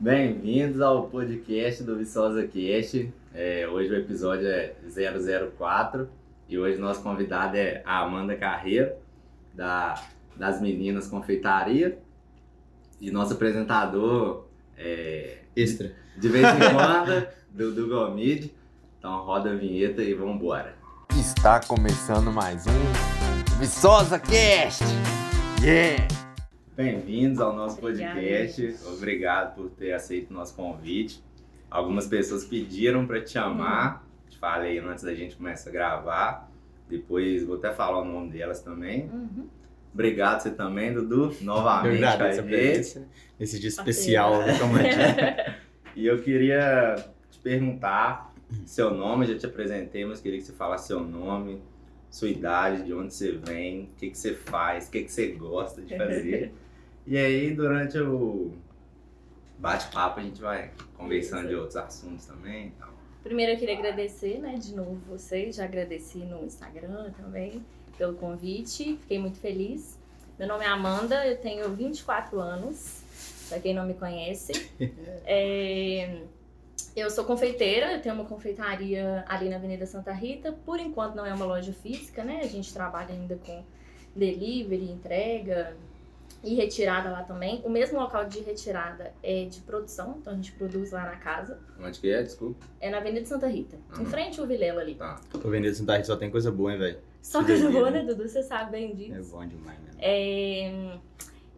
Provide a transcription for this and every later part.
Bem-vindos ao podcast do Viçosa Cast. É, hoje o episódio é 004 e hoje nosso convidado é a Amanda Carreiro, da, das Meninas Confeitaria. E nosso apresentador é. Extra. De vez em quando, do, do Gomid. Então roda a vinheta e vamos embora. Está começando mais um Viçosa Cast! Yeah! Bem-vindos ao nosso podcast. Obrigado por ter aceito o nosso convite. Algumas pessoas pediram para te chamar. Te falei antes da gente começar a gravar. Depois vou até falar o nome delas também. Uhum. Obrigado você também, Dudu, novamente. Obrigado essa presença, esse dia especial do Tomate. E eu queria te perguntar seu nome, já te apresentei, mas queria que você falasse seu nome, sua idade, de onde você vem, o que, que você faz, o que, que você gosta de fazer. e aí, durante o bate-papo, a gente vai conversando de outros assuntos também. Primeiro eu queria agradecer, né, de novo vocês. Já agradeci no Instagram também pelo convite. Fiquei muito feliz. Meu nome é Amanda, eu tenho 24 anos, pra quem não me conhece. É, Eu sou confeiteira, eu tenho uma confeitaria ali na Avenida Santa Rita. Por enquanto não é uma loja física, né? A gente trabalha ainda com delivery, entrega e retirada lá também. O mesmo local de retirada é de produção, então a gente produz lá na casa. Onde que é? Desculpa. É na Avenida Santa Rita, em Uhum. frente ao Vilela ali. Tá. Tô vendendo Santa Rita só tem coisa boa, hein, velho? Só Que coisa boa, né? Dudu? Você sabe bem É disso. bom demais, né? É,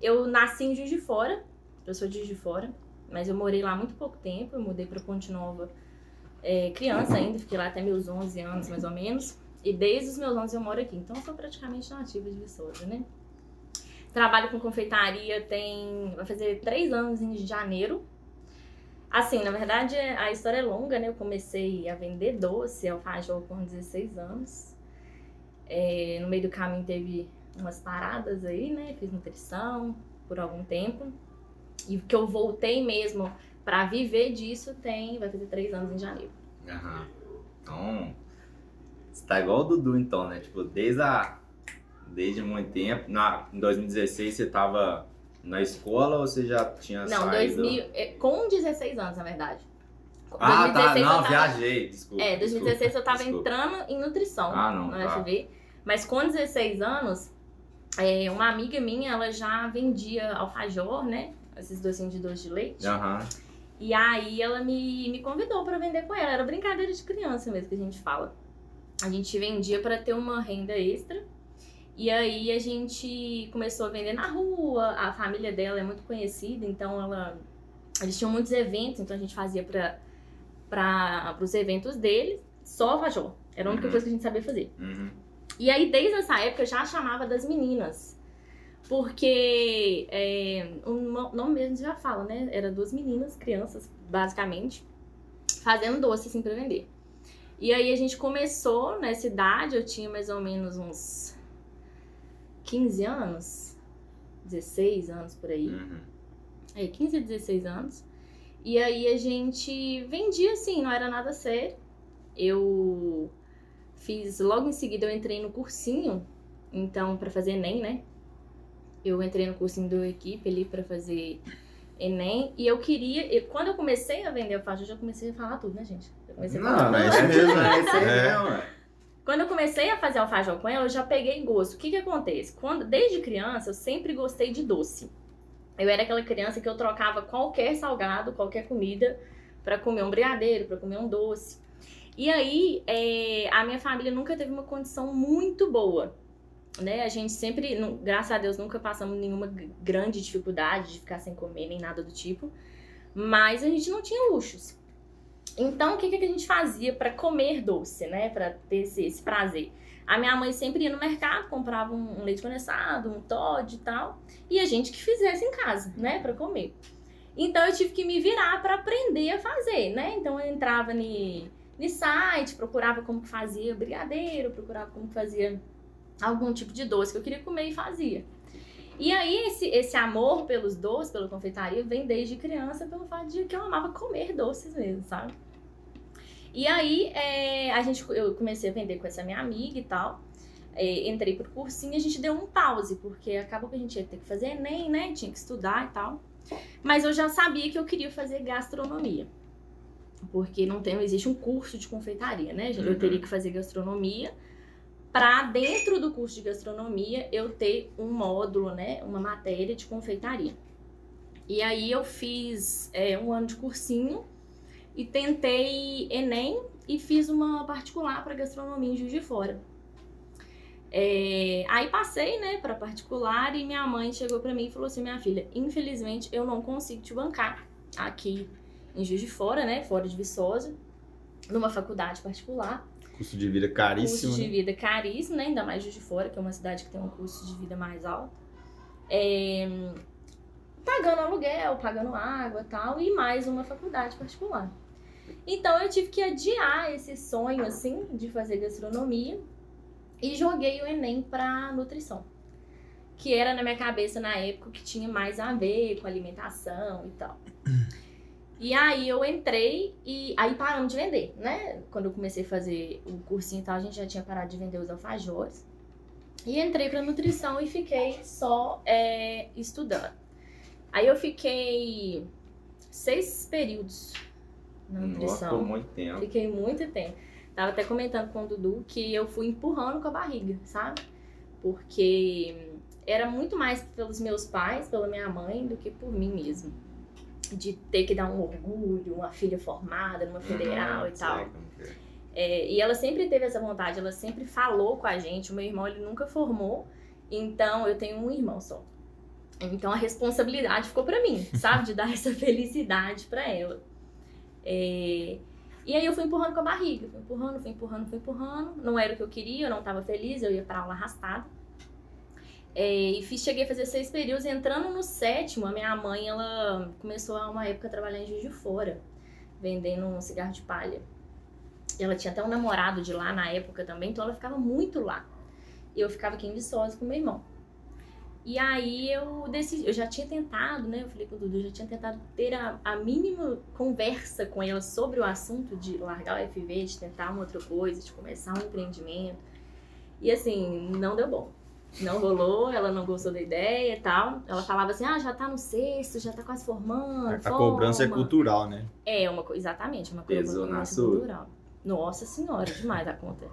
Eu nasci em Juiz de Fora, eu sou de Juiz de Fora, mas eu morei lá muito pouco tempo, eu mudei pra Ponte Nova é, criança ainda, fiquei lá até meus 11 anos, mais ou menos. E desde os meus 11 eu moro aqui, então eu sou praticamente nativa de Viçosa, né? Trabalho com confeitaria tem. vai fazer três anos em janeiro. Assim, na verdade, a história é longa, né? Eu comecei a vender doce, alfajor com 16 anos. É, no meio do caminho teve umas paradas aí, né? Fiz nutrição por algum tempo. E que eu voltei mesmo pra viver disso tem. vai fazer três anos em janeiro. Aham. Então, você tá igual o Dudu, então, né? Tipo, desde a. Desde muito tempo. Na, em 2016 você tava na escola ou você já tinha Não, saído? 2000, é, com 16 anos, na verdade. Ah, tá. 2016 Não, tava- viajei. Desculpa. É, 2016 eu tava desculpa. entrando em nutrição Ah, não, no tá. FV. Mas com 16 anos, é, uma amiga minha, ela já vendia alfajor, né? Esses docinhos de doce de leite. Aham. E aí ela me, me convidou pra vender com ela. Era brincadeira de criança mesmo que a gente fala. A gente vendia pra ter uma renda extra. E aí a gente começou a vender na rua. A família dela é muito conhecida, então ela eles tinham muitos eventos, então a gente fazia para para os eventos deles só alfajor. Era a única Uhum. coisa que a gente sabia fazer. Uhum. E aí, desde essa época, eu já chamava das meninas. Porque é, o no- nome mesmo já fala, né? Era duas meninas, crianças, basicamente, fazendo doce assim pra vender. E aí a gente começou nessa idade, eu tinha mais ou menos uns 15 anos, 16 anos por aí. Uhum. É, 15 a 16 anos. E aí a gente vendia assim, não era nada sério. Eu fiz, logo em seguida eu entrei no cursinho, então pra fazer ENEM, né? Eu entrei no cursinho do equipe ali pra fazer ENEM e eu queria, eu- quando eu comecei a vender alfajor, eu já comecei a falar tudo, né, gente? Eu comecei a falar Não, é mas isso é mesmo, mesmo, é isso aí É. quando eu comecei a fazer alfajor com ela, eu já peguei gosto. O que que acontece? Quando, desde criança, eu sempre gostei de doce. Eu era aquela criança que eu trocava qualquer salgado, qualquer comida, pra comer um brigadeiro, pra comer um doce. E aí, é, a minha família nunca teve uma condição muito boa. Né? A gente sempre, graças a Deus, nunca passamos nenhuma grande dificuldade de ficar sem comer, nem nada do tipo. Mas a gente não tinha luxos. Então, o que, que a gente fazia para comer doce, né? Para ter esse, esse prazer? A minha mãe sempre ia no mercado, comprava um, um leite condensado, um Todd e tal, e a gente que fizesse em casa, né, para comer. Então eu tive que me virar para aprender a fazer, né? Então eu entrava no site, procurava como que fazia brigadeiro, procurava como que fazia algum tipo de doce que eu queria comer e fazia. E aí esse, esse amor pelos doces, pela confeitaria, vem desde criança pelo fato de que eu amava comer doces mesmo, sabe? E aí é, a gente, eu comecei a vender com essa minha amiga e tal. É, entrei pro cursinho e a gente deu um pause, porque acabou que a gente ia ter que fazer Enem, né? Tinha que estudar e tal. Mas eu já sabia que eu queria fazer gastronomia. Porque não, tem, não existe um curso de confeitaria, né? Eu Uhum. teria que fazer gastronomia para dentro do curso de gastronomia eu ter um módulo, né? Uma matéria de confeitaria. E aí eu fiz é, um ano de cursinho e tentei Enem e fiz uma particular para gastronomia em Juiz de Fora. É, aí passei, né, para particular e minha mãe chegou para mim e falou assim: minha filha, infelizmente eu não consigo te bancar aqui em Juiz de Fora, né, fora de Viçosa, numa faculdade particular. Custo de vida caríssimo. Custo de né? vida caríssimo, né, ainda mais Juiz de Fora, que é uma cidade que tem um custo de vida mais alto. É, pagando aluguel, pagando água e tal, e mais uma faculdade particular. Então eu tive que adiar esse sonho, assim, de fazer gastronomia e joguei o Enem pra nutrição. Que era na minha cabeça na época que tinha mais a ver com alimentação e tal. E aí eu entrei e aí paramos de vender, né? Quando eu comecei a fazer o cursinho e tal, a gente já tinha parado de vender os alfajores. E entrei pra nutrição e fiquei só é, estudando. Aí eu fiquei seis períodos na Nossa, nutrição. por muito tempo. Fiquei muito tempo. Tava até comentando com o Dudu que eu fui empurrando com a barriga, sabe? Porque era muito mais pelos meus pais, pela minha mãe, do que por mim mesmo. De ter que dar um orgulho, uma filha formada numa federal Uhum, e tal. sei é. É, e ela sempre teve essa vontade, ela sempre falou com a gente. O meu irmão, ele nunca formou, então eu tenho um irmão só. Então a responsabilidade ficou pra mim, sabe? De dar essa felicidade pra ela. É, e aí eu fui empurrando com a barriga, fui empurrando, fui empurrando, fui empurrando. Não era o que eu queria, eu não tava feliz, eu ia pra aula arrastada. É, e fiz, cheguei a fazer seis períodos. Entrando no sétimo, a minha mãe, ela começou a uma época a trabalhar em Juiz de Fora, vendendo um cigarro de palha. Ela tinha até um namorado de lá na época também, então ela ficava muito lá. Eu ficava aqui em Viçosa com meu irmão. E aí eu decidi, eu já tinha tentado, né? Eu falei com o Dudu, eu já tinha tentado ter a, a mínima conversa com ela sobre o assunto de largar o FV, de tentar uma outra coisa, de começar um empreendimento. E assim, não deu bom. Não rolou, ela não gostou da ideia e tal. Ela falava assim: ah, já tá no sexto, já tá quase formando. A cobrança é forma." cultural, né? É, uma exatamente, uma Pesou coisa na sua. cultural. Nossa senhora, demais a conta.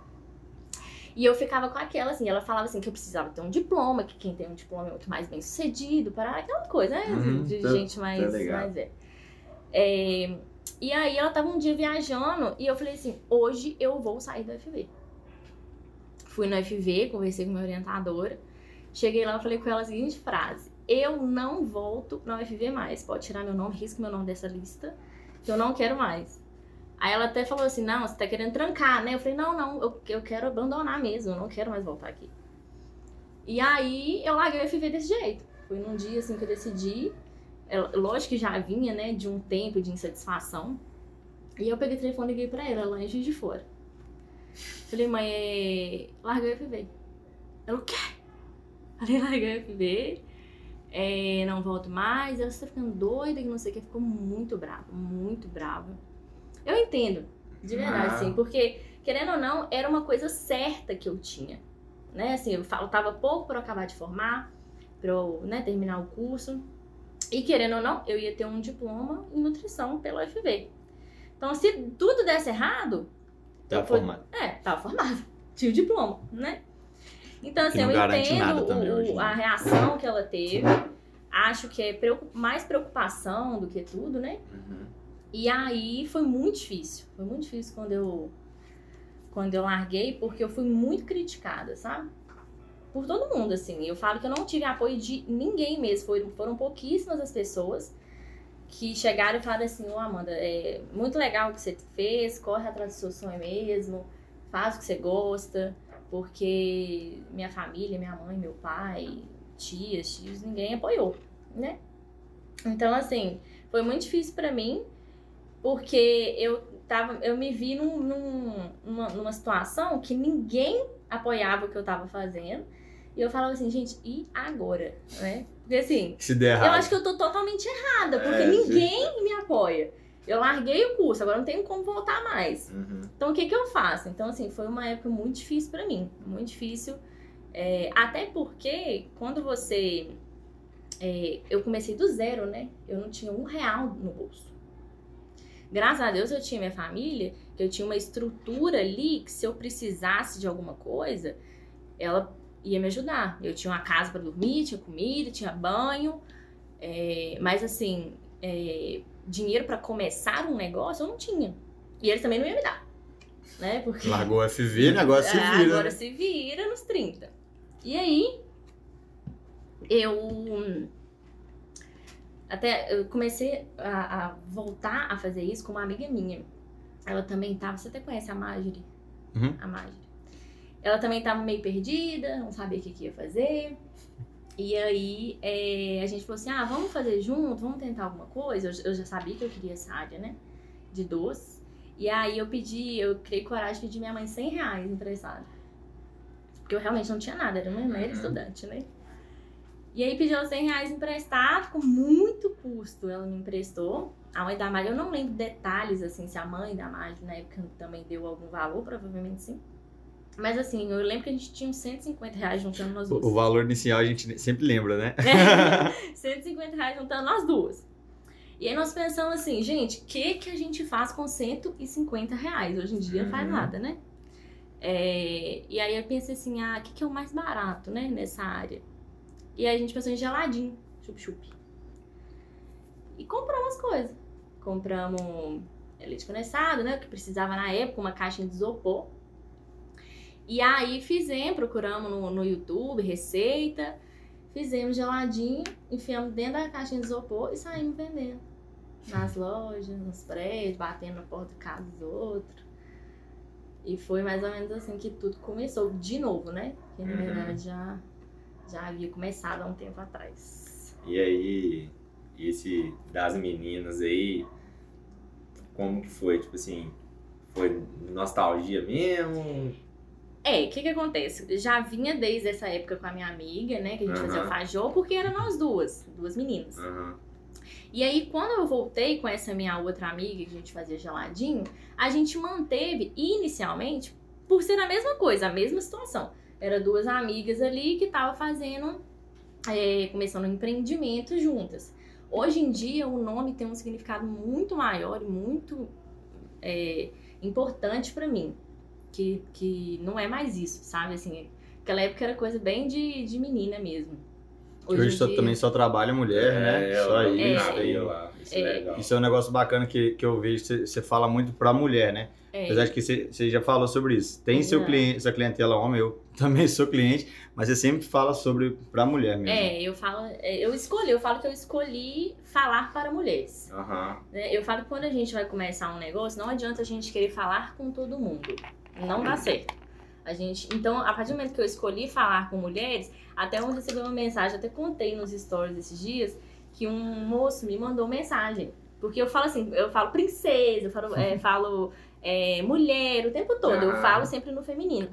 E eu ficava com aquela, assim, ela falava assim que eu precisava ter um diploma, que quem tem um diploma é muito mais bem sucedido, para aquela coisa, né? Uhum, de gente mais, mais é. É, E aí ela tava um dia viajando e eu falei assim, hoje eu vou sair do FV. Fui no FV, conversei com minha orientadora. Cheguei lá e falei com ela a seguinte frase: Eu não volto na UFV mais. Pode tirar meu nome, risca meu nome dessa lista, eu não quero mais. Aí ela até falou assim: Não, você tá querendo trancar, né? Eu falei: Não, não, eu, eu quero abandonar mesmo, eu não quero mais voltar aqui. E aí eu larguei o UFV desse jeito. Foi num dia assim que eu decidi. É, lógico que já vinha, né, de um tempo de insatisfação. E eu peguei o telefone e liguei pra ela lá em Juiz de Fora. Falei, mãe, é... larguei o FV. Ela, o quê? Falei, larguei o FV. É, não volto mais. Ela, você tá ficando doida, que não sei o que. Ficou muito brava, muito brava. Eu entendo, de verdade, Ah. sim. Porque, querendo ou não, era uma coisa certa que eu tinha. Né? Assim, eu faltava pouco pra eu acabar de formar, pra eu né, terminar o curso. E querendo ou não, eu ia ter um diploma em nutrição pela UFV. Então, se tudo desse errado, Tá Eu fui- formado. é, tava formada. Tinha o diploma, né? Então, assim, eu entendo o- né? a reação que ela teve. Acho que é preocup- mais preocupação do que tudo, né? Uhum. E aí foi muito difícil. Foi muito difícil quando eu quando eu larguei, porque eu fui muito criticada, sabe? Por todo mundo, assim. Eu falo que eu não tive apoio de ninguém mesmo. Foram, foram pouquíssimas as pessoas que chegaram e falaram assim, ô Amanda, é muito legal o que você fez, corre atrás do seu sonho mesmo, faz o que você gosta, porque minha família, minha mãe, meu pai, tias, tios, ninguém apoiou, né? Então, assim, foi muito difícil pra mim, porque eu tava, eu me vi num, num- numa, numa situação que ninguém apoiava o que eu tava fazendo. E eu falava assim, gente, e agora? Né? Porque assim, Se der eu errado. acho que eu tô totalmente errada, porque É, ninguém me apoia. Eu larguei o curso, agora não tenho como voltar mais. Uhum. Então, o que que eu faço? Então, assim, foi uma época muito difícil pra mim. Muito difícil. É, até porque, quando você é, eu comecei do zero, né? Eu não tinha um real no bolso. Graças a Deus eu tinha minha família, que eu tinha uma estrutura ali que se eu precisasse de alguma coisa, ela ia me ajudar. Eu tinha uma casa para dormir, tinha comida, tinha banho, é, mas assim, é, dinheiro para começar um negócio eu não tinha. E eles também não iam me dar. Né? Porque... Largou a se É, vira. Agora né? se vira nos 30. E aí, eu. Até eu comecei a, a voltar a fazer isso com uma amiga minha. Ela também tava. Você até conhece a Marjorie? Uhum. A Marjorie. Ela também tava meio perdida, não sabia o que, que ia fazer. E aí é, a gente falou assim: ah, vamos fazer junto, vamos tentar alguma coisa. Eu, eu já sabia que eu queria essa área, né? De doce. E aí eu pedi, eu criei coragem de pedir minha mãe 100 reais emprestado. Porque eu realmente não tinha nada, era uma mãe era Uhum. estudante, né? E aí pediu os 100 reais emprestado, com muito custo ela me emprestou. A mãe da Mari, eu não lembro detalhes, assim, se a mãe da Mari na época também deu algum valor, provavelmente sim. Mas assim, eu lembro que a gente tinha uns 150 reais juntando nós duas. O, valor inicial a gente sempre lembra, né? 150 reais juntando nós duas. E aí nós pensamos assim, gente, o que, que a gente faz com 150 reais? Hoje em dia faz Uhum. nada, né? É, e aí eu pensei assim, ah, o que, que é o mais barato, né, nessa área? E aí a gente pensou em geladinho, chup-chup. E compramos as coisas. Compramos leite condensado, né, que precisava na época, uma caixa de isopor. E aí fizemos, procuramos no, no YouTube, receita, fizemos geladinho, enfiamos dentro da caixinha de isopor e saímos vendendo. Nas lojas, nos prédios, batendo na porta de casa dos outros. E foi mais ou menos assim que tudo começou, de novo, né? Que na Uhum. verdade já, já havia começado há um tempo atrás. E aí, esse das meninas aí, como que foi? Tipo assim, foi nostalgia mesmo? É, o que que acontece? Já vinha desde essa época com a minha amiga, né? Que a gente fazia Aham. o fajô, porque eram nós duas, duas meninas. Aham. E aí, quando eu voltei com essa minha outra amiga, que a gente fazia geladinho, a gente manteve inicialmente, por ser a mesma coisa, a mesma situação. Era duas amigas ali que estavam fazendo, é, começando um empreendimento juntas. Hoje em dia, o nome tem um significado muito maior e muito é, importante pra mim. Que, que não é mais isso, sabe? Assim, aquela época era coisa bem de, de menina mesmo. Hoje, só- dia- também só trabalha mulher, né? É, Só vi isso. nada aí aí. lá. Isso é É. legal. Isso é um negócio bacana que, que eu vejo, você- fala muito pra mulher, né? É. Apesar de que você já falou sobre isso. Tem seu cliente, sua clientela homem, eu também sou cliente, mas você sempre fala sobre pra mulher mesmo. É, eu falo, é, eu escolhi, eu falo que eu escolhi falar para mulheres. Né? Eu falo que quando a gente vai começar um negócio, não adianta a gente querer falar com todo mundo. Não dá certo. A gente, então, a partir do momento que eu escolhi falar com mulheres, até eu recebi uma mensagem, até contei nos stories esses dias, que um moço me mandou mensagem. Porque eu falo assim, eu falo princesa, eu falo, é, falo é, mulher o tempo todo, eu Aham. falo sempre no feminino.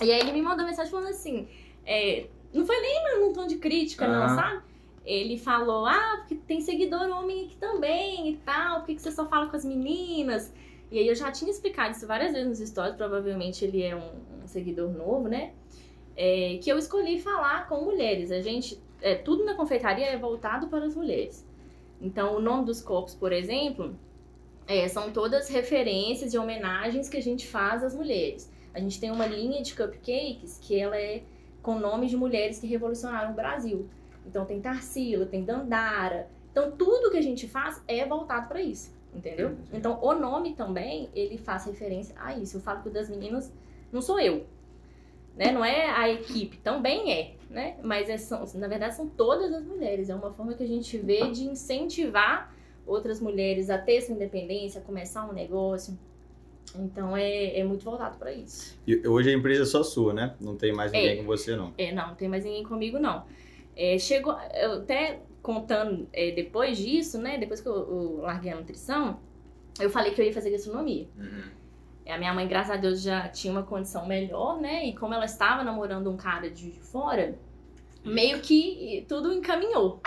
E aí ele me mandou mensagem falando assim, é, não foi nem num tom de crítica, não, Aham. sabe? Ele falou, ah, porque tem seguidor homem aqui também e tal, por que você só fala com as meninas? E aí eu já tinha explicado isso várias vezes nos stories, provavelmente ele é um, um seguidor novo, né? É, que eu escolhi falar com mulheres. A gente, é, tudo na confeitaria é voltado para as mulheres. Então, o nome dos copos, por exemplo, é, são todas referências e homenagens que a gente faz às mulheres. A gente tem uma linha de cupcakes que ela é com nomes de mulheres que revolucionaram o Brasil. Então tem Tarsila, tem Dandara. Então tudo que a gente faz é voltado para isso, entendeu? Então o nome também, ele faz referência a isso. Eu falo que o das meninas não sou eu, né? Não é a equipe, também é, né? Mas é, são, na verdade são todas as mulheres. É uma forma que a gente vê de incentivar outras mulheres a ter sua independência, a começar um negócio. Então é, é muito voltado para isso. E hoje a empresa é só sua, né? Não tem mais ninguém É. com você, não. É, não, não tem mais ninguém comigo, não. É, chegou, eu até contando é, depois disso, né? Depois que eu, eu larguei a nutrição, eu falei que eu ia fazer gastronomia. Uhum. A minha mãe, graças a Deus, já tinha uma condição melhor, né? E como ela estava namorando um cara de fora, meio que tudo encaminhou.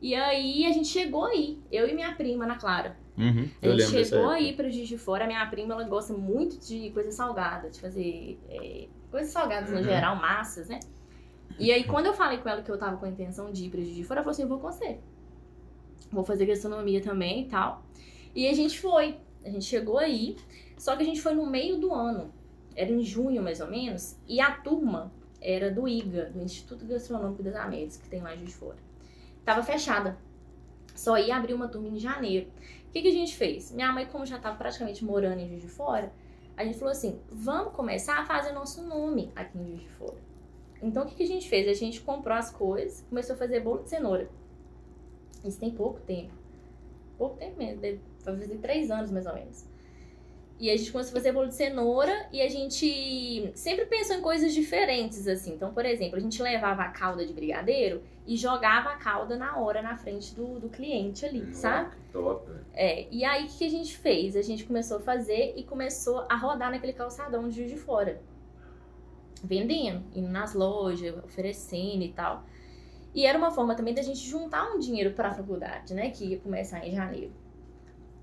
E aí a gente chegou aí, eu e minha prima, Ana Clara. Uhum, A gente chegou aí pra Juiz de Fora. A minha prima, ela gosta muito de coisa salgada, de fazer é, coisas salgadas no Uhum. geral, massas, né? E aí, quando eu falei com ela que eu tava com a intenção de ir pra Juiz de Fora, ela falou assim, eu vou com você. Vou fazer gastronomia também e tal. E a gente foi. A gente chegou aí, só que a gente foi no meio do ano. Era em junho, mais ou menos. E a turma era do IGA, do Instituto Gastronômico das Américas, que tem lá em Juiz de Fora. Tava fechada. Só ia abrir uma turma em janeiro. O que, que a gente fez? Minha mãe, como já tava praticamente morando em Juiz de Fora, a gente falou assim: vamos começar a fazer nosso nome aqui em Juiz de Fora. Então, o que, que a gente fez? A gente comprou as coisas, começou a fazer bolo de cenoura. Isso tem pouco tempo. Pouco tempo mesmo, deve fazer três anos mais ou menos. E a gente começou a fazer bolo de cenoura e a gente sempre pensou em coisas diferentes, assim. Então, por exemplo, a gente levava a calda de brigadeiro e jogava a calda na hora na frente do, do cliente ali, Hum, sabe? que Top. velho. É, e aí o que a gente fez? A gente começou a fazer e começou a rodar naquele calçadão de Juiz de Fora. Vendendo, indo nas lojas, oferecendo e tal. E era uma forma também da gente juntar um dinheiro para a faculdade, né? Que ia começar em janeiro.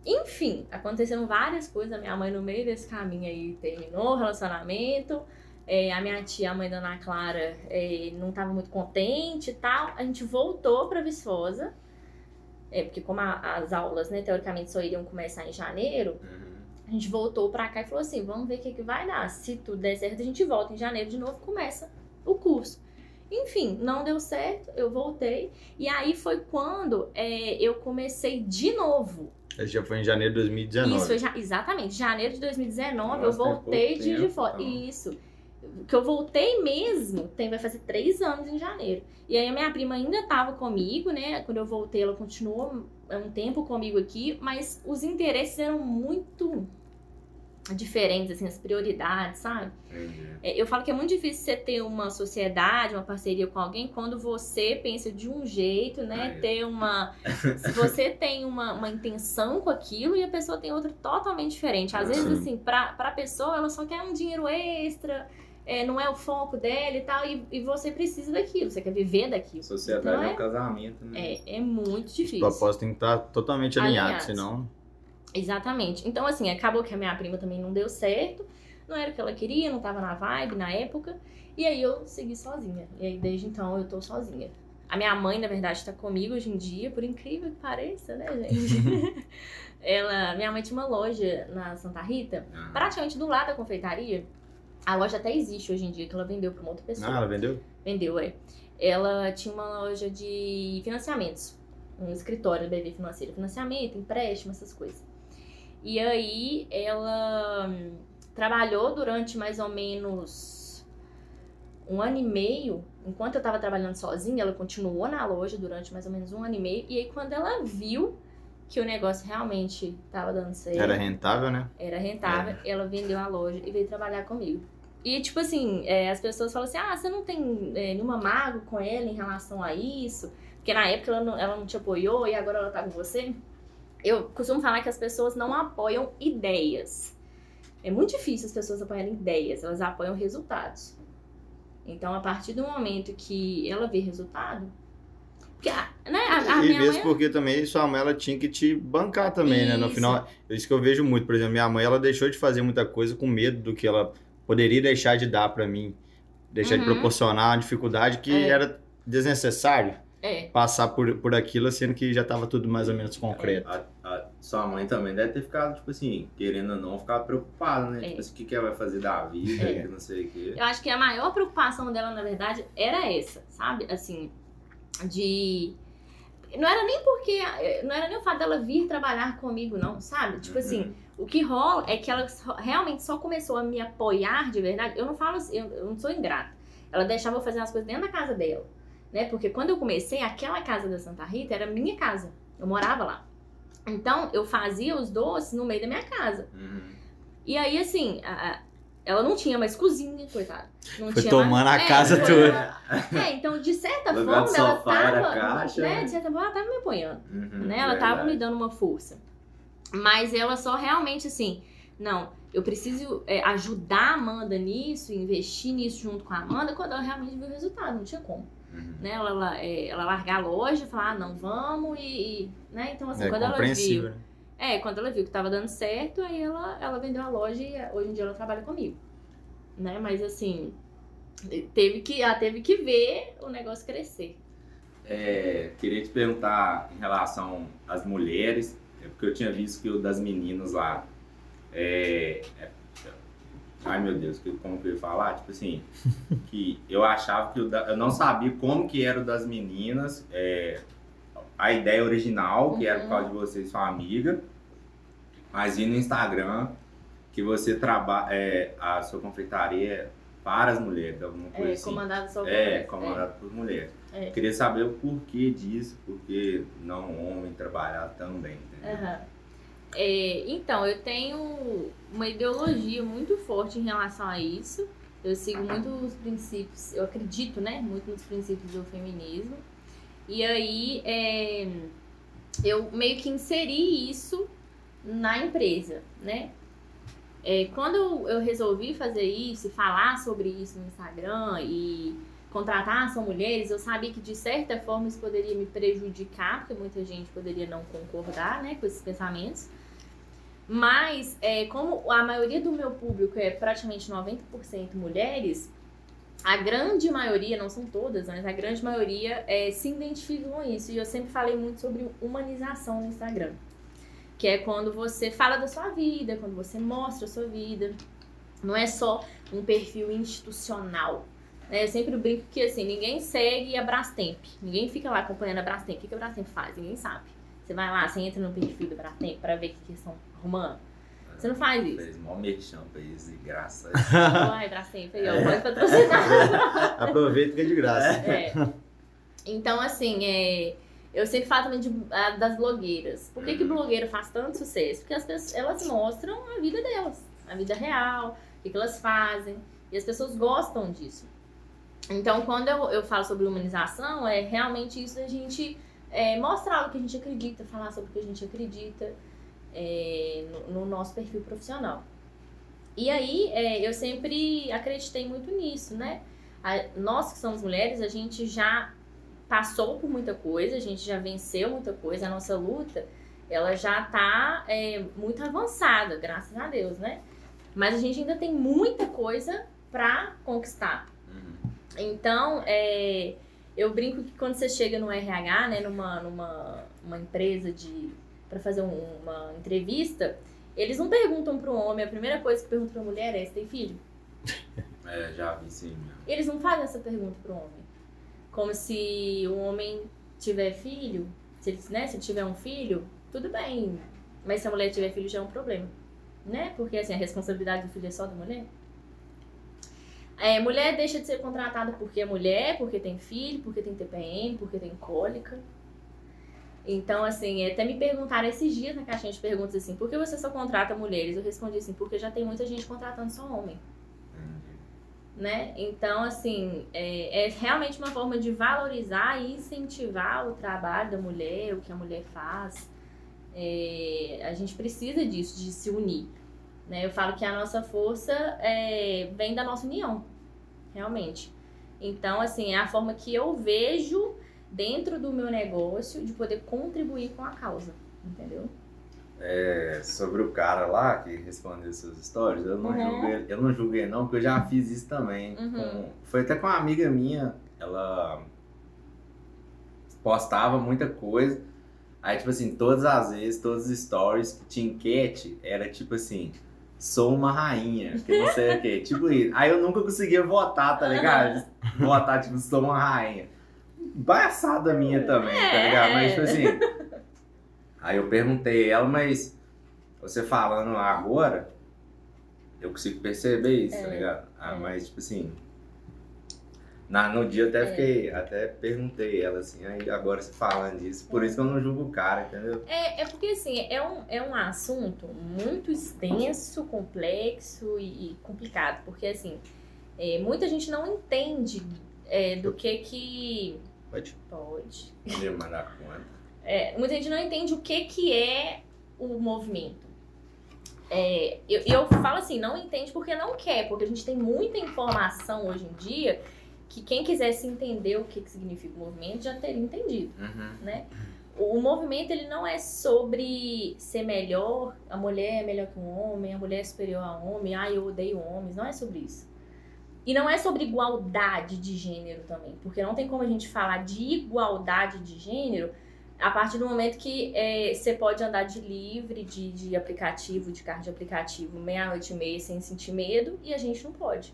Enfim, aconteceram várias coisas. A minha mãe, no meio desse caminho aí, terminou o relacionamento. É, a minha tia, a mãe da Ana Clara, é, não estava muito contente e tal. A gente voltou para Viçosa. É, porque como a- as aulas, né, teoricamente só iriam começar em janeiro, Uhum. A gente voltou pra cá e falou assim, vamos ver o que, que vai dar. Se tudo der certo, a gente volta em janeiro de novo, começa o curso. Enfim, não deu certo, eu voltei. E aí foi quando é, eu comecei de novo. Esse já foi em janeiro de 2019. Isso, foi ja- exatamente, janeiro de 2019, eu Nossa, tem voltei de, de fora. então. Isso. Que eu voltei mesmo, tem, vai fazer três anos em janeiro. E aí a minha prima ainda tava comigo, né? Quando eu voltei, ela continuou um tempo comigo aqui, mas os interesses eram muito diferentes, assim, as prioridades, sabe? É, Eu falo que é muito difícil você ter uma sociedade, uma parceria com alguém quando você pensa de um jeito, né? Ah, é. Ter uma. Se você tem uma, uma intenção com aquilo e a pessoa tem outra totalmente diferente. Às Ah, vezes, sim. assim, pra, pra pessoa, ela só quer um dinheiro extra, é, não é o foco dela e tal, e, e você precisa daquilo, você quer viver daquilo. Sociedade Então é é- um casamento, né? É, é muito Os difícil. propósitos têm que estar totalmente alinhados, Alinhados. senão. Exatamente. Então, assim, acabou que a minha prima também não deu certo. Não era o que ela queria, não tava na vibe na época. E aí eu segui sozinha. E aí desde então eu tô sozinha. A minha mãe, na verdade, tá comigo hoje em dia, por incrível que pareça, né, gente? ela, minha mãe tinha uma loja na Santa Rita, Ah, praticamente do lado da confeitaria. A loja até existe hoje em dia, que ela vendeu pra uma outra pessoa. Ah, ela vendeu? Vendeu, é. Ela tinha uma loja de financiamentos. Um escritório da BV Financeira. Financiamento, empréstimo, essas coisas. E aí ela hum, trabalhou durante mais ou menos um ano e meio. Enquanto eu tava trabalhando sozinha, ela continuou na loja durante mais ou menos um ano e meio. E aí quando ela viu que o negócio realmente tava dando certo Era rentável, né? era rentável, ela vendeu a loja e veio trabalhar comigo. E, tipo assim, é, as pessoas falam assim, ah, você não tem é, nenhuma mágoa com ela em relação a isso? Porque na época ela não, ela não te apoiou e agora ela tá com você. Eu costumo falar que as pessoas não apoiam ideias. É muito difícil as pessoas apoiarem ideias, elas apoiam resultados. Então, a partir do momento que ela vê resultado... Porque, a- né, a, a e mesmo mãe... porque também sua mãe ela tinha que te bancar também, né? No Isso. final, é isso que eu vejo muito. Por exemplo, minha mãe ela deixou de fazer muita coisa com medo do que ela poderia deixar de dar pra mim, deixar de Uhum. proporcionar uma dificuldade que É. era desnecessário É, passar por, por aquilo, sendo que já tava tudo mais ou menos concreto. A, a- sua mãe também deve ter ficado, tipo assim, querendo ou não, ficar preocupada, né? É. Tipo assim, o que, que ela vai fazer da vida, É. que não sei o quê. Eu acho que a maior preocupação dela, na verdade, era essa, sabe? Assim, de. Não era nem porque. Não era nem o fato dela vir trabalhar comigo, não, sabe? Tipo assim, o que rola é que ela realmente só começou a me apoiar de verdade. Eu não falo assim, eu, não sou ingrata. Ela deixava eu fazer as coisas dentro da casa dela, né? Porque quando eu comecei, aquela casa da Santa Rita era minha casa. Eu morava lá. Então, eu fazia os doces no meio da minha casa. Uhum. E aí, assim, a- ela não tinha mais cozinha, coitada. Não Foi tinha tomando mais... a casa foi- toda. É, então, de certa forma, ela tava. caixa, né, né? de certa forma, ela tava me apoiando. Uhum, né? Ela tava verdade. me dando uma força. Mas ela só realmente assim, não, eu preciso é, ajudar a Amanda nisso, investir nisso junto com a Amanda, quando ela realmente viu o resultado, não tinha como. Uhum. Né? Ela, ela, é, ela largar a loja, falar, ah, não, vamos, e. e, né? Então, assim, É quando ela viu. né? É, quando ela viu que tava dando certo, aí ela, ela vendeu a loja e hoje em dia ela trabalha comigo. Né? Mas assim, teve que, ela teve que ver o negócio crescer. É, queria te perguntar em relação às mulheres, é porque eu tinha visto que o das meninas lá. É, é, ai meu Deus, como que eu ia falar? Tipo assim, que eu achava que o da, eu não sabia como que era o das meninas, é, a ideia original, que era por Uhum. causa de você e sua amiga, mas vi no Instagram que você trabalha, é, a sua confeitaria é para as mulheres, alguma coisa É, assim. comandado só por É, mulheres. comandado por mulheres. É. Queria saber o porquê disso, porque não homem trabalhar também? Aham. É, então, eu tenho uma ideologia muito forte em relação a isso. Eu sigo muito os princípios, eu acredito, né? Muito nos princípios do feminismo. E aí, é, eu meio que inseri isso na empresa, né? É, quando eu, eu resolvi fazer isso e falar sobre isso no Instagram e contratar são mulheres, eu sabia que de certa forma isso poderia me prejudicar, porque muita gente poderia não concordar né, com esses pensamentos. Mas, é, como a maioria do meu público é praticamente 90% mulheres, a grande maioria, não são todas, mas a grande maioria é, se identificam com isso. E eu sempre falei muito sobre humanização no Instagram. Que é quando você fala da sua vida, quando você mostra a sua vida. Não é só um perfil institucional. Né? Eu sempre brinco que assim, ninguém segue a Brastemp. Ninguém fica lá acompanhando a Brastemp. O que que a Brastemp faz? Ninguém sabe. Você vai lá, você entra no perfil da Brastemp para ver o que que eles estão arrumando. Você não faz isso. Fez mó merchan pra isso, de graça. Ai, Brastemp, aí, ó, pode patrocinar. Aproveita que é de graça. É. Então, assim, é, eu sempre falo também de, a- das blogueiras. Por que, que blogueira faz tanto sucesso? Porque as pessoas, elas mostram a vida delas, a vida real, o que, que elas fazem. E as pessoas gostam disso. Então, quando eu, eu falo sobre humanização, é realmente isso da gente é, mostrar o que a gente acredita, falar sobre o que a gente acredita é, no, no nosso perfil profissional. E aí, é, eu sempre acreditei muito nisso, né? A- nós que somos mulheres, a gente já passou por muita coisa, a gente já venceu muita coisa, a nossa luta, ela já tá é, muito avançada, graças a Deus, né? Mas a gente ainda tem muita coisa pra conquistar. Então, é, eu brinco que quando você chega no RH, né, numa, numa uma empresa de para fazer um- uma entrevista, eles não perguntam para o homem, a primeira coisa que perguntam para a mulher é: você tem filho? É, já vi sim. meu. Eles não fazem essa pergunta pro homem. Como se o homem tiver filho, se ele, né, se ele tiver um filho, tudo bem. Mas se a mulher tiver filho já é um problema. Né? Porque assim, a responsabilidade do filho é só da mulher. É, mulher deixa de ser contratada porque é mulher, porque tem filho, porque tem TPM, porque tem cólica. Então, assim, até me perguntaram esses dias na caixinha de perguntas assim, por que você só contrata mulheres? Eu respondi assim, porque já tem muita gente contratando só homem Entendi. né? Então, assim, é, é realmente uma forma de valorizar e incentivar o trabalho da mulher, o que a mulher faz. É, a gente precisa disso, de se unir. Né? Eu falo que a nossa força é, vem da nossa união, realmente. Então, assim, é a forma que eu vejo dentro do meu negócio de poder contribuir com a causa, entendeu? É, sobre o cara lá que respondeu suas histórias, eu não, Uhum. julguei, eu não julguei não, porque eu já fiz isso também. Uhum. com- foi até com uma amiga minha, ela postava muita coisa. Aí, tipo assim, todas as vezes, todos os stories que tinha enquete, era tipo assim, sou uma rainha, que não sei o quê. Tipo isso. Aí eu nunca conseguia votar, tá ligado? Votar, tipo, sou uma rainha. Palhaçada minha também, tá ligado? Mas, tipo assim. Aí eu perguntei a ela, mas você falando agora, eu consigo perceber isso, tá É, ligado? Ah, é. mas, tipo assim. Na, no dia eu até É. fiquei, até perguntei ela assim, aí agora você falando disso, por isso que eu não julgo o cara, entendeu? É, é porque assim, é um, é um assunto muito extenso, complexo e, e complicado. Porque assim, é, muita gente não entende é, do que que. Pode. Pode. Não ia mandar conta. É, muita gente não entende o que que é o movimento. É, eu, eu falo assim, não entende porque não quer, porque a gente tem muita informação hoje em dia que quem quisesse entender o que, que significa o movimento já teria entendido Uhum. né? O movimento ele não é sobre ser melhor, a mulher é melhor que um homem, a mulher é superior a homem, ah, eu odeio homens, não é sobre isso. E não é sobre igualdade de gênero também, porque não tem como a gente falar de igualdade de gênero a partir do momento que é, você pode andar de livre, de, de aplicativo, de carro de aplicativo, meia-noite e meia sem sentir medo, e a gente não pode.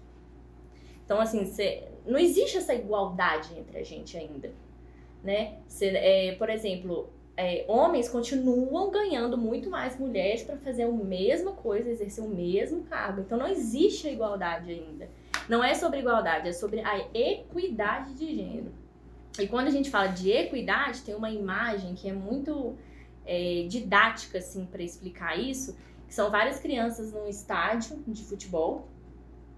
Então, assim, cê, não existe essa igualdade entre a gente ainda, né? Cê, é, por exemplo, é, homens continuam ganhando muito mais mulheres para fazer a mesma coisa, exercer o mesmo cargo. Então, não existe a igualdade ainda. Não é sobre igualdade, é sobre a equidade de gênero. E quando a gente fala de equidade, tem uma imagem que é muito é, didática, assim, para explicar isso, que são várias crianças num estádio de futebol.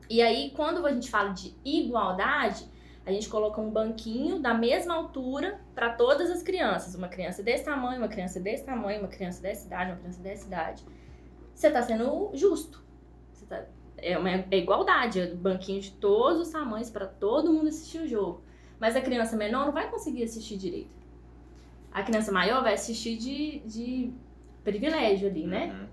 E aí, quando a gente fala de igualdade, a gente coloca um banquinho da mesma altura para todas as crianças. Uma criança desse tamanho, uma criança desse tamanho, uma criança dessa idade, uma criança dessa idade. Você está sendo justo. Tá, é uma é igualdade, é banquinho de todos os tamanhos para todo mundo assistir o jogo. Mas a criança menor não vai conseguir assistir direito. A criança maior vai assistir de, de privilégio ali, né? Uhum.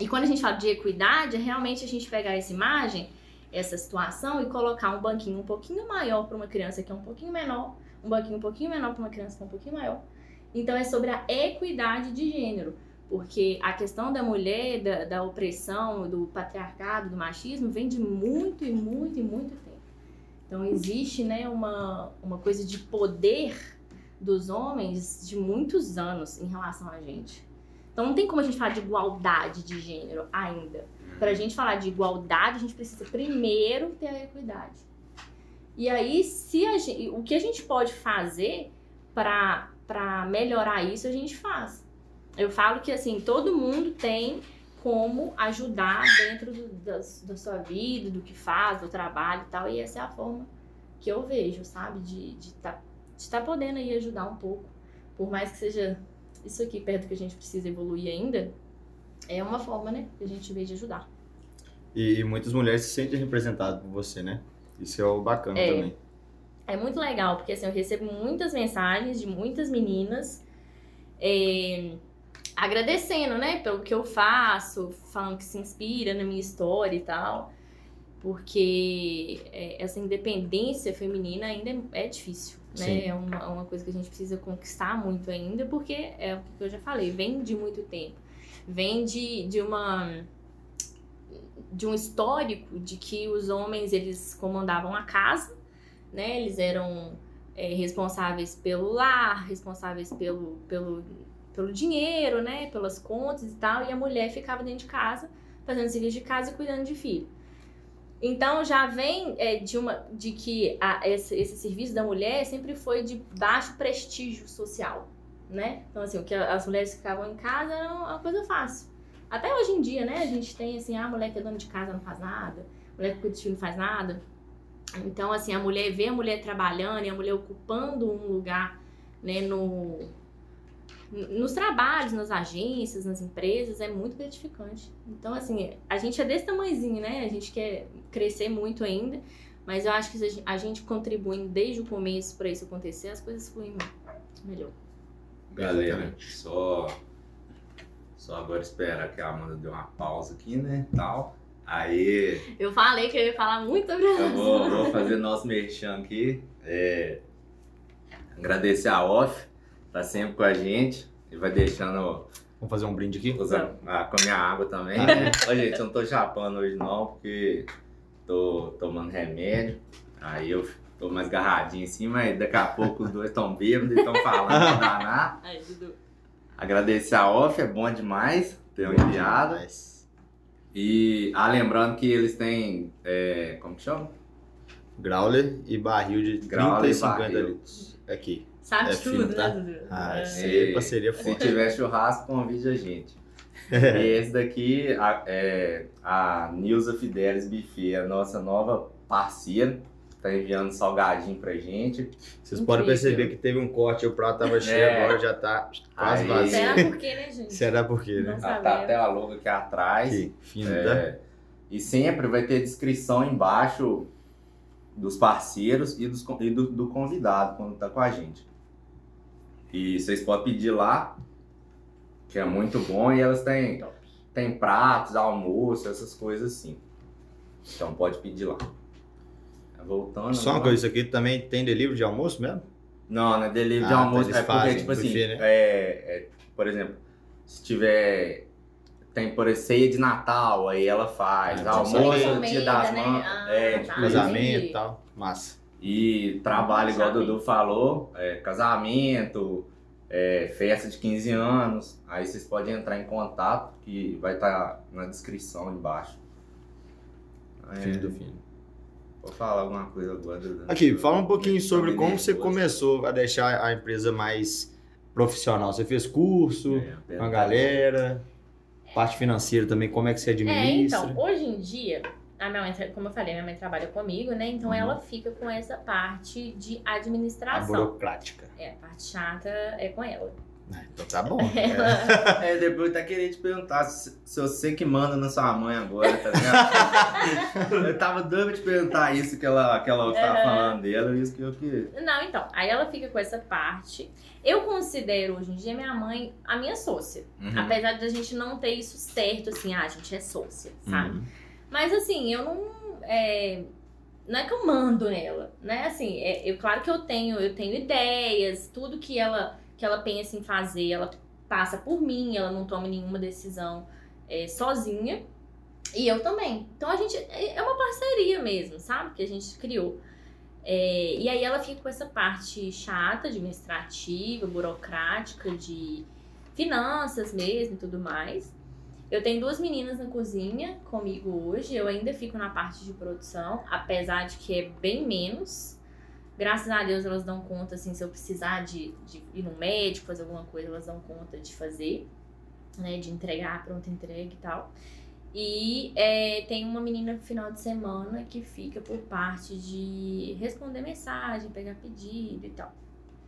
E quando a gente fala de equidade, é realmente a gente pegar essa imagem, essa situação e colocar um banquinho um pouquinho maior para uma criança que é um pouquinho menor, um banquinho um pouquinho menor para uma criança que é um pouquinho maior. Então é sobre a equidade de gênero, porque a questão da mulher, da, da opressão, do patriarcado, do machismo vem de muito e muito e muito tempo. Então existe né, uma, uma coisa de poder dos homens de muitos anos em relação a gente. Então não tem como a gente falar de igualdade de gênero ainda. Para a gente falar de igualdade, a gente precisa primeiro ter a equidade. E aí, se gente, o que a gente pode fazer para melhorar isso, a gente faz. Eu falo que assim, todo mundo tem como ajudar dentro do, da, da sua vida, do que faz, do trabalho e tal. E essa é a forma que eu vejo, sabe? De estar de tá, de tá podendo aí ajudar um pouco. Por mais que seja isso aqui perto que a gente precisa evoluir ainda, é uma forma, né? Que a gente vê de ajudar. E, e muitas mulheres se sentem representadas por você, né? Isso é o bacana é, também. É muito legal, porque assim, eu recebo muitas mensagens de muitas meninas. É, agradecendo, né, pelo que eu faço, falando que se inspira na minha história e tal. Porque é, essa independência feminina ainda é, difícil, né? É uma, é uma coisa que a gente precisa conquistar muito ainda, porque é o que eu já falei, vem de muito tempo. Vem de, de uma de um histórico de que os homens eles comandavam a casa, né? Eles eram é, responsáveis pelo lar, responsáveis pelo, pelo pelo dinheiro, né? Pelas contas e tal. E a mulher ficava dentro de casa, fazendo serviço de casa e cuidando de filho. Então já vem é, de uma de que a, esse, esse serviço da mulher sempre foi de baixo prestígio social, né? Então assim, o que as mulheres ficavam em casa era uma coisa fácil. Até hoje em dia, né? A gente tem assim, ah, a mulher que é dona de casa não faz nada, a mulher que cuida de filho não faz nada. Então assim, a mulher vê a mulher trabalhando e a mulher ocupando um lugar, né, no nos trabalhos, nas agências, nas empresas, é muito gratificante. Então, assim, a gente é desse tamanhozinho, né? A gente quer crescer muito ainda, mas eu acho que a gente contribuindo desde o começo para isso acontecer, as coisas fluem melhor. Galera, só só agora espera que a Amanda deu uma pausa aqui, né? Tal. Aí. Eu falei que eu ia falar muito sobre Eu vou, vou fazer nosso merchan aqui. É, agradecer a Off tá sempre com a gente e vai deixando. Vamos fazer um brinde aqui? Usando, ah, com a minha água também. Né? Ô, gente, eu não tô chapando hoje não, porque tô tomando remédio. Aí eu tô mais garradinho assim, mas daqui a pouco os dois estão bêbados e estão falando danar. Aí, Dudu. Agradecer a off, é bom demais ter um enviado. E, ah, lembrando que eles têm, é, como que chama? Growler e barril de 30 Growler e 50 litros. Aqui. Sabe é tudo, tá? né, Ah, é. parceria Se tiver churrasco, convide a gente. e esse daqui a, é a Nilza Fidelis Buffet, a nossa nova parceira. Tá enviando salgadinho pra gente. Vocês podem perceber que teve um corte, o prato tava cheio, é. agora já tá quase Aí. vazio. Será por quê, né, gente? Será por quê, né? Ah, tá até a logo aqui atrás. Que fino, é, tá? E sempre vai ter descrição embaixo dos parceiros e, dos, e do, do convidado quando tá com a gente. E vocês podem pedir lá, que é muito bom, e elas têm, têm pratos, almoço, essas coisas assim. Então pode pedir lá. Voltando. Só uma né? coisa, isso aqui também tem delivery de almoço mesmo? Não, não é delivery de Ah, tá, almoço. eles É porque, tipo assim, buffet, né? é, é, por exemplo, se tiver. Tem, por exemplo, ceia de Natal, aí ela faz. Ah, almoço, encomenda, dia das né? mães. Ah, é, tá. tipo, Casamento e tal. Massa. E trabalho, igual o. Dudu falou, é, casamento, é, festa de 15 anos. Aí vocês podem entrar em contato, que vai estar na descrição embaixo. É, Filho do filho. Vou falar alguma coisa agora. Aqui, fala um pouquinho Tô sobre meio como você começou a deixar a empresa mais profissional. Você fez curso É, com a galera, parte financeira também, como é que você É, administra? então, hoje em dia, a minha mãe, como eu falei, minha mãe trabalha comigo, né? Então Uhum. ela fica com essa parte de a administração. burocrática. É, a parte chata é com ela. Então tá bom. Ela- É, depois eu até queria te perguntar se, se você que manda na sua mãe agora, tá ligado? eu tava doido te perguntar isso que ela, que ela tava Aham. falando dela, isso que eu queria. Não, então, aí ela fica com essa parte. Eu considero hoje em dia minha mãe a minha sócia. Uhum. Apesar de a gente não ter isso certo, assim, ah, a gente é sócia, sabe? Uhum. Mas assim, eu não. é, não é que eu mando nela, né? Assim, é, eu, claro que eu tenho, eu tenho ideias, tudo que ela, que ela pensa em fazer, ela passa por mim, ela não toma nenhuma decisão é, sozinha. E eu também. Então a gente. É é uma parceria mesmo, sabe? Que a gente criou. É, e aí ela fica com essa parte chata, administrativa, burocrática, de finanças mesmo e tudo mais. Eu tenho duas meninas na cozinha comigo hoje. Eu ainda fico na parte de produção, apesar de que é bem menos. Graças a Deus elas dão conta, assim, se eu precisar de, de ir no médico, fazer alguma coisa, elas dão conta de fazer, né? De entregar, pronto, entrega e tal. E é, tem uma menina no final de semana que fica por parte de responder mensagem, pegar pedido e tal.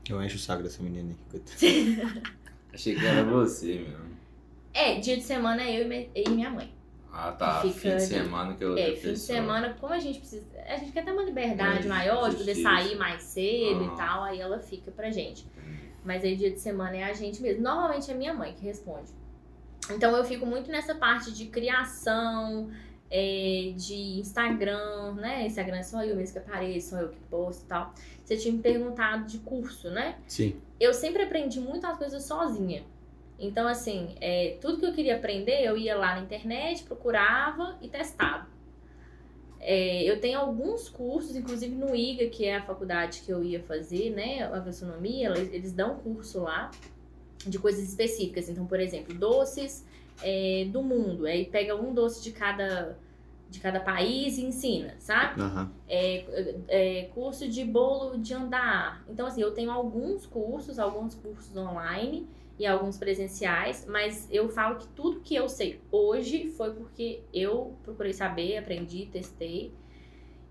Eu encho o saco dessa menina aí. coitada. Achei que era você mesmo. É, dia de semana é eu me- e minha mãe. Ah, tá. Fica fim de semana que eu É, fim de semana, como a gente precisa. A gente quer ter uma liberdade É, maior, de poder sair mais cedo Aham. e tal, aí ela fica pra gente. Mas aí dia de semana é a gente mesmo. Normalmente é minha mãe que responde. Então eu fico muito nessa parte de criação, é, de Instagram, né? Instagram é só eu mesmo que apareço, só eu que posto e tal. Você tinha me perguntado de curso, né? Sim. eu sempre aprendi muitas coisas sozinha. Então, assim, é, tudo que eu queria aprender, eu ia lá na internet, procurava e testava. É, eu tenho alguns cursos, inclusive no IGA, que é a faculdade que eu ia fazer, né? A gastronomia, eles, eles dão curso lá de coisas específicas. Então, por exemplo, doces é, do mundo. Aí pega um doce de cada, de cada país e ensina, sabe? Aham. é, é, curso de bolo de andar. Então, assim, eu tenho alguns cursos, alguns cursos online e alguns presenciais, mas eu falo que tudo que eu sei hoje foi porque eu procurei saber, aprendi, testei.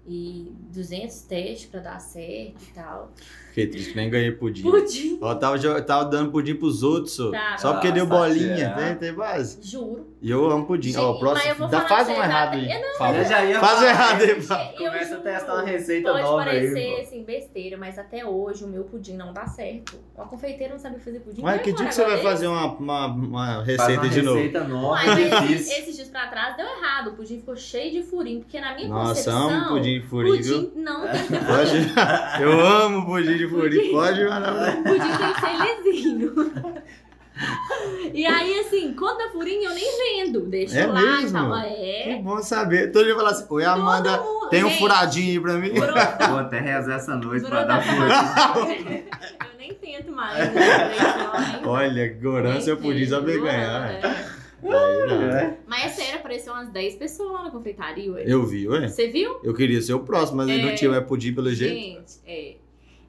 E 200 testes pra dar certo e tal. Fiquei triste, nem ganhei pudim. Pudim! Ó, tava, tava dando pudim pros outros, só. Tá. só porque deu bolinha. é. Tem, tem base. Juro. E eu amo pudim. Ó, o próximo. eu vou Dá, faz um errado tá? aí. Eu já ia Faz um errado aí, pá. Eu Começa a testar uma receita Pode nova aí, parecer pô. assim, besteira, mas até hoje o meu pudim não dá certo. Uma confeiteira não sabe fazer pudim. Mas Vai que dia que você vai fazer uma, uma, uma Faz receita uma de novo? receita nova, mas esses, difícil. esses dias pra trás deu errado. O pudim ficou cheio de furinho, porque na minha Nossa, concepção. amo pudim de furinho, viu? pudim não tem que ter Pode. furinho. Eu amo pudim de furinho. Pode, mano. pudim tem que ser lisinho. e aí, assim, quando dá furinho, eu nem vendo. Deixa É lá mesmo? e tal. Que É. bom saber. Todo dia fala assim: Oi, Amanda, mundo- tem um Gente, furadinho aí pra mim. Durou, Vou até rezar essa noite durou pra dar da- força. Eu nem tento mais. Né? Olha, Gorância eu podia saber ganhar. É. Aí não. É. Mas é sério, apareceu umas 10 pessoas lá na confeitaria, ué. Eu vi, ué. Você viu? Eu queria ser o próximo, mas ele não É. tinha mais pudim pelo jeito. Gente, é.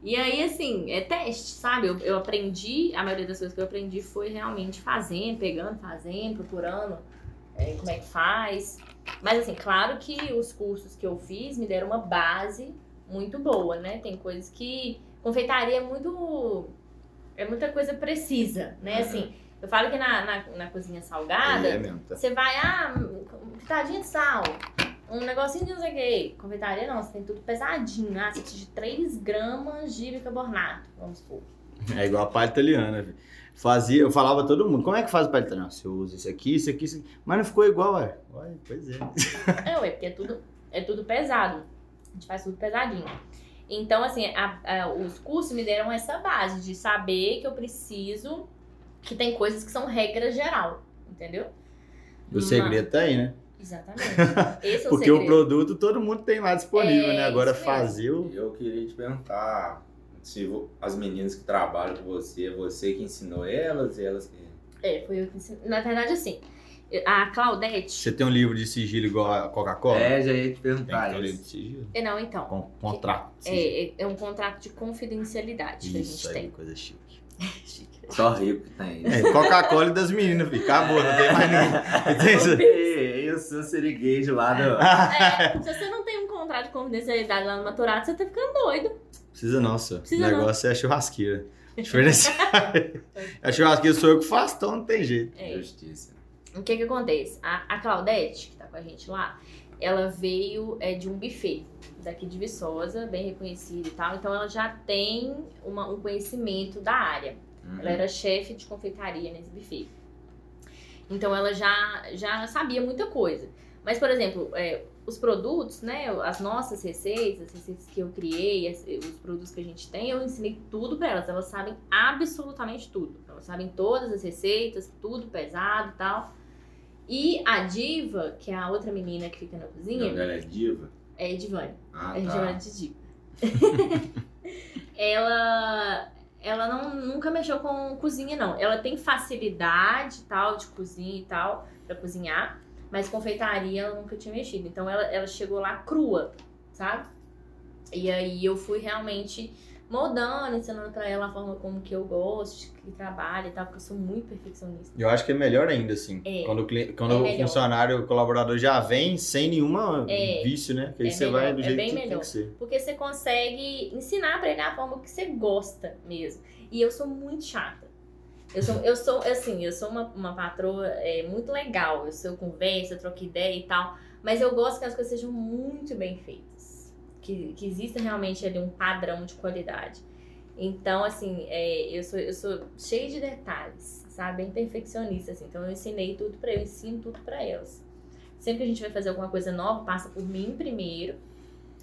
E aí, assim, é teste, sabe? Eu, eu aprendi, a maioria das coisas que eu aprendi foi realmente fazendo, pegando, fazendo, procurando é, como é que faz. Mas, assim, claro que os cursos que eu fiz me deram uma base muito boa, né? Tem coisas que. Confeitaria é muito. É muita coisa precisa, né? Assim, eu falo que na, na, na cozinha salgada, É tá. você vai, ah, pitadinha de sal, um negocinho de não sei o que. Confeitaria não, você tem tudo pesadinho. Ah, você precisa de 3 gramas de bicarbonato, vamos supor. É igual a palha italiana. filho. Fazia, eu falava a todo mundo, como é que faz palha italiana? Você usa isso aqui, isso aqui, isso aqui. Mas não ficou igual, ué. Ué, pois é. É, ué, porque é tudo, é tudo pesado. gente faz tudo pesadinho. Então, assim, a- a- os cursos me deram essa base de saber que eu preciso, que tem coisas que são regra geral, entendeu? O segredo tá aí, né? Exatamente. Esse é o Porque o segredo. produto todo mundo tem lá disponível, É, né? Agora isso fazer o. Eu queria te perguntar se as meninas que trabalham com você, é você que ensinou elas, elas que. É, foi eu que ensinei. Na verdade, assim, a Claudete. Você tem um livro de sigilo igual a Coca-Cola? É, já ia te Tem perguntar ter um livro isso. de sigilo. É, não, então. Com, contrato. É, é, é um contrato de confidencialidade que a Isso gente aí, tem. coisa chique. Chique. Só rico que tem. É, Coca-Cola e das meninas, filho. Acabou, não tem mais ninguém. Eu sou siriguejo lá do. É, se você não tem um contrato de confidencialidade lá no Maturato, você tá ficando doido. Precisa não, senhor. Precisa o não. negócio é a churrasqueira. Diferencial. a churrasqueira sou eu que faço, então não tem jeito. É. Justiça. O que que acontece? A, a Claudete, que tá com a gente lá, ela veio é, de um buffet daqui de Viçosa, bem reconhecido e tal. Então ela já tem uma- um conhecimento da área. Uhum. Ela era chefe de confeitaria nesse buffet. Então ela já, já sabia muita coisa. Mas, por exemplo, é, os produtos, né? As nossas receitas, as receitas que eu criei, as- os produtos que a gente tem, eu ensinei tudo pra elas. Elas sabem absolutamente tudo. Elas sabem todas as receitas, tudo pesado e tal. E a Diva, que é a outra menina que fica na cozinha, dela é diva? é Edivane. Ah, chama ela tá. de Diva. ela ela não, nunca mexeu com cozinha, não. Ela tem facilidade tal de cozinha e tal, pra cozinhar, mas confeitaria ela nunca tinha mexido. Então ela, ela chegou lá crua, sabe? E aí eu fui realmente moldando, ensinando pra ela a forma como que eu gosto, que trabalha e tal, porque eu sou muito perfeccionista. Eu acho que é melhor ainda, assim. É. Quando, o, cli- quando É o melhor. funcionário, o colaborador já vem sem nenhuma É. vício, né? Que aí É você melhor, vai do é jeito que tem melhor. que ser. Porque você consegue ensinar pra ele a forma que você gosta mesmo. E eu sou muito chata. Eu sou, eu sou assim, eu sou uma, uma patroa é, muito legal. Eu sou conversa, eu troco ideia e tal. Mas eu gosto que as coisas sejam muito bem feitas. Que, que exista realmente ali um padrão de qualidade. Então, assim, é, eu, sou, eu sou cheia de detalhes, sabe? Bem perfeccionista, assim. Então eu ensinei tudo pra eu ensino tudo pra elas. Sempre que a gente vai fazer alguma coisa nova, passa por mim primeiro,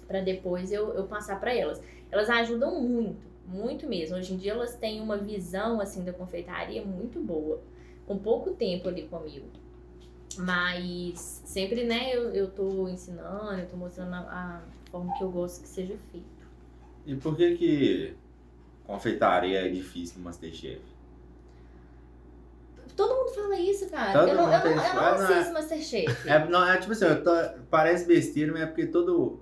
pra depois eu, eu passar pra elas. Elas ajudam muito, muito mesmo. Hoje em dia elas têm uma visão assim da confeitaria muito boa, com pouco tempo ali comigo. Mas sempre, né, eu, eu tô ensinando, eu tô mostrando a, a forma que eu gosto que seja feito. E por que que confeitaria é difícil no Masterchef? Todo mundo fala isso, cara. Todo eu não, mundo eu não, eu isso. não não é- assisto Masterchef. É, não, é tipo assim, eu tô- parece besteira, mas é porque todo.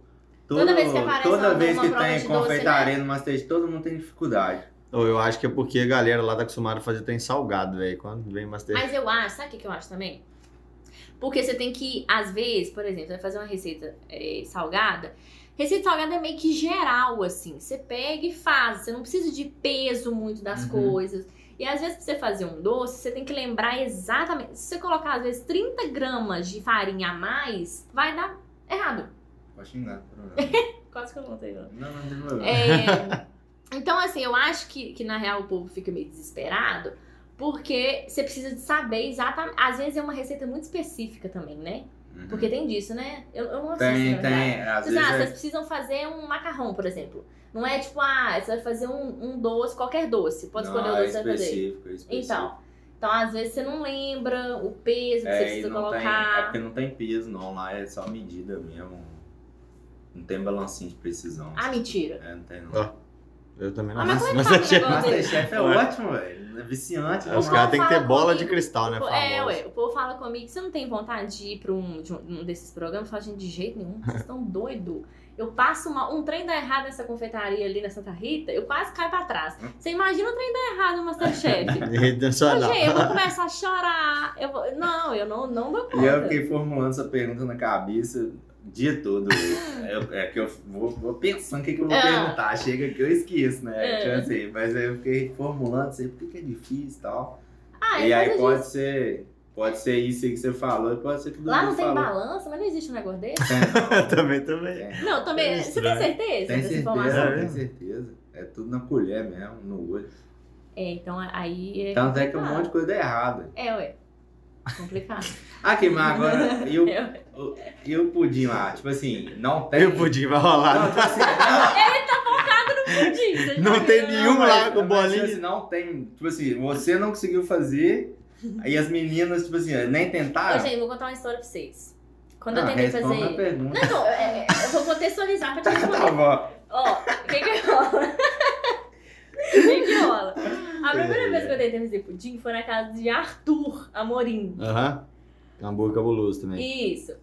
todo Toda vez que aparece toda uma- vez uma que prova tem doce, confeitaria né? no Masterchef, todo mundo tem dificuldade. Ou eu acho que é porque a galera lá tá acostumada a fazer tem salgado, velho. Quando vem Master Mas eu acho, sabe o que que eu acho também? Porque você tem que, às vezes, por exemplo, vai fazer uma receita é, salgada. Receita salgada é meio que geral, assim. Você pega e faz. Você não precisa de peso muito das Uhum. coisas. E às vezes, pra você fazer um doce, você tem que lembrar exatamente. Se você colocar, às vezes, 30 gramas de farinha a mais, vai dar errado. Pode xingar. Quase que eu não sei, não. Não, não tem problema. É, então, assim, eu acho que, que na real o povo fica meio desesperado porque você precisa de saber exatamente. Às vezes é uma receita muito específica também, né? Uhum. Porque tem disso, né? Eu, eu não assisto, tem, tem. Às Vocês, vezes ah, é- vocês precisam fazer um macarrão, por exemplo. Não é tipo, ah, você vai fazer um, um doce, qualquer doce. Pode não, escolher o é doce que você vai fazer. específico, é específico. Então. Então, às vezes você não lembra o peso que você É, e precisa não tem, é colocar. porque não tem peso não, lá é só medida mesmo. Não tem balancinho de precisão. Ah, mentira. É, não tem não. Ó, Eu também não Ah, mas como é que Masterchef-? Masterchef é ótimo, velho. É viciante. O Os caras têm que ter bola comigo. de cristal, né? É, famoso. ué, o povo fala comigo, você não tem vontade de ir pra um, de um um desses programas? Eu falo, gente, de jeito nenhum, vocês estão doidos. Eu passo uma- um trem dá errado nessa confeitaria ali na Santa Rita, eu quase caio pra trás. Você imagina o trem dar errado no Masterchef? Rede nacional. Ô, gente, eu vou começar a chorar. Eu vou... Não, eu não, não dou E eu conta. fiquei formulando essa pergunta na cabeça o dia todo. velho. Eu- é que eu vou, vou pensando o que, que eu vou Ah. perguntar. Chega que eu esqueço, né? É. Tipo assim, mas aí eu fiquei formulando, sei por que que é difícil e tal. Ah, e é aí pode disso. ser, pode ser isso aí que você falou e pode ser que o Lá não tem falou. balança, mas não existe um negócio desse. Tem, também, também. tem. Não, também. É Você tem certeza Tem dessa certeza, informação? tem certeza. É tudo na colher mesmo, no olho. É, então aí. É Tanto é que um monte de coisa dá errado. É, ué. Complicado. Aqui, mas agora, e o, Eu- o- e o pudim lá? Tipo assim, não tem... Eu pudim, vai rolar. Não, tipo assim, não, Pudim, você Não tá tem vendo? nenhum mas- lá com mas, bolinha. tipo assim, não tem, tipo assim, você não conseguiu fazer, e as meninas, tipo assim, nem Ô, tentaram. gente, vou contar uma história pra vocs. Quando eu Ah, tentei fazer. pergunta. Não, não, é- é- eu vou contextualizar pra te Tá responder. bom. Ó, o que que rola? Que rola? A primeira vez que eu tentei fazer pudim foi na casa de Arthur Amorim. Aham. Hambúrguer cabuloso também. Isso.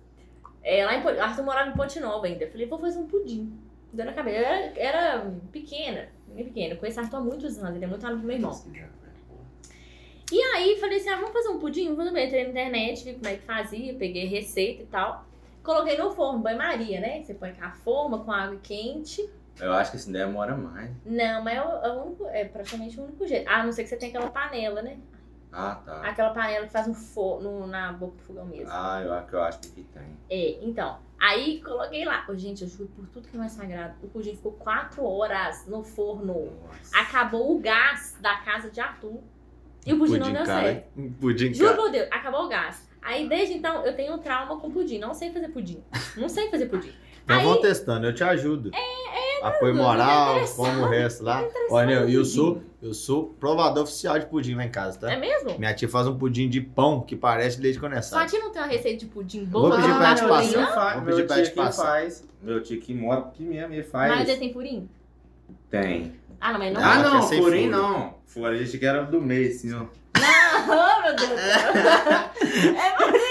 É, lá em, Arthur morava em Ponte Nova ainda. Eu falei, vou fazer um pudim. Deu na cabeça. Eu era, era pequena, bem pequena. Eu conheço Arthur há muitos anos, ele é muito amigo do meu irmão. E aí falei assim, ah, vamos fazer um pudim? Vamos fazer. Entrei na internet, vi como é que fazia, peguei receita e tal. Coloquei no forno, banho-maria, né? Você põe com a forma, com água quente. Eu acho que assim demora mais. Não, mas é, o, é, o único, é praticamente o único jeito. A não ser que você tenha aquela panela, né? Ah, tá. Aquela panela que faz um forno na boca do fogão mesmo. Ah, eu acho que eu acho que tem. É, então. Aí coloquei lá. Ô, gente, eu juro por tudo que é sagrado. O pudim ficou quatro horas no forno. Nossa. Acabou o gás da casa de Arthur. E o pudim, não deu cara. certo. Um Pudim, Juro por Deus, acabou o gás. Aí desde então eu tenho trauma com pudim. Não sei fazer pudim. Não sei fazer pudim. Aí- vamos testando, eu te ajudo. É, é. Apoio moral, é como o resto lá. Olha, eu, eu sou, eu sou provador oficial de pudim lá em casa, tá? É mesmo? Minha tia faz um pudim de pão que parece leite Sua condensado. tia não tem uma receita de pudim Vou boa? pedir que pra dá te passar. Vou pedir pra te passar. faz. Meu tio que mora aqui mesmo, ele faz. Mas ele tem furim? Tem. Ah, não, mas não. ah, não, é furo. não. Furinho acho que era do mês, assim, ó. Não, meu Deus do céu. É furinho.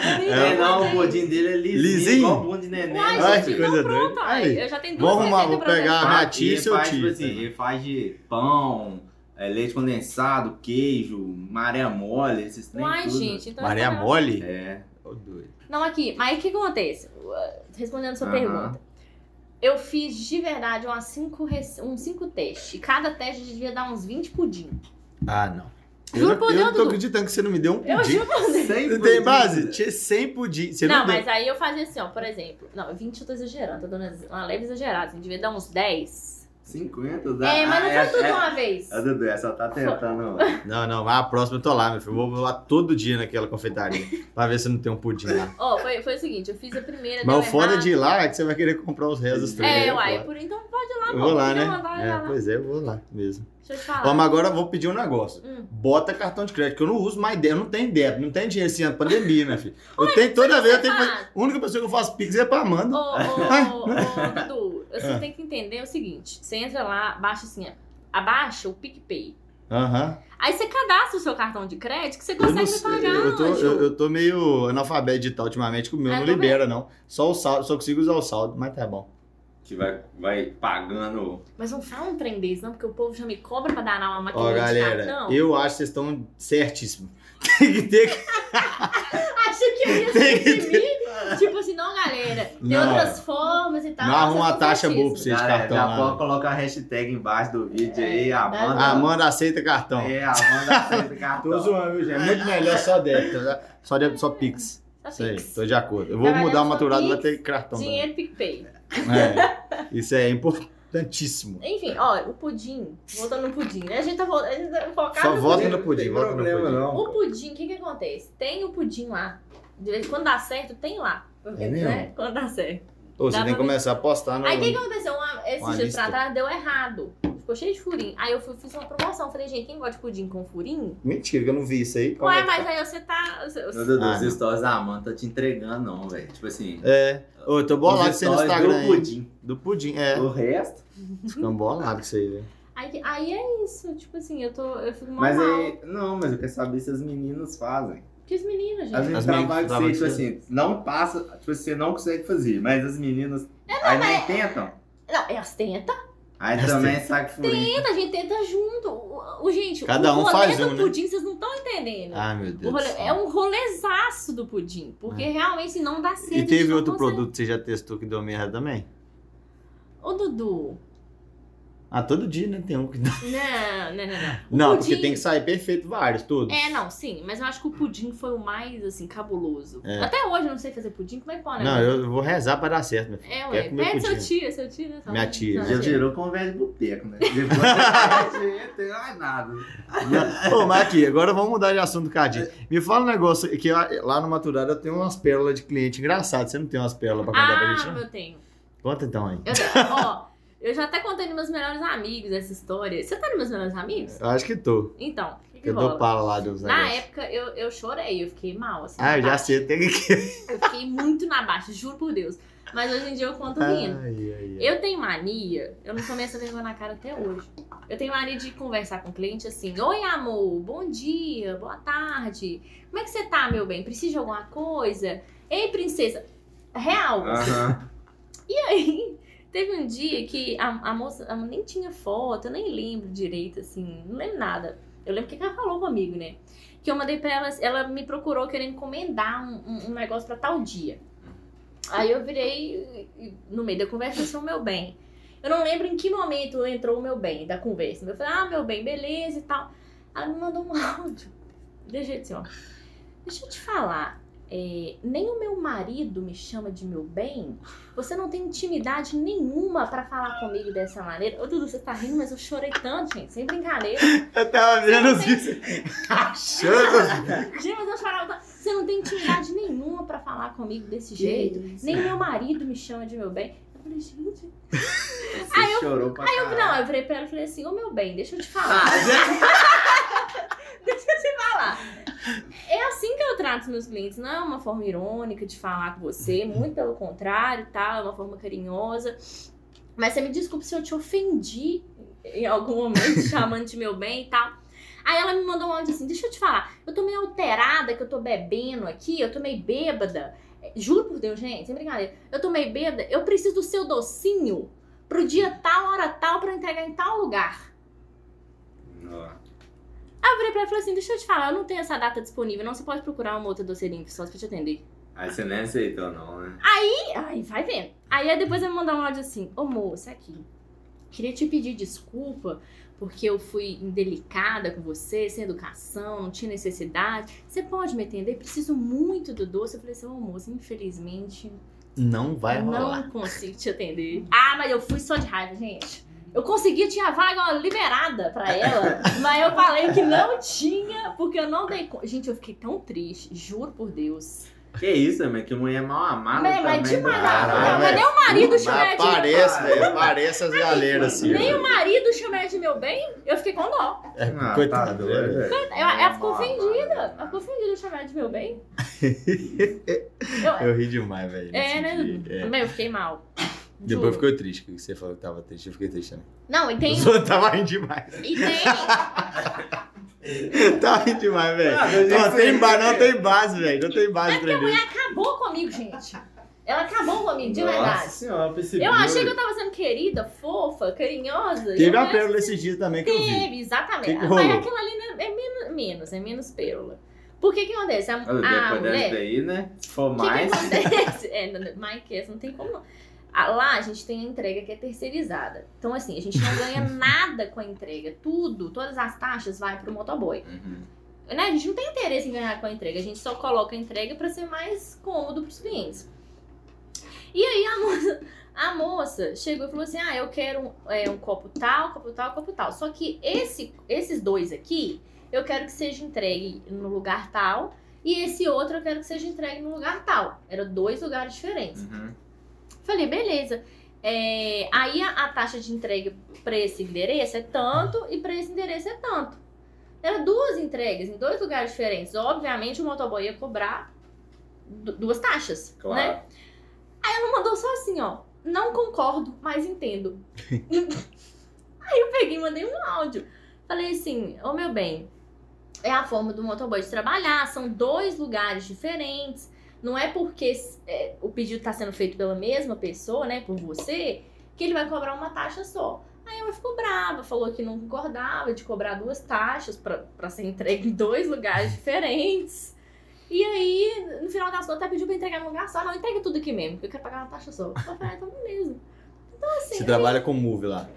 É, não, o pudim dele é lisinho, Lisinho? igual o bunda de neném. Uai? Ai, gente, que então coisa pronto, doida. aí. Aí. Eu já tenho duas Vamos arrumar, receitas vou pra pegar a minha tia e ele seu faz, tio. Assim, ele faz de pão, é, leite condensado, queijo, maré mole, esses trem Uai, tudo. gente, então... Maria essa não- Mole? É. Ô, doido. Não, aqui, mas o que acontece? Uh, Respondendo a sua Aham. pergunta. Eu fiz de verdade umas cinco, rece- uns cinco testes. E cada teste devia dar uns 20 pudim. Ah, não. Eu, Juro não- por eu Deus, não tô Dudu. acreditando que você não me deu um Eu pudim. juro por Deus. Sem Não pudim. tem base? Tinha 100 pudim. Você não, Não, deu. mas aí eu fazia assim, ó, por exemplo. Não, 20 eu tô exagerando, tô dando uma leve exagerada. Assim, devia dar uns 10. 50 dá. É, mas não ah, foi é, tudo é, uma vez. A Dudu, essa tá tentando. Não, não, mas a próxima eu tô lá, meu filho. Eu vou lá todo dia naquela confeitaria pra ver se não tem um pudim lá. Ó, foi, foi o seguinte, eu fiz a primeira, Mas o foda de ir lá é que você vai querer comprar os restos dos três. É, né? uai, por então pode ir lá, Eu pô. vou lá, né? vai É, lá. pois é, eu vou lá mesmo. Deixa eu te falar. Ó, mas agora eu vou pedir um negócio. Hum. Bota cartão de crédito, que eu não uso mais débito, não tenho débito, não tenho dinheiro assim, é pandemia, minha filha. Eu tenho toda vez, eu tenho? A única pessoa que eu faço pix é pra Amanda. Ô, ô, ô, ô, Dudu, você Ah. tem que entender o seguinte: você entra lá, baixa assim, abaixa o PicPay. Aham. Aí você cadastra o seu cartão de crédito que você Eu, consegue não me sei, pagar, eu, tô, eu, eu tô meio analfabeto digital ultimamente, que o meu Ah, não libera, não. Só o saldo, só consigo usar o saldo, mas tá bom. Que vai, vai pagando. Mas não fala um trem desse, não, porque o povo já me cobra pra dar uma máquina Ó, de galera, cartão. eu acho que vocês estão certíssimos. Tem que ter que. Acho que eu ia Tem que ser de mim. Tipo assim, não, galera. Tem Não. outras formas e tal. Não arruma uma taxa boa pra você de Galera, cartão já lá. pode colocar a hashtag embaixo do vídeo aí, É, Amanda. dá- Amanda aceita cartão. É, Amanda aceita Tô cartão. zoando, viu, gente? É muito melhor só débito, tá? Só débito, só Pix. Tá Isso aí, tô de acordo. Eu vou Trabalhando mudar o maturado, vai ter cartão também. Dinheiro PicPay. É, isso é importantíssimo. Enfim, ó, o pudim. Voltando no pudim, né? A gente tá, vo- a gente tá focado Só no volta pudim. no pudim, tem volta no problema, pudim. não. O pudim, o que que acontece? Tem o pudim lá. De Quando dá certo, tem lá. É mesmo? Né? Quando dá certo. Ô, você tem que começar a postar no. Aí o que que aconteceu? Uma, esse dia pra trás deu errado. Ficou cheio de furinho. Aí eu fui, fiz uma promoção. Falei, gente, quem gosta de pudim com furinho? Mentira, que eu não vi isso aí. Como Ué, é que mas tá? aí você tá. você- Meu Deus, Ah, os não. stories da Amanda tá te entregando, não, velho. Tipo assim. É. Ô, eu tô bolado com você no Instagram. do aí. pudim. Do pudim, é. O resto. Ficando bolado com isso aí, velho. Aí, aí é isso. Tipo assim, eu tô. Eu fico mal. Mas aí. Não, mas eu quero saber se as meninas fazem. Que as meninas, gente. As meninas As meninas trabalham com trabalham você, tipo assim, não passa, tipo, você não consegue fazer, mas as meninas É, aí nem tentam. Não, elas tentam. Aí Elas também sabe furinho. Tenta, a gente tenta junto. O, o- gente, Cada o um rolê faz do um, né? pudim, vocês não estão entendendo. Ah, meu O Deus. rolê- do céu. é um rolezaço do pudim. Porque realmente não dá certo. E teve outro consegue. produto que você já testou que deu merda também? Ô, Dudu. Ah, todo dia, né? Tem um que dá. Não, não, não, não. O Não, pudim- porque tem que sair perfeito vários, todos. É, não, sim, mas eu acho que o pudim foi o mais, assim, cabuloso. É. Até hoje eu não sei fazer pudim, como é que pode, né? Não, eu vou rezar pra dar certo, meu filho. É, ué. Pede seu tio, seu tio, né? Minha tia. Já virou conversa de boteco, né? Depois não tem mais nada. Ô, mas aqui, agora vamos mudar de assunto, Cadinho. Me fala um negócio, que lá- lá no Maturada eu tenho umas pérolas de cliente engraçado. Você não tem umas pérolas pra contar pra gente, Ah, não? eu tenho. Conta então aí. Eu tenho. Ó, eu já até contei nos meus melhores amigos essa história. Você tá nos meus melhores amigos? Eu acho que tô. Então, que, que Eu dou pala lá dos Na negócios. época, eu, eu chorei, eu fiquei mal, assim. Ah, eu já baixa. sei, tem que... Eu fiquei muito na baixa, juro por Deus. Mas hoje em dia eu conto rindo. Ai, ai, ai. Eu tenho mania, eu não tomei essa vergonha na cara até hoje. Eu tenho mania de conversar com o cliente assim: Oi, amor, bom dia, boa tarde. Como é que você tá, meu bem? Precisa de alguma coisa? Ei, princesa. Real. Aham. E aí, teve um dia que a, a moça ela nem tinha foto, eu nem lembro direito, assim, não lembro nada. Eu lembro que ela falou comigo, né? Que eu mandei pra ela, ela me procurou querendo encomendar um, um- negócio pra tal dia. Aí eu virei no meio da conversa, assim, meu bem. Eu não lembro em que momento entrou o meu bem da conversa. Eu falei, ah, meu bem, beleza e tal. Ela me mandou um áudio. Deixa eu assim, ó. Deixa eu te falar. É, nem o meu marido me chama de meu bem. Você não tem intimidade nenhuma pra falar comigo dessa maneira. Ô, Dudu, você tá rindo, mas eu chorei tanto, gente. Sem brincadeira. Eu tava vendo os vídeos. Achando. Gente, mas eu chorava tanto. Você não tem intimidade nenhuma pra falar comigo desse jeito. Nem meu marido me chama de meu bem. Eu falei, gente. Você chorou pra Eu, não, eu virei pra ela e falei assim: Ô meu bem, deixa eu te falar. Ah, já- Deixa eu te falar. É assim que eu trato os meus clientes. Não é uma forma irônica de falar com você, muito pelo contrário, tá? É uma forma carinhosa. Mas você me desculpe se eu te ofendi em algum momento, chamando de meu bem e tal. Aí ela me mandou um áudio assim: deixa eu te falar, eu tô meio alterada que eu tô bebendo aqui, eu tô meio bêbada. Juro por Deus, gente, sem brincadeira. Eu tô meio bêbada, eu preciso do seu docinho pro dia tal, hora tal, pra entregar em tal lugar. Ó, Aí eu virei pra ela e falei assim: deixa eu te falar, eu não tenho essa data disponível, não. Você pode procurar uma outra doceirinha só pra te atender. Aí você nem aceitou, não, né? Aí, ai, vai vendo. Aí depois ela me mandou um áudio assim: Ô moça, aqui. Queria te pedir desculpa porque eu fui indelicada com você, sem educação, não tinha necessidade. Você pode me atender? Preciso muito do doce. Eu falei assim: Ô moça, infelizmente, Não vai eu rolar. não consigo te atender. Ah, mas eu fui só de raiva, gente. Eu consegui, tinha vaga liberada pra ela, mas eu falei que não tinha, porque eu não dei conta. Gente, eu fiquei tão triste, juro por Deus. Que isso, mas que mulher mal amada Mas- também. mas demais, do não, caralho. mas nem o marido chama ela de meu parece, velho. Parece as galeiras assim. Nem o marido chama ela de meu bem, eu fiquei com dó. É, Ah, coitado, tá velho. velho. Ela, ela ficou ofendida. Ela ficou ofendida de chamar ela de meu bem. Eu, Eu ri demais, velho. é, né? É. Também eu fiquei mal. Depois ficou triste, que você falou que tava triste. Eu fiquei triste também. Não, e tem. Eu tava rindo demais. E tem. tava rindo demais, velho. Ah, Não, isso tem ba- não tem base, velho. Não tem base pra mim. acabou comigo, gente. Ela acabou comigo, de Nossa verdade. senhora, percebi. Eu achei que eu tava sendo querida, fofa, carinhosa. Teve a pérola esses dias também que eu vi. Teve, exatamente. Que que Mas aquilo ali né, é menos, menos, é menos pérola. Por que que acontece? A, Olha, a Depois dessa mulher... daí, né? Se for O que, que mais. acontece? É, não- mais que essa não tem como não. Ah, Lá a gente tem a entrega que é terceirizada. Então, assim, a gente não ganha nada com a entrega. Tudo, todas as taxas vai pro motoboy. Uhum. Né? A gente não tem interesse em ganhar com a entrega. A gente só coloca a entrega pra ser mais cômodo pros clientes. E aí a moça, a moça chegou e falou assim: Ah, eu quero é, um copo tal, copo tal, copo tal. Só que esse, esses dois aqui, eu quero que seja entregue no lugar tal. E esse outro eu quero que seja entregue no lugar tal. Eram dois lugares diferentes. Uhum. Falei, beleza. É, aí a, a taxa de entrega para esse endereço é tanto e para esse endereço é tanto. Eram duas entregas em dois lugares diferentes. Obviamente o motoboy ia cobrar du- duas taxas, Claro. né? Aí ela mandou só assim, ó. Não concordo, mas entendo. aí eu peguei e mandei um áudio. Falei assim, ô meu bem, é a forma do motoboy de trabalhar, são dois lugares diferentes. Não é porque é, o pedido está sendo feito pela mesma pessoa, né, por você, que ele vai cobrar uma taxa só. Aí ela ficou brava, falou que não concordava de cobrar duas taxas para ser entregue em dois lugares diferentes. E aí, no final das contas, até pediu pra entregar num lugar só. Não, entrega tudo aqui mesmo, porque eu quero pagar uma taxa só. Eu falei, ah, então beleza. Então, assim, Você trabalha com Move lá.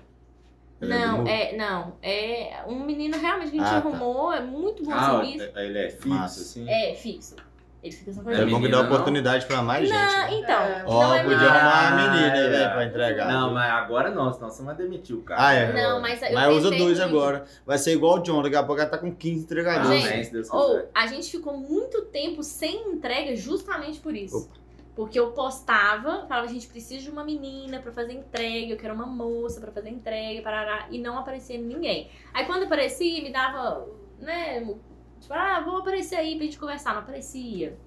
Ele é Não, Mu? é, não. É um menino realmente que a gente Ah, tá. arrumou, é muito bom Ah, serviço. ele é fixo, assim? É fixo. Ele fica só com a É gente. bom que dá menina, oportunidade pra mais gente. Não, né? então. É. Ó, não é podia arrumar uma Ah, menina, é. velho, pra entregar. Não, mas agora não, senão você vai demitir o cara. Ah, é. Não, mas eu Mas usa dois muito. agora. Vai ser igual o John, daqui a pouco ela tá com 15 entregadores. Gente, Deus Ou quiser. a gente ficou muito tempo sem entrega justamente por isso. Opa. Porque eu postava, falava, a gente precisa de uma menina pra fazer entrega, eu quero uma moça pra fazer entrega, parará, e não aparecia ninguém. Aí quando aparecia, me dava, né, tipo, ah, vou aparecer aí pra gente conversar, não aparecia.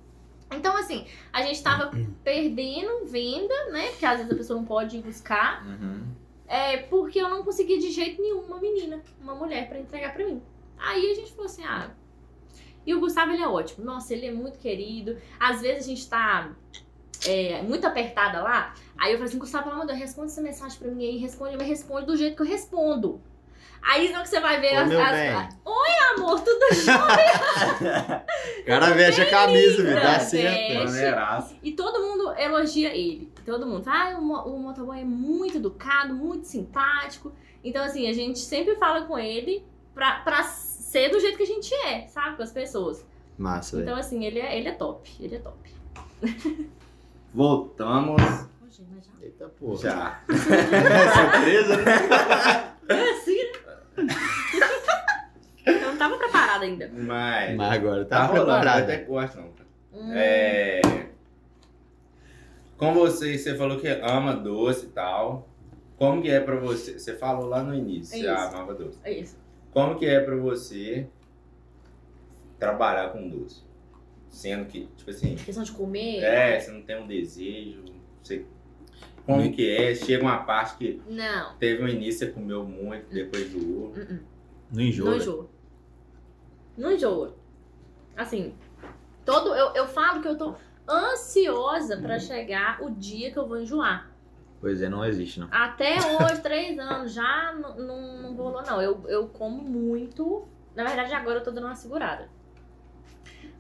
Então, assim, a gente tava perdendo venda, né, porque às vezes a pessoa não pode ir buscar, Uhum. é porque eu não conseguia de jeito nenhum uma menina, uma mulher pra entregar pra mim. Aí a gente falou assim, ah. E o Gustavo, ele é ótimo. Nossa, ele é muito querido. Às vezes a gente tá é, muito apertada lá. Aí eu falei assim, Gustavo, pelo amor de Deus, responde essa mensagem pra mim aí. Responde, mas responde do jeito que eu respondo. Aí não que você vai ver Oi, as, as-. Oi, amor, tudo jóia? O cara veste a camisa, velho. Dá certo. E todo mundo elogia ele. Todo mundo fala, ah, o, o motoboy é muito educado, muito simpático. Então, assim, a gente sempre fala com ele pra, pra ser do jeito que a gente é, sabe? Com as pessoas. Massa, velho. Então, assim, ele é, ele é top. Ele é top. Voltamos mas já. Eita porra. já. Surpresa, né? É assim, né? Eu não tava preparada ainda. Mas. Mas agora Tá tá, rolando, preparado. até gosto não. Hum, É. Com você, você falou que ama doce e tal. Como que é pra você? Você falou lá no início, É você amava doce. É isso. Como que é pra você trabalhar com doce? Sendo que, tipo assim, Questão de comer. é, você não tem um desejo, você... Como que é? Chega uma parte que Não. teve um início, você comeu muito, depois do Hum, hum. Não enjoa. Não velho. enjoa. Não enjoa. Assim, todo, eu, eu falo que eu tô ansiosa pra chegar o dia que eu vou enjoar. Pois é, não existe, não. Até hoje, três anos, já não, não, não rolou, não. Eu, eu como muito. Na verdade, agora eu tô dando uma segurada.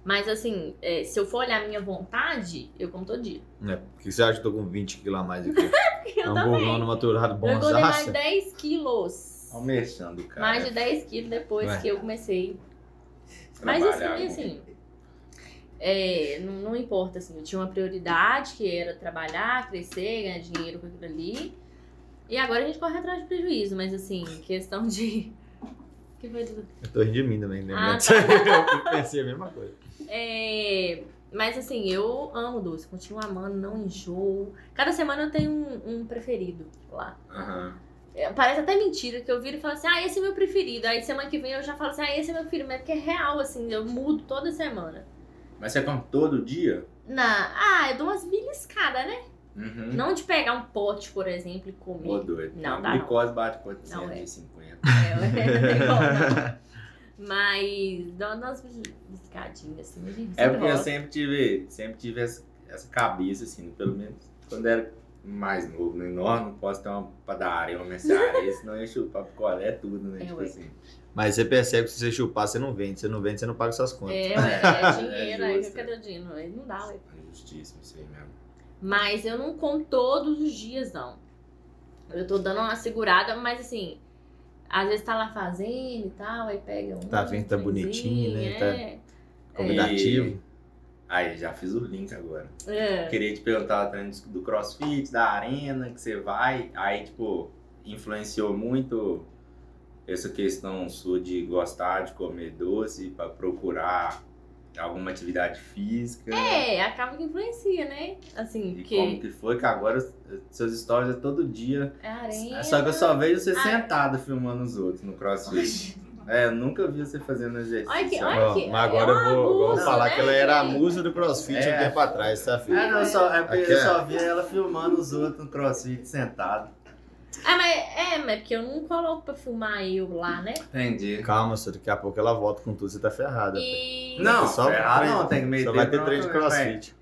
Mas assim, é, se eu for olhar a minha vontade, eu como todo dia. É, por que você acha que eu tô com 20 quilos a mais aqui? Eu Hamburgão também. maturado Eu engordei mais bonzaça. 10 quilos. almoçando, cara. Mais de 10 quilos depois Ué. que eu comecei Mas assim, com- assim, é, não, não importa, assim, eu tinha uma prioridade que era trabalhar, crescer, ganhar dinheiro com aquilo ali. E agora a gente corre atrás de prejuízo, mas assim, questão de. Que foi Dudu? Eu tô rindo de mim também, né? Ah, Mas eu pensei a mesma coisa. É, mas assim, eu amo doce, continuo amando, não enjoo. Cada semana eu tenho um, um preferido lá. Aham. É, Parece até mentira que eu viro e falo assim, ah, esse é meu preferido. Aí semana que vem eu já falo assim, ah, esse é meu preferido, mas é porque é real, assim, eu mudo toda semana. Mas você come todo dia? Na... Ah, eu dou umas beliscadas, né? Uhum. Não de pegar um pote, por exemplo, e comer. doido. Não, A dá não. glicose bate Não, é. 450. É, não tem como, não. Mas dou umas beliscadinhas, assim. mas É porque eu sempre tive, sempre tive essa, essa cabeça, assim, pelo menos quando era mais novo, né? Nós não posso ter uma padaria, uma mercearia, senão ia chupar picolé tudo, né? É, tipo ué. assim. Mas você percebe que se você chupar, você não vende. Se você não vende, você não paga suas contas. É, ué, é dinheiro, É aí cadê o dinheiro? Aí Não dá, ué. Justíssimo isso aí mesmo. Mas eu não como todos os dias, não. Eu tô dando uma segurada, mas assim, às vezes tá lá fazendo e tal, aí pega um. Tá vendo, tá bonitinho, né? Tá- É. Convidativo. Aí, já fiz o link agora. É. Queria te perguntar também do do crossfit, da arena, que você vai. Aí, tipo, influenciou muito essa questão sua de gostar de comer doce pra procurar alguma atividade física. É, acaba que influencia, né? Assim, E porque como que foi que agora seus stories é todo dia. é arena. Só que eu só vejo você Ah. sentado filmando os outros no crossfit. É, eu nunca vi você fazendo exercício. Olha que- sabe? olha Ó, que- mas agora é eu um vou, vou abuso, falar né, que ela era a musa do crossfit É. um tempo atrás, tá, filho? É, não, só, é porque Aqui eu é- só vi ela filmando os outros no crossfit sentado. Ah, mas é, mas porque eu não coloco pra filmar eu lá, né? Entendi. Calma, só daqui a pouco ela volta com tudo, você tá ferrada. E. Não, Só treino- não, tem que meter Só vai ter treino de crossfit.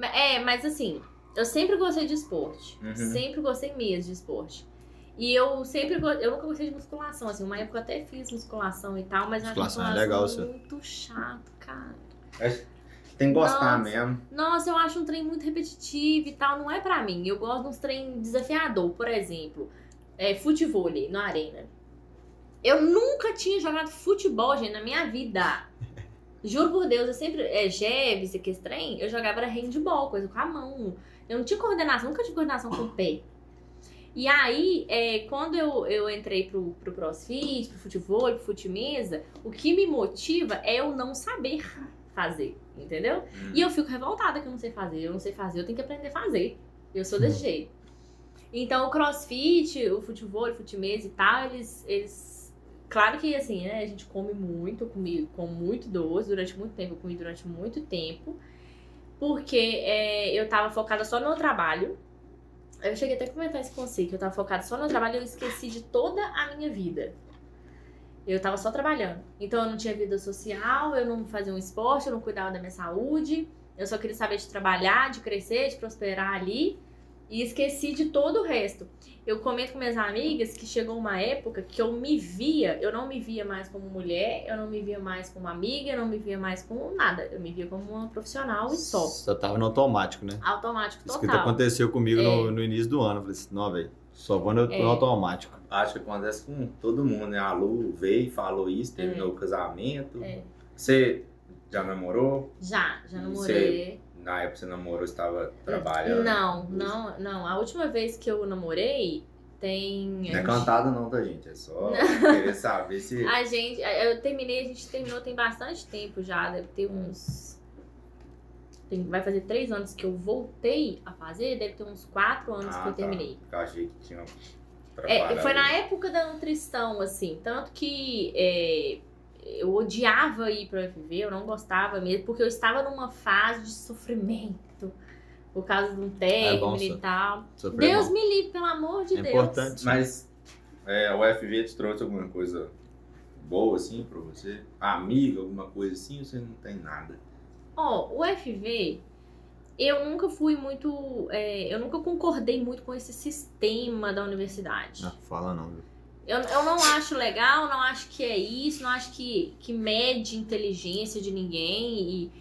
É, mas assim, eu sempre gostei de esporte. Uhum. Sempre gostei mesmo de esporte. E eu sempre eu nunca gostei de musculação, assim, uma época eu até fiz musculação e tal, mas eu acho Musculação é legal, senhor. muito chato, cara. Tem que gostar Nossa. mesmo. Nossa, eu acho um trem muito repetitivo e tal, não é pra mim. Eu gosto de uns trem desafiador, por exemplo, é, futevôlei na arena. Eu nunca tinha jogado futebol, gente, na minha vida. Juro por Deus, eu sempre. É, Jeves, que trem, eu jogava era handball, coisa com a mão. Eu não tinha coordenação, nunca tive coordenação com o pé. E aí, é, quando eu, eu entrei pro, pro crossfit, pro futebol, pro futimesa, o que me motiva é eu não saber fazer, entendeu? Hum. E eu fico revoltada que eu não sei fazer. Eu não sei fazer, eu tenho que aprender a fazer. Eu sou desse jeito. Então, o crossfit, o futebol, o futimesa e tal, eles, eles. Claro que assim, né? A gente come muito, eu comi com muito doce durante muito tempo, eu comi durante muito tempo. Porque é, eu tava focada só no trabalho. Eu cheguei até a comentar isso com você, que eu tava focada só no trabalho e eu esqueci de toda a minha vida. Eu tava só trabalhando. Então eu não tinha vida social, eu não fazia um esporte, eu não cuidava da minha saúde. Eu só queria saber de trabalhar, de crescer, de prosperar ali. E esqueci de todo o resto. Eu comento com minhas amigas que chegou uma época que eu me via, eu não me via mais como mulher, eu não me via mais como amiga, eu não me via mais como nada. Eu me via como uma profissional e só. Só tava no automático, né? Automático Isso que total. aconteceu comigo no, É. no início do ano. Eu falei assim, não, velho, só vou no, É. no automático. Acho que acontece com todo mundo, né? A Lu veio, falou isso, terminou o casamento. É. Você já namorou? Já, já namorei. Na época que você namorou, estava trabalhando? Não, não, não. A última vez que eu namorei tem. Não é cantado não, tá, gente? É só querer saber se... A gente, eu terminei, a gente terminou tem bastante tempo já, deve ter uns. tem- vai fazer três anos que eu voltei a fazer, deve ter uns quatro anos Ah, que eu tá. terminei. Eu achei que tinha É, foi na época da nutrição, assim, tanto que é, eu odiava ir para o FV, eu não gostava mesmo, porque eu estava numa fase de sofrimento por causa de um técnico É e tal. Sofreu Deus me livre, pelo amor de É Deus. importante. Mas é, o FV te trouxe alguma coisa boa, assim, pra você? Amiga, alguma coisa assim, ou você não tem nada? Ó, o FV, eu nunca fui muito. é, eu nunca concordei muito com esse sistema da universidade. Não, fala não, viu? Eu, eu não acho legal, não acho que é isso, não acho que, que mede inteligência de ninguém. E,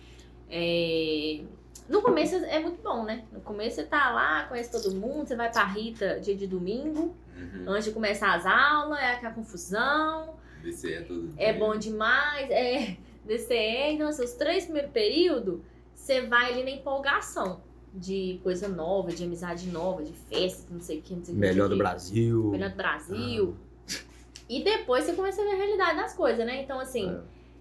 é, no começo é muito bom, né? No começo você tá lá, conhece todo mundo, você vai pra Rita dia de domingo, Uhum. antes de começar as aulas, é aquela confusão, DCE é tudo. é bom demais, é DCE. Então, assim, os três primeiros períodos, você vai ali na empolgação de coisa nova, de amizade nova, de festa, não sei o que, não sei o que. Melhor do Brasil. melhor do Brasil. E depois você começa a ver a realidade das coisas, né? Então, assim, É.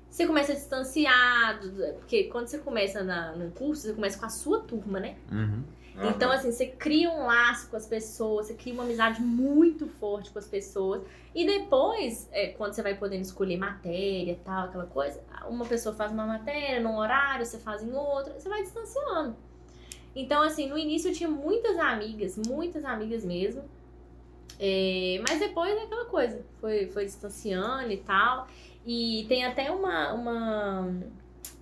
você começa distanciado, porque quando você começa na, num curso, você começa com a sua turma, né? Uhum. Aham. Então, assim, você cria um laço com as pessoas, você cria uma amizade muito forte com as pessoas. E depois, é, quando você vai podendo escolher matéria e tal, aquela coisa, uma pessoa faz uma matéria num horário, você faz em outro, você vai distanciando. Então, assim, no início eu tinha muitas amigas, muitas amigas mesmo. É, mas depois é aquela coisa, foi, foi distanciando e tal. E tem até uma, uma,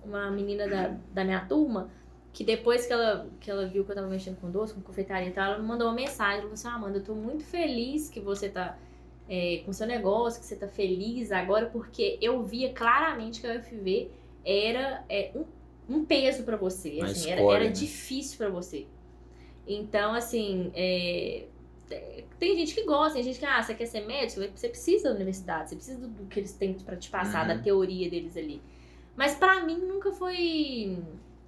uma menina da, da minha turma que depois que ela, que ela viu que eu tava mexendo com doce, com confeitaria e tal, ela me mandou uma mensagem. Ela falou assim: Ah, Amanda, eu tô muito feliz que você tá é, com seu negócio, que você tá feliz agora, porque eu via claramente que a UFV era é, um, um peso pra você. Assim, era, escolha, era né? difícil pra você. Então, assim, é, tem gente que gosta, tem gente que, ah, você quer ser médico, você precisa da universidade, você precisa do, do que eles têm pra te passar, Uhum. da teoria deles ali. Mas pra mim nunca foi.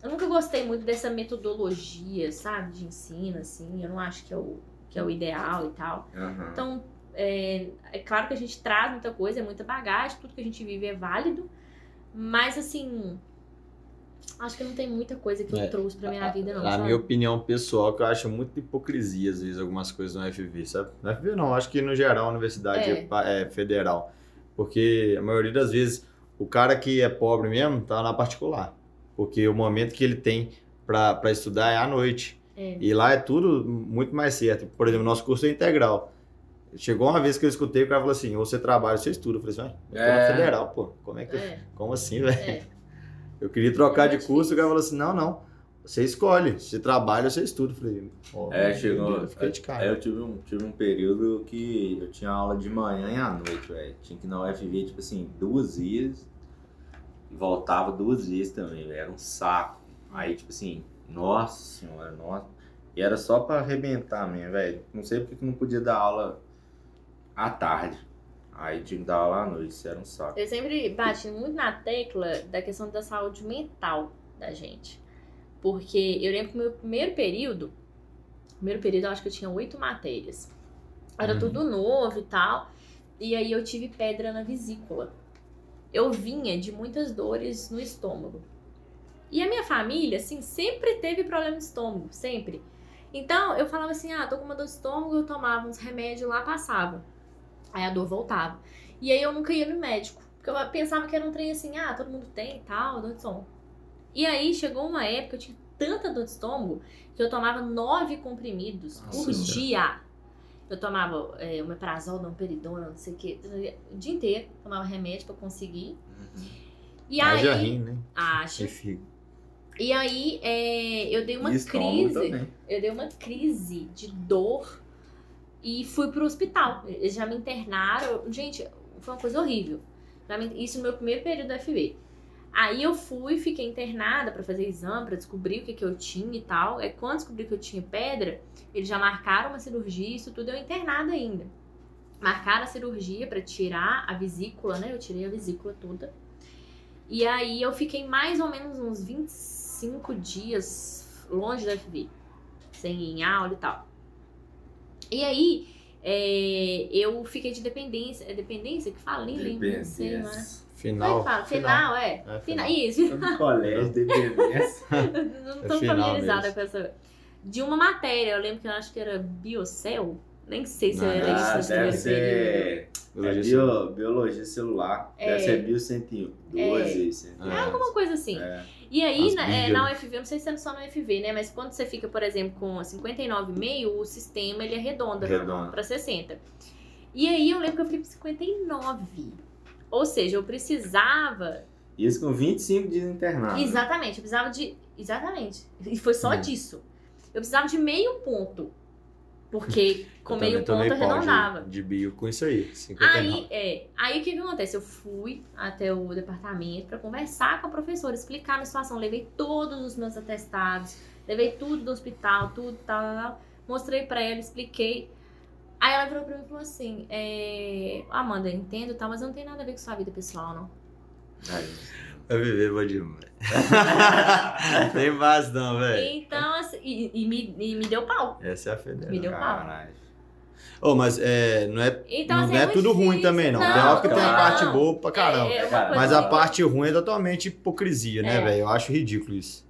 Eu nunca gostei muito dessa metodologia, sabe, de ensino, assim. Eu não acho que é o, que é o ideal e tal. Aham. Então, é, é claro que a gente traz muita coisa, é muita bagagem, tudo que a gente vive é válido. Mas, assim, acho que não tem muita coisa que eu É, trouxe pra minha vida, não. Na sabe? minha opinião pessoal, que eu acho muita hipocrisia, às vezes, algumas coisas no FV, sabe? No FV não, acho que no geral, a universidade É. pa- é federal. Porque a maioria das vezes, o cara que é pobre mesmo, tá na particular. Porque o momento que ele tem pra pra estudar é à noite. É. E lá é tudo muito mais certo. Por exemplo, nosso curso é integral. Chegou uma vez que eu escutei, o cara falou assim, ou você trabalha ou você estuda. Eu falei assim, "Ué, eu tô na É. federal, pô. Como é que... É, Como assim, velho? Eu queria trocar É de curso, o cara falou assim, não, não. Você escolhe. Você trabalha ou você estuda. Eu falei, ó, É, chegou. Eu fiquei de cara. É, eu tive um, tive um período que eu tinha aula de manhã e à noite, velho. Tinha que ir na UFV, tipo assim, duas vezes. E voltava duas vezes também, velho. Era um saco. Aí, tipo assim, nossa senhora, nossa. E era só pra arrebentar mesmo, velho. Não sei porque que não podia dar aula à tarde. Aí tinha que dar aula à noite, isso era um saco. Eu sempre bati muito na tecla da questão da saúde mental da gente. Porque eu lembro que o meu primeiro período, primeiro período eu acho que eu tinha oito matérias. Era Uhum. tudo novo e tal. E aí eu tive pedra na vesícula. Eu vinha de muitas dores no estômago. E a minha família, assim, sempre teve problema de estômago, sempre. Então eu falava assim: ah, tô com uma dor de estômago, eu tomava uns remédios lá, passava. Aí a dor voltava. E aí eu nunca ia no médico. Porque eu pensava que era um trem assim, ah, todo mundo tem e tal, dor de estômago. E aí chegou uma época, eu tinha tanta dor de estômago que eu tomava nove comprimidos Nossa por dia. Eu tomava é, omeprazol, domperidona, não sei o que, o dia inteiro. Tomava remédio pra conseguir. E aí, Haja rim, né? acho. E. E aí, é, eu dei uma E crise. Eu dei uma crise de dor e fui pro hospital. Eles já me internaram. Gente, foi uma coisa horrível. Isso no meu primeiro período da FV. Aí eu fui, fiquei internada pra fazer exame, pra descobrir o que, que eu tinha e tal. É quando descobri que eu tinha pedra, eles já marcaram uma cirurgia, isso tudo eu internada ainda. Marcaram a cirurgia pra tirar a vesícula, né? Eu tirei a vesícula toda. E aí eu fiquei mais ou menos uns 25 dias longe da FV. Sem ir em aula e tal. E aí, é, eu fiquei de dependência. É dependência que fala? Nem lembro, não sei, não é? É Final. que fala? Final, é. É, Final. final. Isso. Todo colégio, dependência. não É tô final familiarizada mesmo. com essa. De uma matéria, eu lembro que eu acho que era Biocel. Nem sei se Não, era Ah, isso Ah, deve ser é Biologia bio, biologia celular. É. Deve ser bio 112, 111. É alguma coisa assim. É. E aí, na, é, na né? UFV, não sei se é só na UFV, né? Mas quando você fica, por exemplo, com 59,5, o sistema ele arredonda Arredonda. para 60. E aí eu lembro que eu fiquei com 59. Ou seja, eu precisava. Isso com 25 dias internado. Exatamente, eu precisava de. Exatamente. E foi só disso. Eu precisava de meio ponto. Porque com Eu meio ponto pau de- arredondava. De, bio com isso aí. 59. Aí, é, aí o que, que acontece? Eu fui até o departamento pra conversar com a professora, explicar a minha situação. Levei todos os meus atestados, levei tudo do hospital, tudo, tal, tal, tal. Mostrei pra ela, expliquei. Aí ela virou pra mim e falou assim: é, Amanda, eu entendo, tá, mas não tem nada a ver com sua vida pessoal, não. Aí, Vai viver, vai demais. Tem base não, velho. Então, assim, e, e me, e me deu pau. Essa é a federal. Me deu pau. Caralho. Ô, mas é, não é, Então, não assim, é, muito tudo ruim difícil. também, não. Não, tem hora que tem a claro. parte boa pra caramba. É, é uma Cara, coisa Mas a parte ruim é totalmente hipocrisia, né, É. velho? Eu acho ridículo isso.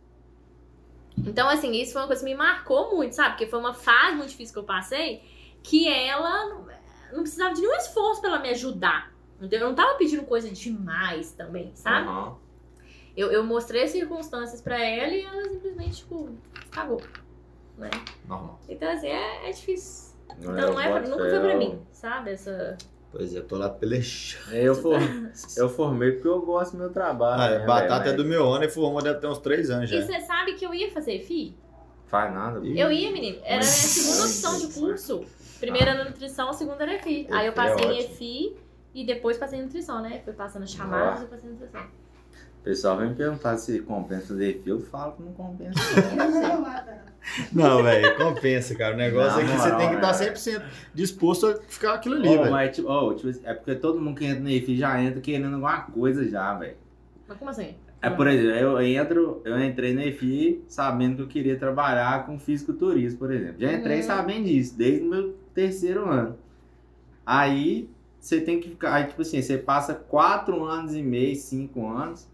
Então, assim, isso foi uma coisa que me marcou muito, sabe? Porque foi uma fase muito difícil que eu passei que ela não, não precisava de nenhum esforço pra ela me ajudar. Entendeu? Eu não tava pedindo coisa demais também, sabe? Aham. Eu, eu mostrei as circunstâncias pra ela e ela simplesmente, tipo, cagou. Né? Normal. Então, assim, é, é difícil. Então, eu não é pra, nunca foi pra eu- mim, sabe? Essa. Pois é, tô lá pelechando. Eu, for, eu formei porque eu gosto do meu trabalho. Ah, né, batata velho? é do meu ano e formou deve ter uns três anos já. E você sabe que eu ia fazer FI? Faz nada. Ih. Eu ia, menino. Era a minha segunda opção de curso. Primeira era nutrição, a segunda era FI. Aí eu é passei em ótimo. FI e depois passei em nutrição, né? Fui passando chamadas Ah. e passei em nutrição. O pessoal vem me perguntar se compensa fazer fio, eu falo que não compensa. Não, velho, compensa, cara. O negócio Na é que você tem que estar é. 100% disposto a ficar aquilo ali, velho. mas, tipo, ô, tipo, é porque todo mundo que entra no EFI já entra querendo alguma coisa já, velho. Mas como assim? É, por exemplo, eu entro, eu entrei no EFI sabendo que eu queria trabalhar com fisiculturismo, por exemplo. Já entrei Uhum. sabendo disso, desde o meu terceiro ano. Aí você tem que ficar, aí, tipo assim, você passa quatro anos e meio, cinco anos,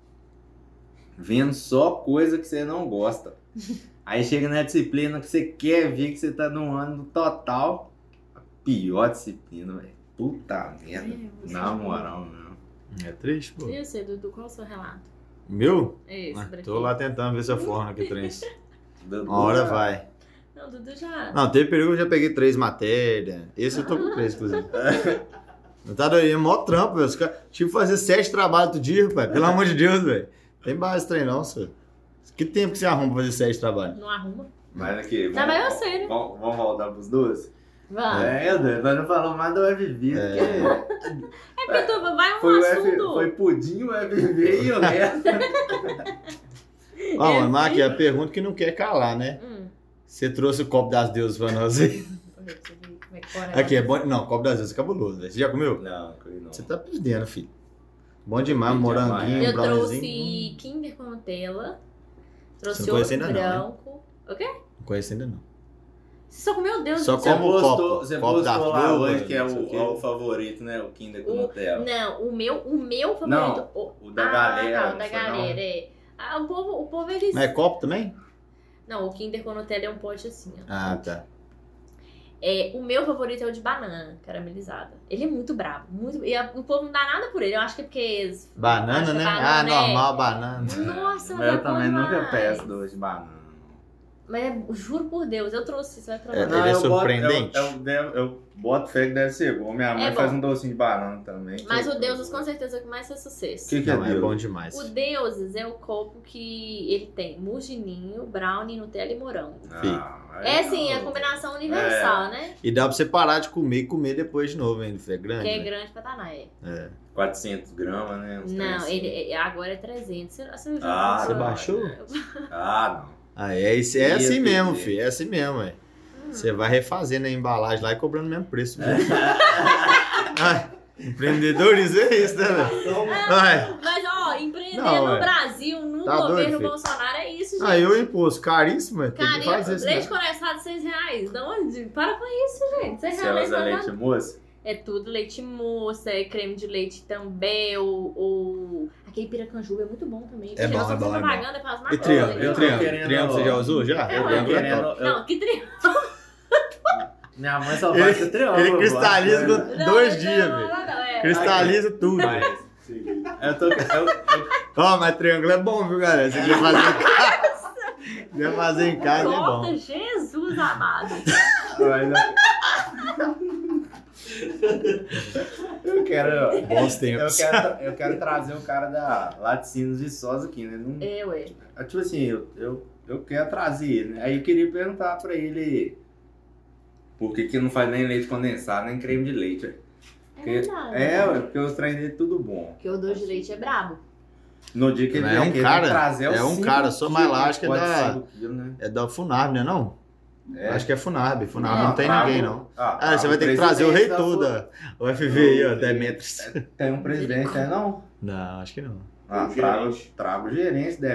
vendo só coisa que você não gosta. Aí chega na disciplina que você quer ver que você tá no ano total, a pior disciplina, velho. Puta merda. É, Na não- moral, não. É triste, pô. E você, Dudu, qual é o seu relato? Meu? Esse, Ah, tô lá tentando ver se eu forno aqui três. Uma hora vai. Não, Dudu já. Não, teve período que eu já peguei três matérias. Esse eu tô com três, inclusive. Não tá doido, é mó trampo, velho. Os caras tive que fazer sete trabalhos todo dia, pai. Pelo amor de Deus, velho. Tem base trem não, senhor. Que tempo que você arruma pra fazer sete trabalhos? Não arruma. Mas aqui, Não, mas eu sei, né? Vamos, vamos voltar pros dois? Vai. É, meu Deus, nós não falamos mais do FV, É. porque É porque tu vai um foi, o F, assunto. foi pudim, o FV e o resto. Ó, mano, mas aqui, a pergunta que não quer calar, né? Hum. Você trouxe o copo das deusas pra nós aí. Deixa eu ver como é fora. Aqui, é bom. Não, copo das vezes é cabuloso, velho. Você já comeu? Não, comi não. Você tá perdendo, filho. Bom demais, moranguinho, Eu trouxe Kinder com Nutella. Trouxe Você ovo ainda não, né? branco. O quê? Não conheço ainda não. Você só comeu Deus Só do céu. Você como postou, copo, você copo da postou lá Fruva, hoje, que é o o, o favorito, né? O Kinder com O- Nutella. Não, o meu, o meu favorito. Não, o da ah, galera, Tá, o da galera, é. Ah, o povo, o povo eles. Mas é copo também? Não, o Kinder com Nutella é um pote assim, ó. Ah, tá. É, o meu favorito é o de banana caramelizada. Ele é muito brabo. Muito, e a- o povo não dá nada por ele. Eu acho que é porque. Banana, né? banana ah, é- normal, banana. Nossa, mas é eu bom também nunca peço doce de banana. Mas é- juro por Deus, eu trouxe, você vai provar. É, ele é eu boto- surpreendente. eu, eu, eu boto fé que deve ser bom. Minha mãe É faz um docinho de banana também. Mas que- o Deuses com certeza é o que mais faz sucesso. O que, que é Não, é Deus? bom demais. O Deuses é o copo que ele tem mugininho, brownie, Nutella e morango. Ah, É assim, não. a combinação universal, né? E dá pra você parar de comer e comer depois de novo ainda. É grande. Que é né? grande pra danar, é. É. 400 gramas, né? Uns Não, ele, assim. é- agora é 300. Você, você Ah, você baixou? Ah, não. Ah, é, isso, é assim mesmo, filho. É assim mesmo, é. Você vai refazendo a embalagem lá e cobrando o mesmo preço. Ai, empreendedorismo é isso, né, velho? Mas, ó, empreender Não, no é. Brasil, no Tá governo doido. Bolsonaro, é isso, gente. aí o imposto caríssimo, é, tem que Carinho, fazer isso. leite Né? condensado, 6 reais. Da onde? Para com isso, gente. 6 Você reais usa leite leite moça? É tudo leite moça, é creme de leite também, ou, ou... aquele piracanjuba é muito bom também. É bom, é bom, é bom. propaganda para as E marcas. triângulo? eu E triângulo? Triângulo você já usou? Já? Eu é querendo- top. eu- Não, que triângulo. Minha mãe só faz com triângulo. Ele cristaliza eu Não, dois não, dias, não, velho. é. Cristaliza tudo. Mas, eu tô. Eu, eu, Ó, mas triângulo é bom, viu, galera? Você quer fazer em casa? Quer fazer em casa é Corta, bom. Jesus amado. Eu quero. Bons Eu tempos. quero, eu quero trazer o cara da Laticínios de Sosa aqui, né? Não, É, ué. tipo assim, eu, eu, eu quero trazer ele, né? Aí eu queria perguntar pra ele por que, que não faz nem leite condensado, nem creme de leite. ué. É Porque- verdade. É, ué, porque os trem dele tudo bom. Porque o doce de leite é brabo. No dia que ele É vier um cara, trazer é um cara, sou mais lá, acho que é da- quilos, né? É da Funarb, né não? É. Acho que é Funarb. Funarb Não, não, tem Trago- ninguém, não. Ah, Ah, você vai ter que trazer o reitor da UFV aí, ó, Demetrius. Tem um presidente, é não? Não, acho que não. Ah, O trago, trago o gerente lá.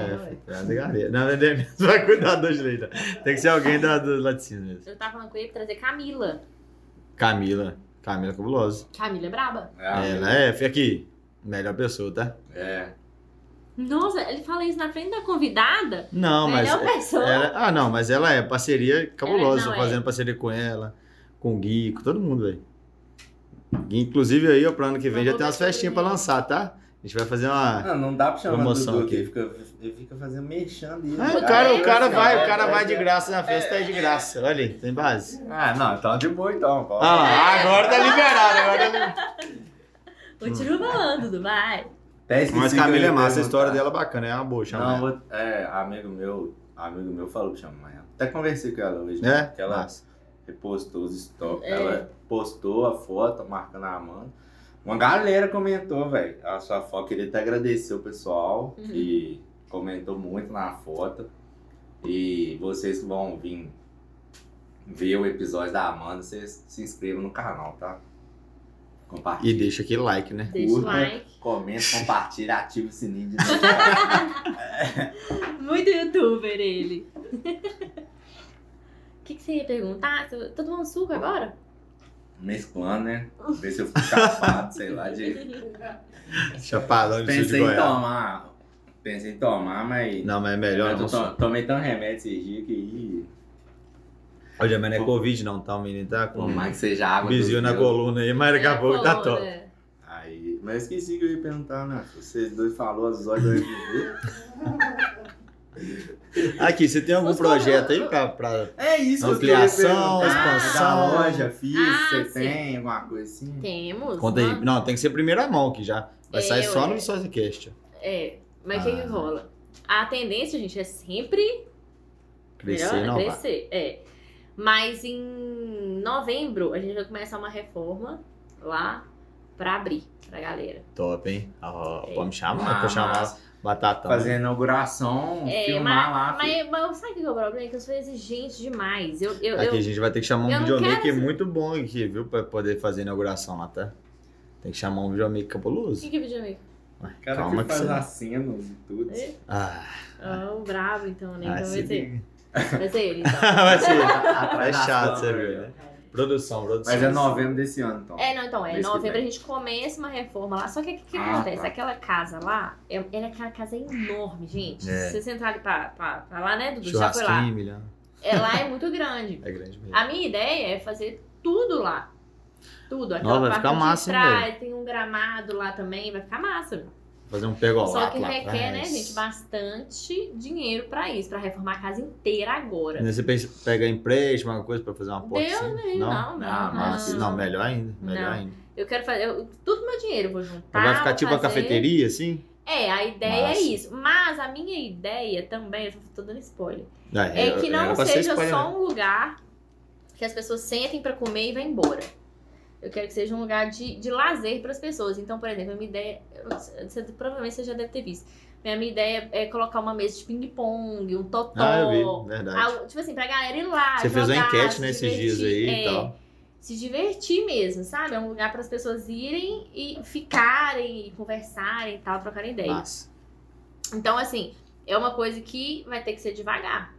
É, traz a galera. Não, é Demetrius vai cuidar dos direito. Tem que ser alguém da, do laticínio mesmo. Eu tava falando com ele pra trazer Camila. Camila. Camila cabulosa. Camila é braba. É, Ela é, fica aqui. Melhor pessoa, tá? é. Nossa, ele fala isso na frente da convidada. Não, mas. Melhor pessoa. ela- ah, não, mas ela é parceria cabulosa. Ela- não, fazendo é. parceria com ela, com o Gui, com todo mundo, velho. Gui, Inclusive aí, ó, pro ano que vem já tem umas festinhas pra lançar, tá? A gente vai fazer uma. Não, não dá pra chamar Promoção Dudu, aqui. ele fica, ele fica fazendo mexendo isso. Ah, o cara, o cara vai, é, o cara é, vai de é. graça na festa, é de graça. Olha aí, tem base. Ah, não, então de boa então. Ah agora tá liberado, agora tá liberado. Continua falando, Dudu, vai. Até esqueci Mas que eu Camila é massa, a história dela é bacana, é uma boa, chama Não, é, amigo meu, amigo meu falou que chama ela. Até conversei com ela hoje. É? né? Que ela Massa. repostou os stories. É. Ela postou a foto marcando a Amanda. Uma galera comentou, velho, a sua foto. Queria até agradecer o pessoal Uhum. que comentou muito na foto. E vocês que vão vir ver o episódio da Amanda, vocês se inscrevam no canal, tá? E Compartilhe. deixa aquele like, né? Deixa o Curta. like. Comenta, compartilha, ativa o sininho de. Muito youtuber ele. O que, que você ia perguntar? Tá tomando suco agora? Mesclando, né? Ver se eu fico chapado, sei lá, de... Chapadão de sul de Pensei em Goiás. tomar. Pensei em tomar, mas. Não, mas é melhor eu não. to- tomei tão remédio esses dias que. Olha, mas não é Covid não, tá? O menino tá com Por um mais que seja água. bizil dos na coluna aí, mas daqui a É, pouco tá top. Aí. Mas esqueci que eu ia perguntar, né? Vocês dois falaram as horas do. Aqui, você tem algum Os projeto aí pra... pra... É isso eu Ampliação, expansão. Da loja, fiz, Ah, você sim. tem alguma coisa assim? Temos. Conta aí. uma- Não, tem que ser primeira mão, que já vai É, sair só ué. no Sozicast. É, mas o que, que Ah. rola? A tendência, gente, é sempre Crescer melhor, crescer. É. Mas em novembro a gente vai começar uma reforma lá pra abrir pra galera. Top, hein? É. Pode me chamar, Ah, pode chamar mas Batatão. Fazer a inauguração, É, filmar lá. filho. Mas, mas sabe o que é o problema? É que eu sou exigente demais. Eu, eu, Aqui eu- a gente vai ter que chamar um videomaker quero muito bom aqui, viu? Pra poder fazer a inauguração lá, tá? Tem que chamar um videomaker O cabuloso. que que é videomaker? Ué, O cara calma que que faz você... as cenas e tudo. É? Ah, Ah, o bravo, então, né? ah, Então vai ser, liga. vai ser ele, então. vai ser. É chato, você viu, né? Produção, produção. Mas é novembro desse ano, então. É, não, então, é novembro a gente começa uma reforma lá. Só que o que, que Ah, acontece? tá. Aquela casa lá, é, ela é aquela casa enorme, gente. É. Se você entrar ali pra, pra, pra lá, né, Dudu? Já foi lá. Churrasquinho, milhão. Ela é muito grande. É grande mesmo. A minha ideia é fazer tudo lá. Tudo. Aquela Nossa, vai parte ficar de massa, hein, trás, tem um gramado lá também, vai ficar massa. Fazer um pegolato Só que lá requer, atrás. né, gente, bastante dinheiro pra isso, pra reformar a casa inteira agora. Você pensa pegar empréstimo, alguma coisa pra fazer uma porta Deus assim? me livre, não, não, Ah, não. mas- Não, melhor ainda, melhor Não. ainda. Eu quero fazer, eu, tudo meu dinheiro eu vou juntar. Vai ficar tipo uma fazer- cafeteria, assim? É, a ideia Massa. é isso. Mas a minha ideia também, eu tô dando spoiler, Ah, é que não seja spoiler, só né? um lugar que as pessoas sentem pra comer e vão embora. Eu quero que seja um lugar de, de lazer para as pessoas. Então, por exemplo, a minha ideia, você, provavelmente você já deve ter visto. Minha, minha ideia é colocar uma mesa de ping-pong, um totó. Ah, eu vi, verdade. algo- tipo assim, pra galera ir lá. Você fez uma jogar, enquete se nesses dias aí e É, tal. se divertir mesmo, sabe? É um lugar para as pessoas irem e ficarem, e conversarem e tal, trocarem ideias. Então, assim, é uma coisa que vai ter que ser devagar.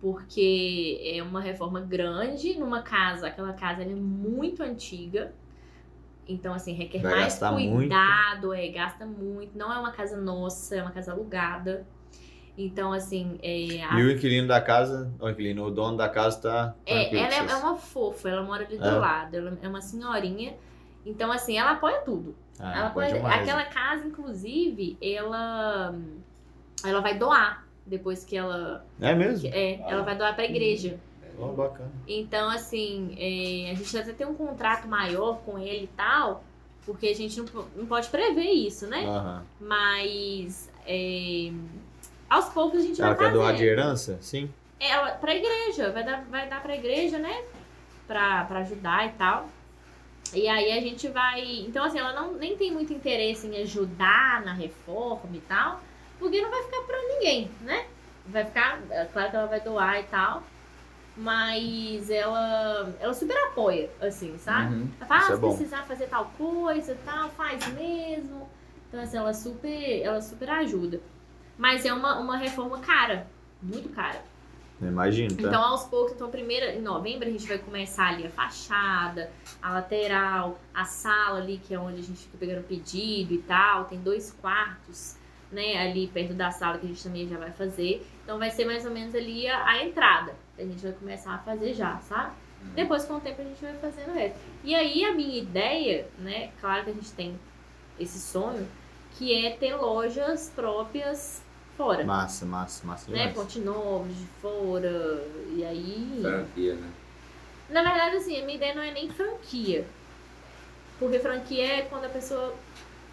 Porque é uma reforma grande numa casa. Aquela casa é muito antiga. Então, assim, requer Vai mais gastar muito. cuidado, é, gasta muito. Não é uma casa nossa, é uma casa alugada. Então, assim, é, a- E o inquilino da casa, o inquilino, o dono da casa tá é, ela é, é uma fofa, ela mora ali do É. lado. Ela é uma senhorinha. Então, assim, ela apoia tudo. Ah, Ela pode- demais. aquela casa, inclusive, ela ela vai doar depois que ela É mesmo? é, ela vai doar para a igreja. Ó, bacana. Então, assim, é, a gente até tem um contrato maior com ele e tal, porque a gente não, não pode prever isso, né? Aham. Mas é, aos poucos a gente Ela vai quer doar de herança? Sim. Ela para a igreja, vai dar vai dar para a igreja, né? Para ajudar e tal. E aí a gente vai. Então, assim, ela não, nem tem muito interesse em ajudar na reforma e tal, porque não vai ficar pra ninguém, né? Vai ficar. É claro que ela vai doar e tal, mas ela, ela super apoia, assim, sabe? Uhum. Ela fala, ah, é se bom. precisar fazer tal coisa tal, faz mesmo. Então, assim, ela super, ela super ajuda. Mas é uma, uma reforma cara, muito cara. Imagino, tá? Então, aos poucos, então, primeiro, em novembro, a gente vai começar ali a fachada, a lateral, a sala ali, que é onde a gente fica pegando pedido e tal. Tem dois quartos, né, ali perto da sala que a gente também já vai fazer. Então, vai ser mais ou menos ali a, a entrada. A gente vai começar a fazer já, sabe? Depois, com o tempo, a gente vai fazendo o resto. E aí, a minha ideia, né, claro que a gente tem esse sonho, que é ter lojas próprias fora Massa, massa, massa né. Ponte Nova, de fora, e aí... Franquia, né? Na verdade, assim, a minha ideia não é nem franquia. Porque franquia é quando a pessoa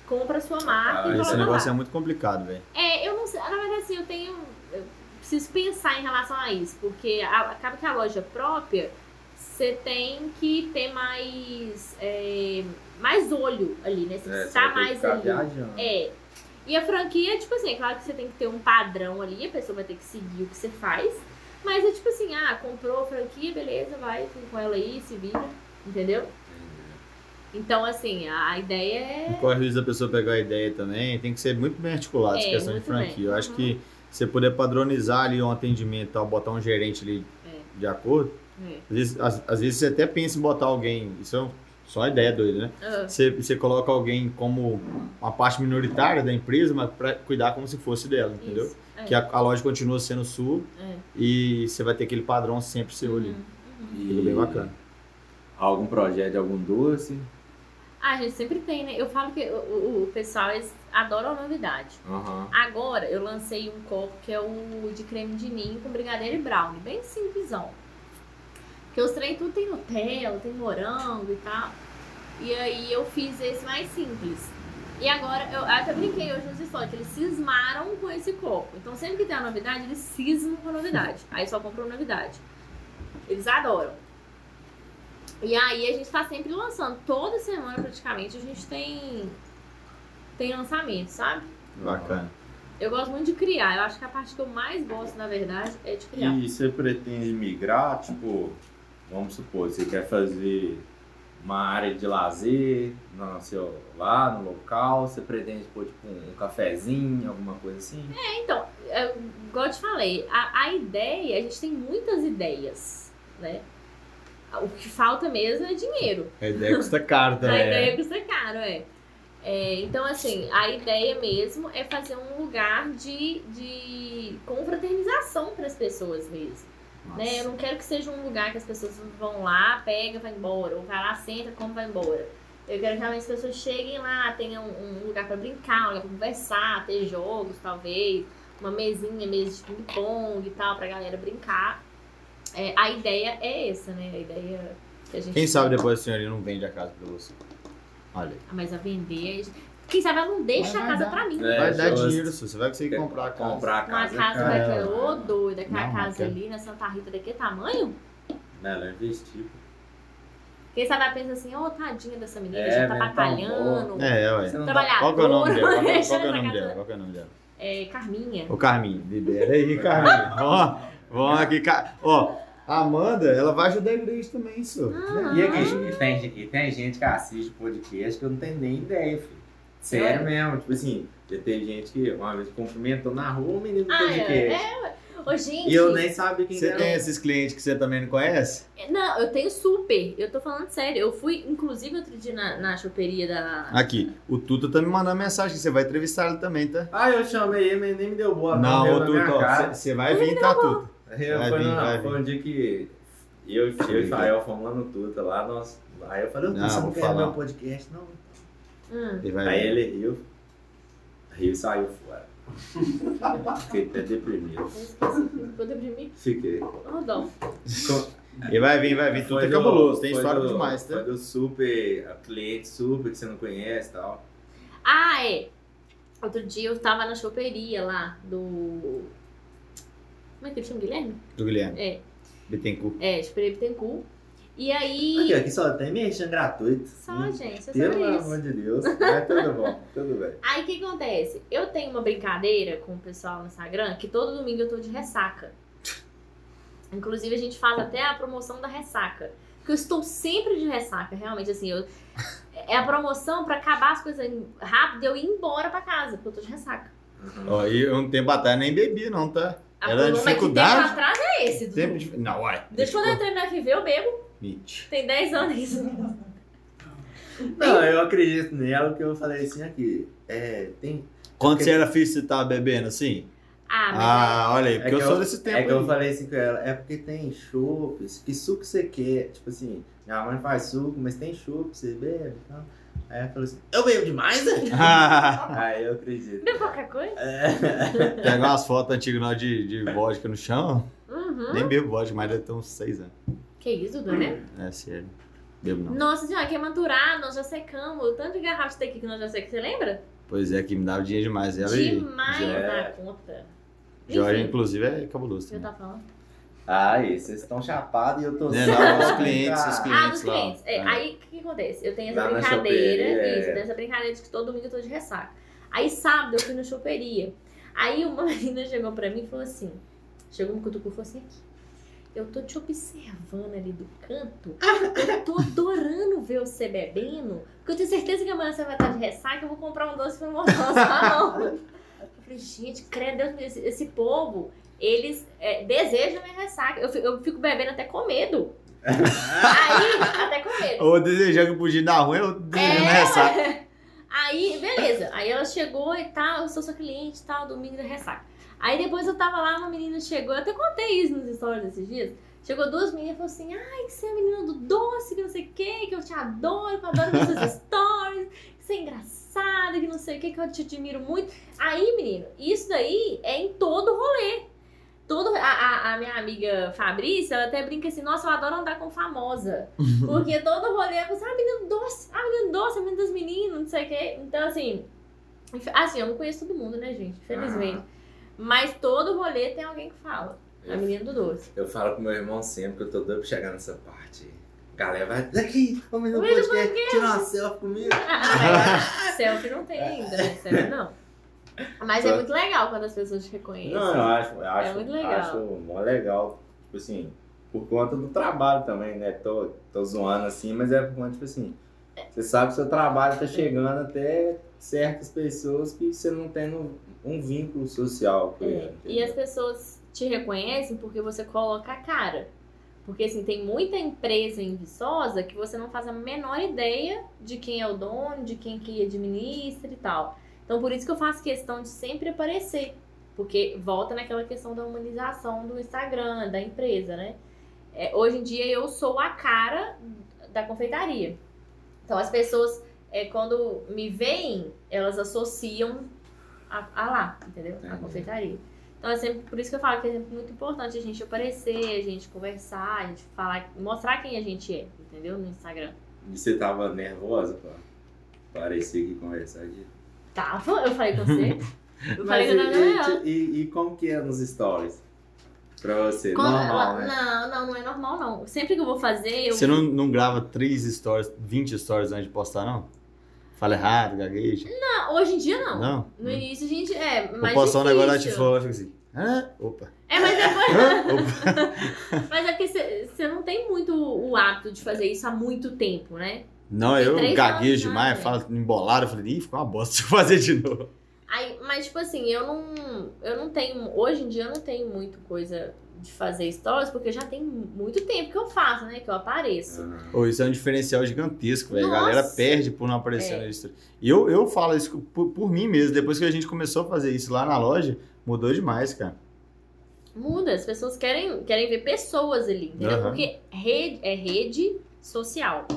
compra a sua marca Ah, e Esse negócio lá. é muito complicado, velho. É, eu não sei, na verdade, assim, eu tenho... Eu preciso pensar em relação a isso, porque a- acaba que a loja própria, você tem que ter mais... é, mais olho ali, né? Você É, está mais ali. viajando. É. E a franquia, tipo assim, é claro que você tem que ter um padrão ali, a pessoa vai ter que seguir o que você faz. Mas é tipo assim, ah, comprou a franquia, beleza, vai fica com ela aí, se vira, entendeu? Então, assim, a ideia é. Corre o risco da pessoa pegar a ideia também. Tem que ser muito bem articulado essa É, questão de muito bem. franquia. Eu acho Uhum. que você puder padronizar ali um atendimento e tal, botar um gerente ali É. de acordo. É. Às vezes, às, às vezes você até pensa em botar alguém. Isso é só uma ideia doida, né? Ah, Você, você coloca alguém como uma parte minoritária da empresa, mas para cuidar como se fosse dela, entendeu? isso. É. Que a, a loja continua sendo sua É. e você vai ter aquele padrão sempre seu ali. Uhum, uhum. Fica bem bacana. Algum projeto de algum doce? Ah, a gente sempre tem, né? Eu falo que o, o- o pessoal eles adoram a novidade. Aham. Agora eu lancei um copo que é o de creme de ninho com brigadeiro e brownie, bem simplesão. Porque os trem tudo tem Nutella, tem morango e tal. E aí eu fiz esse mais simples. E agora, eu até brinquei hoje nos stories, eles cismaram com esse copo. Então sempre que tem a novidade, eles cismam com a novidade. Aí só compram novidade. Eles adoram. E aí a gente tá sempre lançando. Toda semana, praticamente, a gente tem, tem lançamento, sabe? Bacana. Eu gosto muito de criar. Eu acho que a parte que eu mais gosto, na verdade, é de criar. E você pretende migrar, tipo, vamos supor, você quer fazer uma área de lazer no seu, lá no local, você pretende pôr tipo um cafezinho, alguma coisa assim? É, então, eu, igual eu te falei, a, a ideia, a gente tem muitas ideias, né? O que falta mesmo é dinheiro. A ideia custa caro A também. ideia né? custa caro, é. É, Então, assim, a ideia mesmo é fazer um lugar de, de confraternização para as pessoas mesmo. Nossa. Né? Eu não quero que seja um lugar que as pessoas vão lá, pega, vai embora, ou vai lá, senta, come, vai embora. Eu quero que realmente as pessoas cheguem lá, tenham um lugar para brincar, um lugar para conversar, ter jogos, talvez, uma mesinha, mesa de ping-pong e tal, pra galera brincar. É, a ideia é essa, né? A ideia que a gente Quem sabe depois a senhoria não vende a casa pra você. Olha aí. Ah, Mas a vender. Quem sabe ela não deixa Vai a casa dar. pra mim. É, Vai dar eu- dinheiro, Su, você vai conseguir comprar a casa. Comprar a Uma casa, casa cara. daquela, ô doida, aquela Não, casa ali na Santa Rita daquele tamanho. Né, ela investiu. Quem sabe ela pensa assim, ô tadinha dessa menina, É, já tá né, tá batalhando. É, ué. Você não dá- Trabalhar. Qual que é o nome dela? Qual, que- Deixa qual que é o nome dela? Qual que é o nome dela? É, Carminha. Ô Carminho, libera aí, Carminho. Vamos, vamos aqui. Ca- Ó, a Amanda, ela vai ajudar a igreja também, isso. Ah. E aqui, tem, e tem gente que assiste podcast que eu não tenho nem ideia, filho. Sério mesmo, tipo assim, já teve gente que uma vez cumprimentou na rua o menino do Ah, podcast. é, é. Ô, gente. E eu nem sabia quem Você tem esses clientes que você também não conhece? Não, eu tenho super. Eu tô falando sério. Eu fui, inclusive, outro dia na, na choperia da. Aqui, o Tuta tá me mandando mensagem que você vai entrevistar ele também, tá? Ah, eu chamei ele, mas nem me deu boa. Não, ô Tuta, você- você vai vir, tá, Tuta? Eu, Vai foi, vir, na- foi um dia que eu, eu e Fael fomos lá no Tuta, lá nós. Aí eu falei, Não, não, você não quer meu podcast, não? Hum. Ele vai Aí vir. ele riu. Riu e saiu fora. Fiquei até deprimido. Vou deprimir. Fiquei. Dom. Ele vai vir, vai vir. Foi é cabuloso, tem foi história do- demais, Foi tá? do super, a cliente super que você não conhece e tal. Ah, é. Outro dia eu tava na choperia lá do. Como é que ele chama? Guilherme? Do Guilherme. É, Bittencourt. é, choperia Bittencourt. E Aqui, aí. aqui só tem merchan gratuito. Só, Hum, gente, é Pelo amor isso. de Deus. Mas tudo bom, tudo bem. Aí o que acontece? Eu tenho uma brincadeira com o pessoal no Instagram que todo domingo eu tô de ressaca. Inclusive a gente faz até a promoção da ressaca. Porque eu estou sempre de ressaca, realmente, assim, eu... É a promoção pra acabar as coisas rápido e eu ir embora pra casa, porque eu tô de ressaca. Ó, e um tempo atrás nem bebi, não, tá? A Era mas que dificuldade? tempo atrás é esse? Tempo de... Não, uai. Desde quando eu entrei no FV, eu bebo. Mitch. Tem 10 anos isso. Não, eu acredito nela que eu falei assim aqui. É, tem. Quando você era filho, você tava bebendo assim? Ah, mas Ah, olha aí, É porque eu que sou desse tempo É que eu aí. falei assim com ela, é porque tem chopes, que suco você quer? Tipo assim, minha mãe faz suco, mas tem chopp, você bebe e tal. Aí ela falou assim, eu bebo demais, né? Aí eu acredito. Bebo qualquer coisa? É. Pegar umas fotos antigas nós de, de vodka no chão. Uhum. Nem bebo vodka, mas deve ter uns seis anos. Que isso, Dudu, né? É sério. Bebo não. Nossa senhora, quer maturar, nós já secamos. O tanto de garrafa daqui que nós já secamos, você lembra? Pois é, que me dava dinheiro demais. Ela Demais da conta. Jorge, Enfim, inclusive, é cabuloso. que eu também. tava falando? Aí, vocês estão chapados e eu tô não, os clientes, os Ah, clientes dos lá. clientes. É, É. Aí, o que, que acontece? Eu tenho essa Lá brincadeira, choperia, é. isso, eu tenho essa brincadeira de que todo domingo eu tô de ressaca. Aí, sábado, eu fui na choperia. Aí, uma menina chegou pra mim e falou assim, chegou no cutucu e falou assim, aqui, eu tô te observando ali do canto, eu tô adorando ver você bebendo, porque eu tenho certeza que amanhã você vai estar de ressaca, eu vou comprar um doce pra mostrar na sua mão. Eu falei, gente, credo, Deus, esse, esse povo, eles é, desejam minha ressaca. Eu, eu fico bebendo até com medo. Aí, até com medo. Ou desejando que podia dar ruim, eu desejando É. ressaca. Aí, beleza. Aí ela chegou e tal, eu sou sua cliente e tal, domingo da ressaca. Aí depois eu tava lá, uma menina chegou, eu até contei isso nos stories esses dias. Chegou duas meninas e falou assim: Ai, que você é a menina do doce, que não sei o que, que eu te adoro, que eu adoro ver seus stories, que você é engraçada, que não sei o que, que eu te admiro muito. Aí, menino, isso daí é em todo rolê. Todo, a, a, a minha amiga Fabrícia, ela até brinca assim, nossa, eu adoro andar com famosa. Porque todo rolê é assim, ah, menino doce, ah, menino doce, menino das meninas, não sei o quê. Então, assim, assim, eu não conheço todo mundo, né, gente? Infelizmente. Mas todo rolê tem alguém que fala. A menina do doce. Eu falo com meu irmão sempre que eu tô doido pra chegar nessa parte. A galera vai daqui, vamos no Vem no podcast, tirar uma selfie comigo. Ah, selfie não tem ainda, né? Selfie não. Mas é muito legal quando as pessoas te reconhecem. Não, eu acho, eu acho, muito legal. acho mó legal, tipo assim, por conta do trabalho também, né? Tô, tô zoando assim, mas é por conta, tipo assim, você sabe que seu trabalho tá chegando até certas pessoas que você não tem um vínculo social com É, ele. E as pessoas te reconhecem porque você coloca a cara. Porque assim, tem muita empresa em Viçosa que você não faz a menor ideia de quem é o dono, de quem que administra e tal. Então por isso que eu faço questão de sempre aparecer. Porque volta naquela questão da humanização do Instagram, da empresa, né? É, hoje em dia eu sou a cara da confeitaria. Então as pessoas, é, quando me veem, elas associam a, a lá, entendeu? A Entendi. confeitaria. Então é sempre por isso que eu falo que é sempre muito importante a gente aparecer, a gente conversar, a gente falar, mostrar quem a gente é, entendeu? No Instagram. E você tava nervosa pra aparecer aqui e conversar aqui? Tava, eu falei com você. Eu Mas falei e, que tava nervosa. e, e- e como que é nos stories? Pra você? Quando Normal, ela- né? Não, não, não é normal, não. Sempre que eu vou fazer, eu. Você não, não grava 3 stories, 20 stories antes de postar, não? Fala errado, gagueja. Não, hoje em dia não. Não? No início a gente. É, Vou mais postar um negócio difícil. fora, eu fico assim. Ah, opa. É, mas depois. Opa. mas é que você não tem muito o hábito de fazer isso há muito tempo, né? Não, eu três gaguejo já, demais, né? falo embolado, eu falei, ih, ficou uma bosta se eu fazer de novo. Aí, mas, tipo assim, eu não. Eu não tenho. Hoje em dia eu não tenho muito coisa de fazer stories, porque já tem muito tempo que eu faço, né? Que eu apareço. Aham. Ô, isso é um diferencial gigantesco, velho. A galera perde por não aparecer É. no story. E eu, eu falo isso por, por mim mesmo. Depois que a gente começou a fazer isso lá na loja, mudou demais, cara. Muda, as pessoas querem, querem ver pessoas ali, entendeu? Aham. Porque rede, é rede social.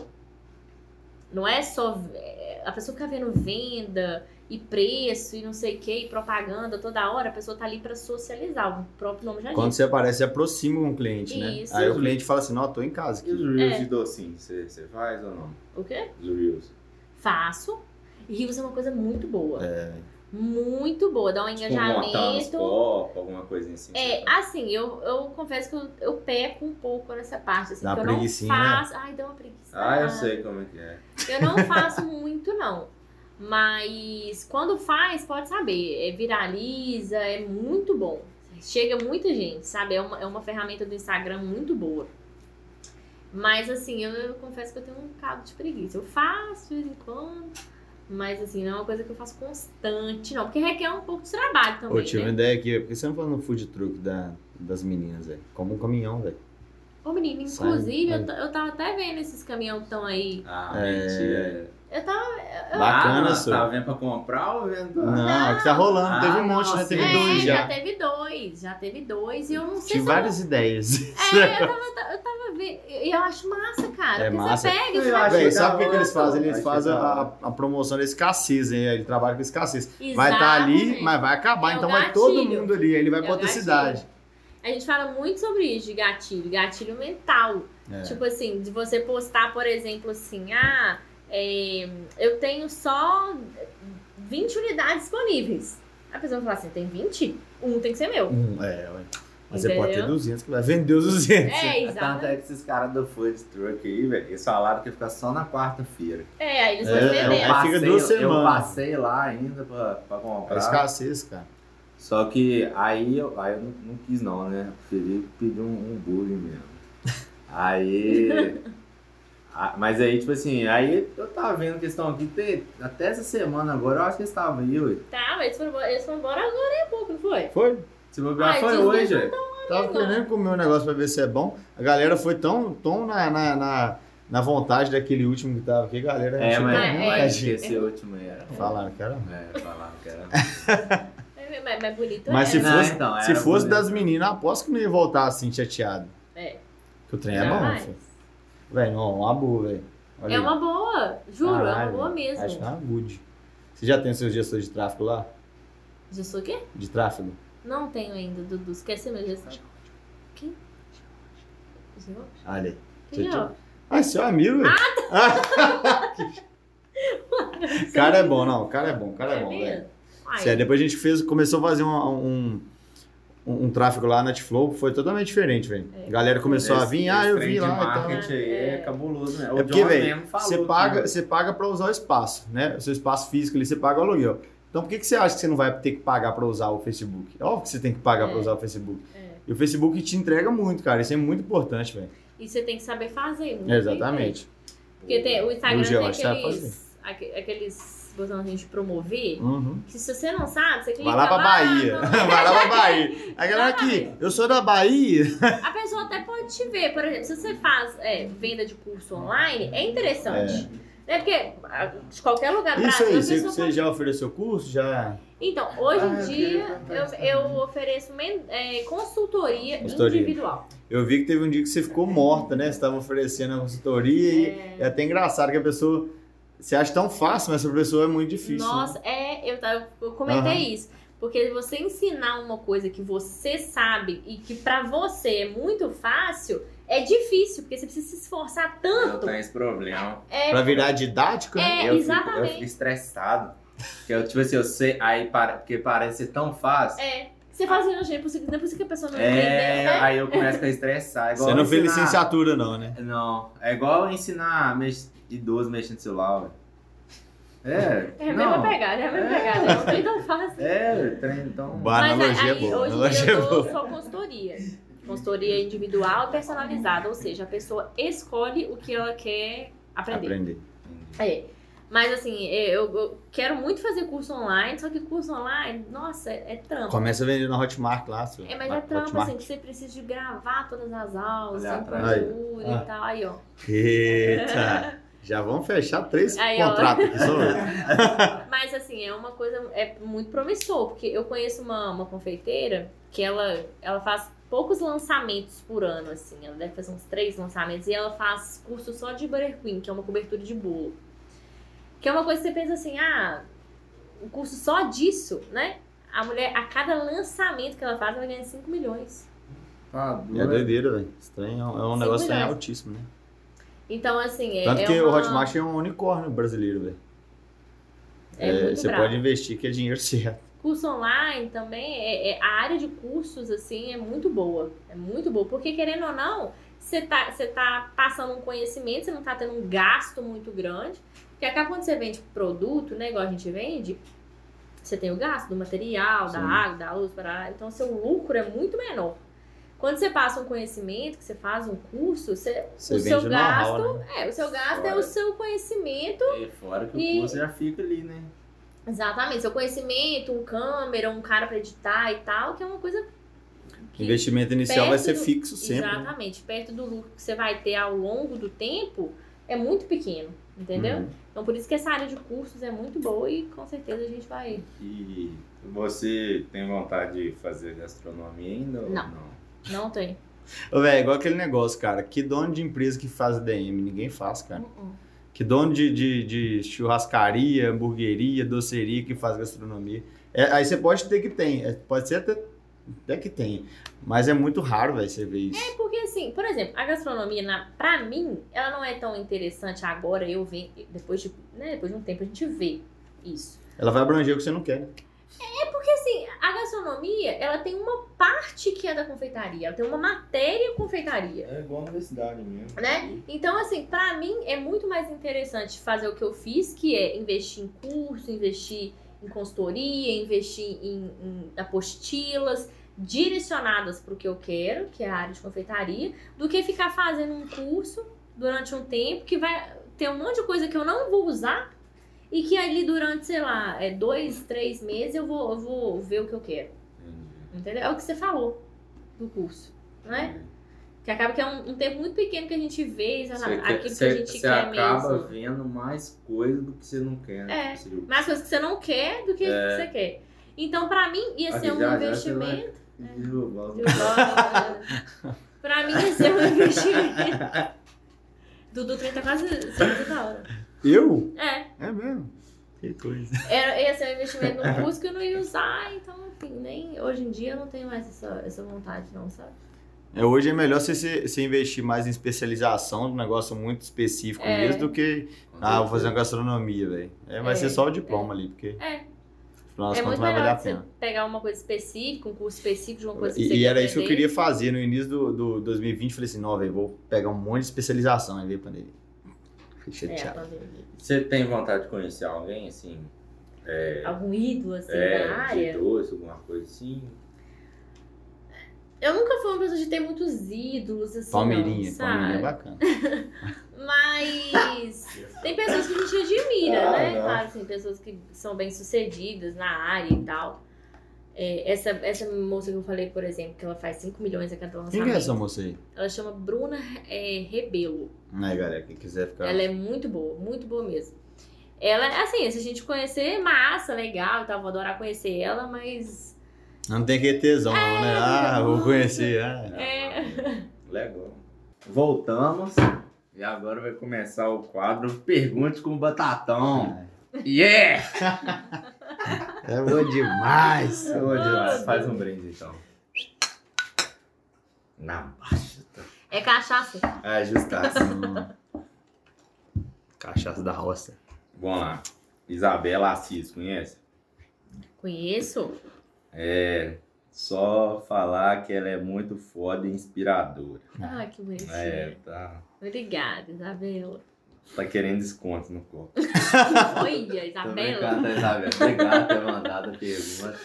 Não é só. é, A pessoa fica vendo venda e preço e não sei o que, e propaganda toda hora, a pessoa tá ali pra socializar. O próprio nome já Quando diz. você aparece, você aproxima com o cliente, né? Isso. Aí o cliente fala assim, não, tô em casa E os aqui. reels É. de docinho, você, você faz ou não? O quê? Os reels. Faço. E Rios é uma coisa muito boa. É. Muito boa. Dá um Tipo, engajamento. copos, alguma coisinha assim. É, assim, eu, eu confesso que eu, eu peco um pouco nessa parte. Assim, Dá eu não né? faço. Ai, dá uma preguiça. Ah, eu sei como é que é. Eu não faço muito, não. Mas quando faz, pode saber. É, viraliza, é muito bom. Chega muita gente, sabe? É uma, é uma ferramenta do Instagram muito boa. Mas assim, eu, eu confesso que eu tenho um bocado de preguiça. Eu faço de vez em quando. Mas assim, não é uma coisa que eu faço constante, não. Porque requer um pouco de trabalho também. Ô, tive uma né? ideia aqui, por que você não fala no food truck da, das meninas, velho? Como um caminhão, velho. Ô, menino, Sai, inclusive, eu, eu tava até vendo esses caminhões que estão aí. Ah, É. mentira. Eu tava. Bacana, ah, senhor. Tá vendo pra comprar ou vendo pra... Não, é que tá rolando. Ah, teve um monte, né? nossa, Teve é, dois já. já. teve dois. Já teve dois. E eu não sei Tive se eu várias ideias. É, eu tava, eu tava E eu acho massa, cara. É porque massa. você pega, você vai sabe o que, que eles fazem? Eles fazem a, a promoção da escassez, hein? Ele trabalha com escassez. Vai estar ali, Exatamente. mas vai acabar. É então vai todo mundo ali. Ele vai É pra outra gatilho. cidade. A gente fala muito sobre isso de gatilho, gatilho mental. É. Tipo assim, de você postar, por exemplo, assim, ah, é, eu tenho só 20 unidades disponíveis. A pessoa vai falar assim, tem 20? Um tem que ser meu. Hum, é, ué. Mas você pode ter Entendeu? 200 que vai vender os 200. É, Tanto é que esses caras do food truck aí, velho, eles falaram que ia ficar só na quarta-feira. É, aí eles vão É, vender. é Eu Aí fica passei, duas eu semanas. passei lá ainda pra, pra É comprar. escassez, cara. Só que aí eu, aí eu não, não quis não, né? Preferi pedir um, um bullying mesmo. Aí. a- mas aí, tipo assim, aí eu tava vendo que eles estão aqui te- até essa semana agora, eu acho que eles estavam aí, ué. Tá, mas eles foram, embora- eles foram embora agora há pouco, não foi? Foi. Se bobear foi hoje, velho. Tava Não. querendo comer um negócio pra ver se é bom. A galera foi tão, tão na, na, na, na vontade daquele último que tava aqui, a galera É, mas, É, muito é. mas esse último aí era. Falaram que era. É, falaram que era. É, mas, mas bonito Mas é. se Não, fosse, então, se fosse bonito. das meninas, aposto que não ia voltar assim chateado. É. Que o trem é Não, bom, Mas filho. Velho, não, uma boa, velho. É aí. uma boa, juro, é uma boa mesmo. Acho que é uma good. Você já tem seus gestores de tráfego lá? Gestor o quê? De tráfego? Não tenho ainda, Dudu. Esqueci meu gestor. Quem? Olha aí. Quem é? ó? Ah, seu amigo, velho. cara é bom, não. O cara é bom, o cara é, bom, velho. mesmo? Ai, Sério, depois a gente fez, começou a fazer um, um, um, um tráfego lá na Netflow, foi totalmente diferente, velho. É. A galera começou a Esse- vir, ah, eu vi lá e tal. aí é, É. cabuloso, né? É O porque, John velho, mesmo falou você paga, você paga pra usar o espaço, né? O seu espaço físico ali, você paga o aluguel. Então por que, que você acha que você não vai ter que pagar pra usar o Facebook? É óbvio que você tem que pagar É. pra usar o Facebook. É. E o Facebook te entrega muito, cara. Isso é muito importante, velho. E você tem que saber fazer. muito Exatamente. bem. Porque tem, o Instagram tem aqueles, aque- aqueles botãozinhos de promover. Uhum. Que se você não sabe, você clica Vai lá pra Bahia. não- Vai lá pra Bahia. A galera aqui, eu sou da Bahia. A pessoa até pode te ver. Por exemplo, se você faz é, venda de curso online, é interessante. É. Porque ah, de qualquer lugar do Isso Brasil, aí, a você, já ofereceu curso? Já. Então, hoje Ah, em dia, eu, eu ofereço men- é, consultoria, Consultoria. individual. Eu vi que teve um dia que você ficou morta, né? Você estava oferecendo a consultoria e É. é até engraçado que a pessoa. Você acha tão fácil, mas a pessoa é muito difícil. né? Nossa, é, eu, tava- eu comentei Aham. isso. Porque você ensinar uma coisa que você sabe e que pra você é muito fácil, é difícil, porque você precisa se esforçar Eu tanto. tenho esse problema. É, Pra virar didático, né? É, eu exatamente. Fico, eu fico estressado. Porque eu, tipo assim, eu sei, aí para, porque parece ser tão fácil. é. Você fala assim, não, gente, não é é possível que a pessoa não É, entendeu, né? aí eu começo a estressar. Igual Você não fez licenciatura, não, né? Não, é igual ensinar mex... idoso mexendo no celular, velho. É, É a não. mesma pegada, é a mesma pegada. Não tem tão fácil. É, trem, A Mas analogia aí, é boa, hoje em analogia dia é eu dou boa. só consultoria. Consultoria individual e personalizada, ou seja, a pessoa escolhe o que ela quer aprender. Aprender. É. Mas assim, eu, eu quero muito fazer curso online, só que curso online, nossa, é, é trampo. Começa a vender na Hotmart lá, seu. É, mas é trampo, Hotmart. assim, que você precisa de gravar todas as aulas, Olhar conteúdo Aí. e tal. Aí, ó. Eita! Já vamos fechar três Aí, ó. contratos aqui, só eu. Mas assim, é uma coisa é muito promissor, porque eu conheço uma, uma confeiteira que ela, ela faz poucos lançamentos por ano, assim. Ela deve fazer uns três lançamentos e ela faz curso só de buttercream, que é uma cobertura de bolo. Que é uma coisa que você pensa assim, ah, um curso só disso, né? A mulher, a cada lançamento que ela faz, ela ganha 5 milhões. Ah, É doideira, velho. Trem É um é Cinco negócio trem milhões. altíssimo, né? Então, assim, é. Tanto é que uma... o Hotmart é um unicórnio brasileiro, velho. é muito você brabo. pode investir que é dinheiro certo. Curso online também, é, é- a área de cursos, assim, é muito boa. É muito boa. Porque, querendo ou não, você tá, você tá passando um conhecimento, você não tá tendo um gasto muito grande. Porque acaba quando você vende produto, né, igual a gente vende, você tem o gasto do material, da Sim. água, da luz, para então seu lucro é muito menor. Quando você passa um conhecimento, que você faz um curso, você, Você o seu gasto, né? é, o seu gasto é Fora. o seu conhecimento E fora que E- o curso já fica ali, né? Exatamente, seu conhecimento, um câmera, um cara pra editar e tal, que é uma coisa. O investimento inicial vai ser do- fixo sempre. né? Exatamente, perto do lucro que você vai ter ao longo do tempo, é muito pequeno, entendeu? Uhum. Então por isso que essa área de cursos é muito boa e com certeza a gente vai. E você tem vontade de fazer gastronomia ainda ou Não. não? Não tem. Ô, velho, igual aquele negócio, cara. Que dono de empresa que faz DM? Ninguém faz, cara. Uh-uh. Que dono de, de, de churrascaria, hamburgueria, doceria que faz gastronomia. É, aí você pode ter que tem. é, pode ser até, até que tem. Mas é muito raro, velho, você ver isso. Porque assim, por exemplo, a gastronomia, na, pra mim, ela não é tão interessante agora, eu venho, depois de, né, depois de um tempo a gente vê isso. Ela vai abranger o que você não quer. Né? Porque assim, a gastronomia, ela tem uma parte que é da confeitaria, ela tem uma matéria confeitaria. É igual a universidade mesmo. Né? Então, assim, pra mim é muito mais interessante fazer o que eu fiz, que é investir em curso, investir em consultoria, investir em, em apostilas direcionadas pro que eu quero, que é a área de confeitaria, do que ficar fazendo um curso durante um tempo que vai ter um monte de coisa que eu não vou usar e que ali durante, sei lá, é dois, três meses eu vou, eu vou ver o que eu quero. Entendeu? É o que você falou do curso, não é? Que acaba que é um, um tempo muito pequeno que a gente vê Você, aquilo quer- que a você- gente você quer acaba mesmo. vendo mais coisa do que você não quer. né? É. Você- Mais coisas que você não quer do que É. você quer. Então, pra mim, ia ser um já- já investimento. Desculpa. pra mim, ia ser um investimento. Dudu 30 quase saindo da hora. Eu? É, É mesmo. Que coisa. era, ia ser um investimento no curso que eu não ia usar, então, enfim, nem hoje em dia eu não tenho mais essa, essa vontade, não, sabe? É, hoje é melhor você, se- você investir mais em especialização, um negócio muito específico É. mesmo, do que, ah, vou fazer uma gastronomia, velho. É, vai É, ser só o diploma ali, porque É. final das É contas muito vai valer melhor a você pena. pegar uma coisa específica, um curso específico de uma coisa que você E, e era isso que eu queria fazer no início do, do 2020. Falei assim, não, velho, vou pegar um monte de especialização. Aí veio a pandemia. É, chateado. pandemia. Você tem vontade de conhecer alguém, assim? É, Algum ídolo, assim, é, da de área? doce, alguma coisa assim? Eu nunca fui uma pessoa de ter muitos ídolos, assim, Palmeirinha, não, Palmeirinha é sabe? bacana. Mas tem pessoas que a gente admira, Ah, né? não. Claro, assim, pessoas que são bem sucedidas na área e tal. É, essa, essa moça que eu falei, por exemplo, que ela faz 5 milhões a cada Quem lançamento. que é essa moça aí? Ela chama Bruna é, Rebelo. Aí, galera, quem quiser ficar. Ela é muito boa, muito boa mesmo. Ela, assim, se a gente conhecer, massa, legal e tal, vou adorar conhecer ela, mas. Não tem que ter tesão, não, né? Ah, vou conhecer. Ah. É. Legal. Voltamos. E agora vai começar o quadro Pergunte com Batatão. Yeah! É bom demais. Ô, Deus, Faz um brinde então. Na baixa. É cachaça. Ah, justaça. Cachaça da roça. Vamos lá. Isabela Assis, conhece? Conheço. É. Só falar que ela é muito foda e inspiradora. Ah, que bonitinho. É, tá. Obrigada, Isabela. Tá querendo desconto no copo. Olha, Isabela. Isabela. Obrigado por ter mandado a pergunta.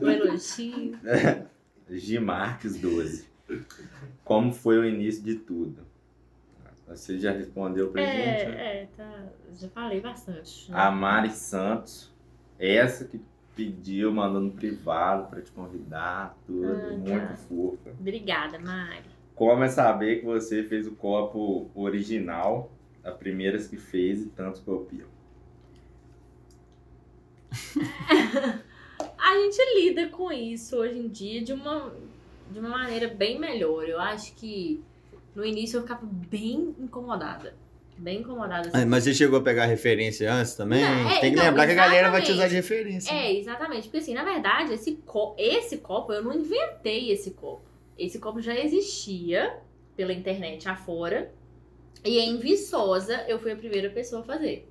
O elogio. G Marques 12. Como foi o início de tudo? Você já respondeu pra gente? né? É, é, tá. Já falei bastante. né? A Mari Santos, essa que pediu, mandou no privado pra te convidar, tudo. Ah, tá. muito fofa. Obrigada, Mari. Como é saber que você fez o copo original, a primeira que fez e tantos copiam? A gente lida com isso hoje em dia de uma, de uma maneira bem melhor. Eu acho que no início eu ficava bem incomodada. Bem incomodada. assim. Ah, Mas você chegou a pegar referência antes também? Não, é, Tem que então, lembrar que a galera vai te usar de referência. É, exatamente. Porque assim, na verdade, esse, co esse copo, eu não inventei esse copo. Esse copo já existia pela internet afora. E em Viçosa eu fui a primeira pessoa a fazer.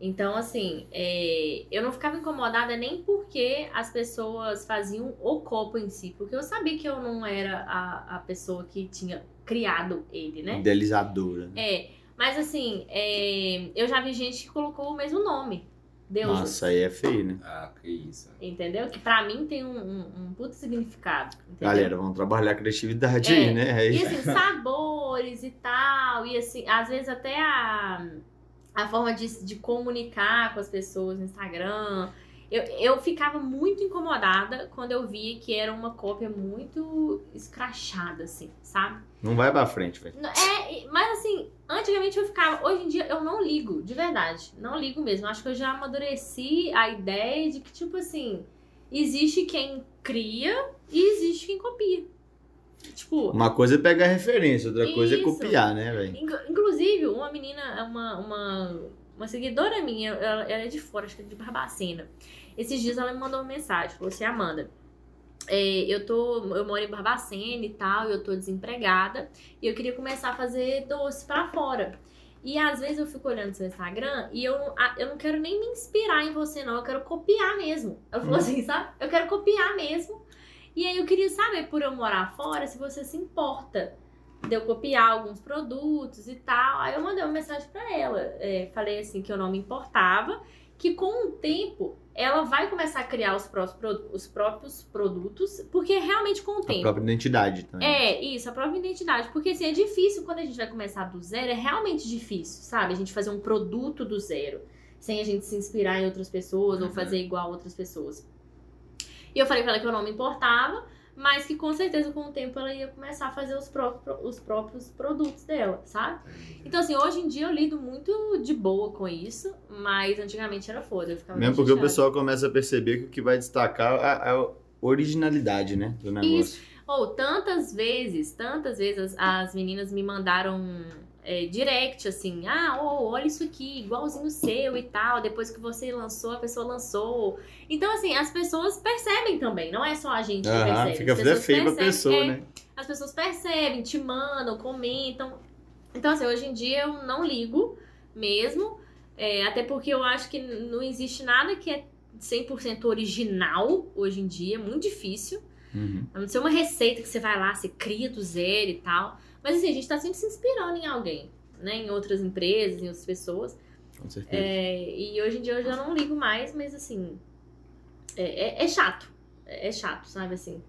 Então, assim, é, eu não ficava incomodada nem porque as pessoas faziam o copo em si, porque eu sabia que eu não era a, a pessoa que tinha criado ele, né? Idealizadora. né? É, mas assim, é, eu já vi gente que colocou o mesmo nome. Deus. Nossa, aí é feio, né? Ah, que isso. Entendeu? Que pra mim tem um, um, um puto significado. Entendeu? Galera, vamos trabalhar a criatividade É, aí, né? Aí- E assim, sabores e tal. E assim, às vezes até a, a forma de, de comunicar com as pessoas no Instagram. Eu, eu ficava muito incomodada quando eu via que era uma cópia muito escrachada, assim, sabe? Não vai pra frente, velho. É, mas assim, antigamente eu ficava. Hoje em dia eu não ligo, de verdade. Não ligo mesmo. Acho que eu já amadureci a ideia de que, tipo assim, existe quem cria e existe quem copia. Tipo, Uma coisa é pegar referência, outra coisa é Isso. copiar, né, velho? Inclu- Inclusive, uma menina, uma, uma, uma seguidora minha, ela, ela é de fora, acho que é de Barbacena. Esses dias ela me mandou uma mensagem, falou assim, Amanda, é, eu tô, eu moro em Barbacena e tal, eu tô desempregada, e eu queria começar a fazer doce pra fora. E às vezes eu fico olhando seu Instagram e eu, não- eu não quero nem me inspirar em você, não. Eu quero copiar mesmo. Ela falou Hum. assim, sabe? Eu quero copiar mesmo. E aí eu queria saber, por eu morar fora, se você se importa de eu copiar alguns produtos e tal. Aí eu mandei uma mensagem pra ela. é, falei assim que eu não me importava, que com o tempo ela vai começar a criar os próprios, os próprios produtos, porque realmente com o A própria identidade também. É, isso, a própria identidade. Porque assim, é difícil quando a gente vai começar do zero, é realmente difícil, sabe? A gente fazer um produto do zero, sem a gente se inspirar em outras pessoas ou Uhum. fazer igual a outras pessoas. E eu falei pra ela que eu não me importava, mas que com certeza com o tempo ela ia começar a fazer os próprios, os próprios produtos dela, sabe? Então, assim, hoje em dia eu lido muito de boa com isso, mas antigamente era foda. Eu ficava Mesmo porque o chateada. pessoal começa a perceber que o que vai destacar é a originalidade, né? Do negócio. Isso. Ou tantas vezes, tantas vezes as, as meninas me mandaram é, direct, assim, ah, oh, olha isso aqui, igualzinho o seu e tal. Depois que você lançou, a pessoa lançou. Então, assim, as pessoas percebem também, não é só a gente que Aham, percebe. fica as pessoas feio pra percebem, pessoa, é, né? As pessoas percebem, te mandam, comentam. Então, assim, hoje em dia eu não ligo mesmo. é, até porque eu acho que não existe nada que é 100% original hoje em dia, é muito difícil. Uhum. A não ser uma receita que você vai lá, você cria do zero e tal. Mas assim, a gente tá sempre se inspirando em alguém, né? Em outras empresas, em outras pessoas. Com certeza. É, e hoje em dia eu já não ligo mais, mas assim. É, é- é chato. É, chato, sabe assim?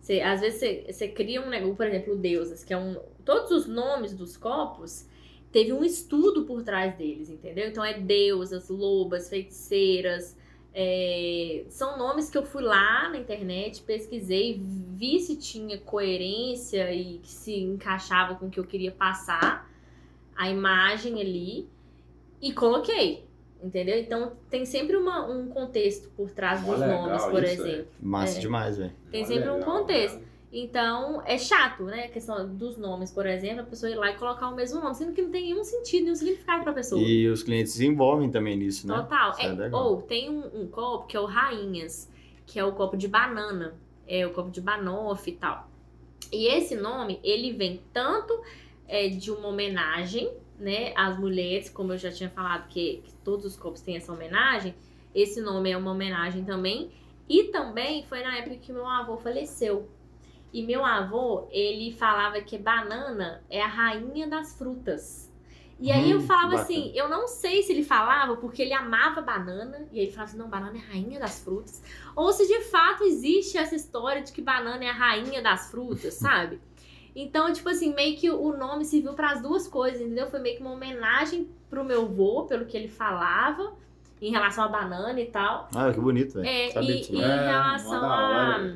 Você, às vezes você, você cria um negócio, por exemplo, Deusas, que é um. Todos os nomes dos copos teve um estudo por trás deles, entendeu? Então é deusas, lobas, feiticeiras. É, são nomes que eu fui lá na internet, pesquisei, vi se tinha coerência e que se encaixava com o que eu queria passar, a imagem ali, e coloquei. Entendeu? Então tem sempre uma- um contexto por trás dos legal nomes, por isso, exemplo. Massa É. demais, velho. Tem Mó sempre um legal, contexto. cara. Então, é chato, né? A questão dos nomes, por exemplo, a pessoa ir lá e colocar o mesmo nome, sendo que não tem nenhum sentido, nenhum significado pra pessoa. E os clientes se envolvem também nisso, né? Total. É É, ou tem um, um copo que é o Rainhas, que é o copo de banana, é o copo de banoffee e tal. E esse nome, ele vem tanto é, de uma homenagem, né, às mulheres, como eu já tinha falado que, que todos os copos têm essa homenagem. Esse nome é uma homenagem também. E também foi na época que meu avô faleceu. E meu avô, ele falava que banana é a rainha das frutas. E aí eu Hum, falava bacana. assim, eu não sei se ele falava porque ele amava banana, e aí ele falava assim, não, banana é a rainha das frutas. Ou se de fato existe essa história de que banana é a rainha das frutas, sabe? Então, tipo assim, meio que o nome serviu para as duas coisas, entendeu? Foi meio que uma homenagem pro meu avô, pelo que ele falava, em relação à banana e tal. Ah, que bonito, velho. É, e, e em É, relação a.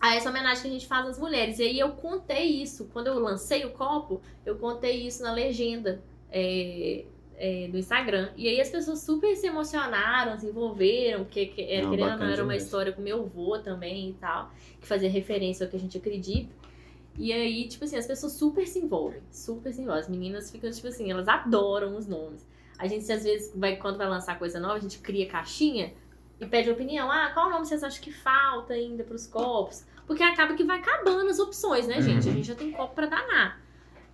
a essa homenagem que a gente faz às mulheres. E aí eu contei isso. Quando eu lancei o copo, eu contei isso na legenda é, é, do Instagram. E aí as pessoas super se emocionaram, se envolveram, porque que, é, Não, querendo ou não, era uma história com meu avô também e tal, que fazia referência ao que a gente acredita. E aí, tipo assim, as pessoas super se envolvem, super se envolvem. As meninas ficam, tipo assim, elas adoram os nomes. A gente, às vezes, vai, quando vai lançar coisa nova, a gente cria caixinha e pede opinião. Ah, qual nome vocês acham que falta ainda pros copos? Porque acaba que vai acabando as opções, né, gente? A Uhum. gente já tem copo pra danar.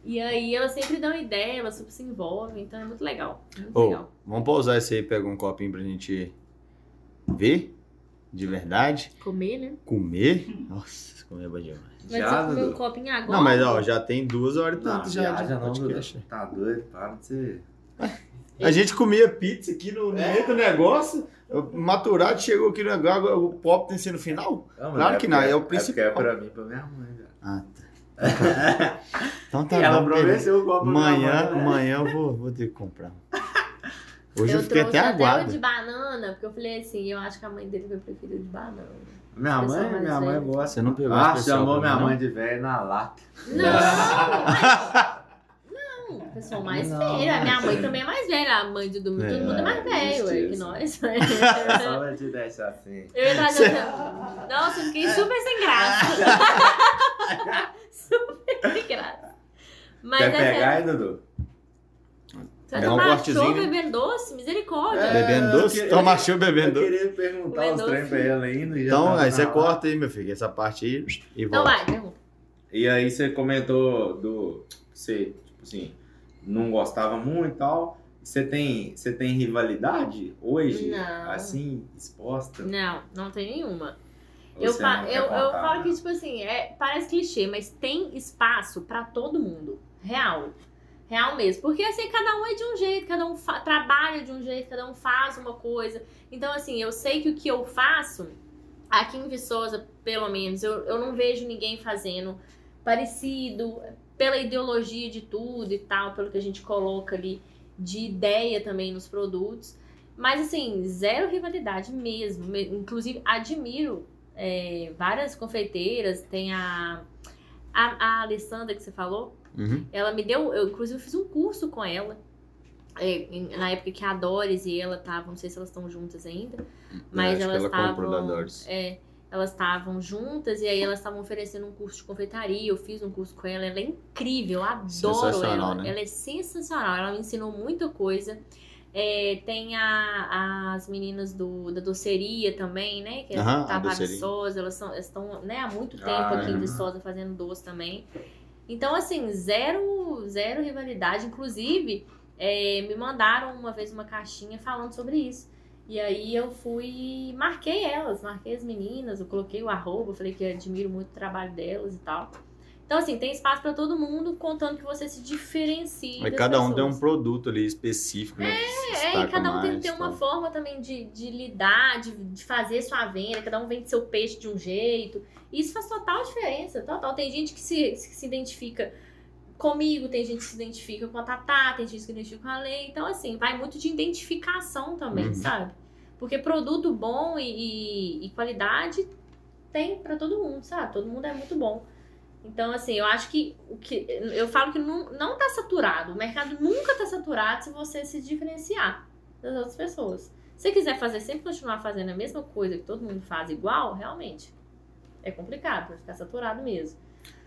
E aí elas sempre dão ideia, elas super se envolvem, então é muito legal. Muito Ô, legal. vamos pausar esse aí, pega um copinho pra gente ver de verdade. Comer, né? Comer. Nossa, comer é bom demais. Mas Já, você comer um copinho agora. Não, mas ó, já tem duas horas e tanto já. viaja de não, podcast. Tá doido, para de ser... A gente comia pizza aqui no, no meio do negócio. O maturado chegou aqui no negócio, agora o pop tem que ser no final? Não, Claro que não, porque- é o porque principal. É pra mim pra minha mãe, velho. Ah, tá. Então tá E ela prometeu o copo Amanhã, mãe, né? amanhã eu vou, vou ter que comprar. Hoje eu, eu fiquei até aguado. de banana, porque eu falei assim, eu acho que a mãe dele vai preferir de banana. Minha mãe, minha mãe gosta. Você não pegou Ah, chamou minha não? mãe de velho na lata. Não! Não, pessoa mais Não. velha. A minha mãe também é mais velha. A mãe de domingo, todo mundo é mais É, velho, é, que nós. Só vai te deixar assim. Eu ia trazer. Nossa, eu fiquei super sem graça. super sem graça. Mas Quer é pegar aí, Dudu? Você vai tomar show né? bebendo doce? Misericórdia. É. Bebendo eu doce? queria- Toma show bebendo Eu doce. queria perguntar uns trem pra ela ainda. e Então, tava aí você corta aí, meu filho, essa parte aí e Então volta. vai, pergunta. E aí você comentou do. Você, tipo assim, não gostava muito e tal. Você tem, você tem rivalidade hoje? Não. Assim, exposta? Não, não tem nenhuma. Ou Eu, fa- quer eu, eu contar, falo né? que, tipo assim, é, parece clichê, mas tem espaço pra todo mundo. Real. Real mesmo. Porque, assim, cada um é de um jeito, cada um trabalha de um jeito, cada um faz uma coisa. Então, assim, eu sei que o que eu faço, aqui em Viçosa, pelo menos, eu, eu não vejo ninguém fazendo parecido, pela ideologia de tudo e tal, pelo que a gente coloca ali de ideia também nos produtos. Mas, assim, zero rivalidade mesmo. Me- Inclusive, admiro é, várias confeiteiras. Tem a, a, a Alessandra que você falou. Uhum. Ela me deu. Eu, inclusive, fiz um curso com ela. é, na época que a Doris e ela estavam. Não sei se elas estão juntas ainda. Mas acho que elas ela comprou da estavam. Doris. É, elas estavam juntas e aí elas estavam oferecendo um curso de confeitaria. Eu fiz um curso com ela. Ela é incrível, eu adoro ela. né? Ela é sensacional. Ela me ensinou muita coisa. É, tem a- as meninas do, da doceria também, né? Que é Tava doceria. Viçosa, elas são- elas estão né, há muito tempo Ah, aqui em. Viçosa fazendo doce também. Então, assim, zero, zero rivalidade. Inclusive, é, me mandaram uma vez uma caixinha falando sobre isso. E aí eu fui, marquei elas, marquei as meninas, eu coloquei o arroba, falei que admiro muito o trabalho delas e tal. Então, assim, tem espaço para todo mundo, contando que você se diferencie. Mas cada um tem um pessoas. produto ali específico, né? É, destaca e cada um tem que mais, ter uma forma também de, de lidar, de, de fazer sua venda, cada um vende seu peixe de um jeito. Isso faz total diferença, total. Tem gente que se, que se identifica comigo, tem gente que se identifica com a Tatá, tem gente que se identifica com a Lei. Então, assim, vai muito de identificação também, Uhum. sabe? Porque produto bom e, e- e qualidade tem pra todo mundo, sabe? Todo mundo é muito bom. Então, assim, eu acho que o que. Eu falo que não, não tá saturado. O mercado nunca tá saturado se você se diferenciar das outras pessoas. Se você quiser fazer, sempre continuar fazendo a mesma coisa que todo mundo faz igual, realmente. É complicado, vai ficar saturado mesmo.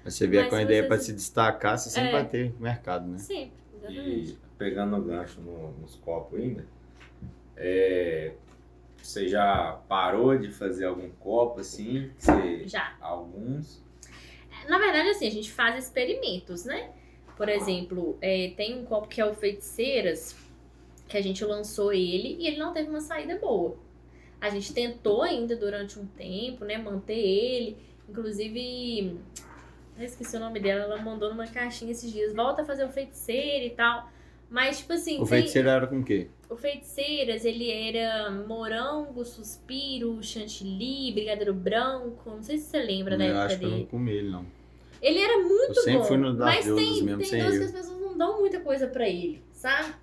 Mas você vier com a se ideia você para se- se destacar, você sempre É. vai ter mercado, né? Sempre, exatamente. E pegando o gancho no- nos copos ainda, é, você já parou de fazer algum copo assim? Você, Já. alguns? Na verdade, assim, a gente faz experimentos, né? Por exemplo, é, tem um copo que é o Feiticeiras, que a gente lançou ele e ele não teve uma saída boa. A gente tentou ainda durante um tempo, né, manter ele. Inclusive, eu esqueci o nome dela, ela mandou numa caixinha esses dias, volta a fazer o feiticeiro e tal. Mas, tipo assim, O tem- feiticeiro era com o quê? o Feiticeiras, ele era morango, suspiro, chantilly, brigadeiro branco. Não sei se você lembra da eu época acho que eu dele. não comi ele, não. Ele era muito Eu sempre bom. fui no das mas Deusas tem, mesmo, tem eu. que as pessoas não dão muita coisa pra ele, sabe?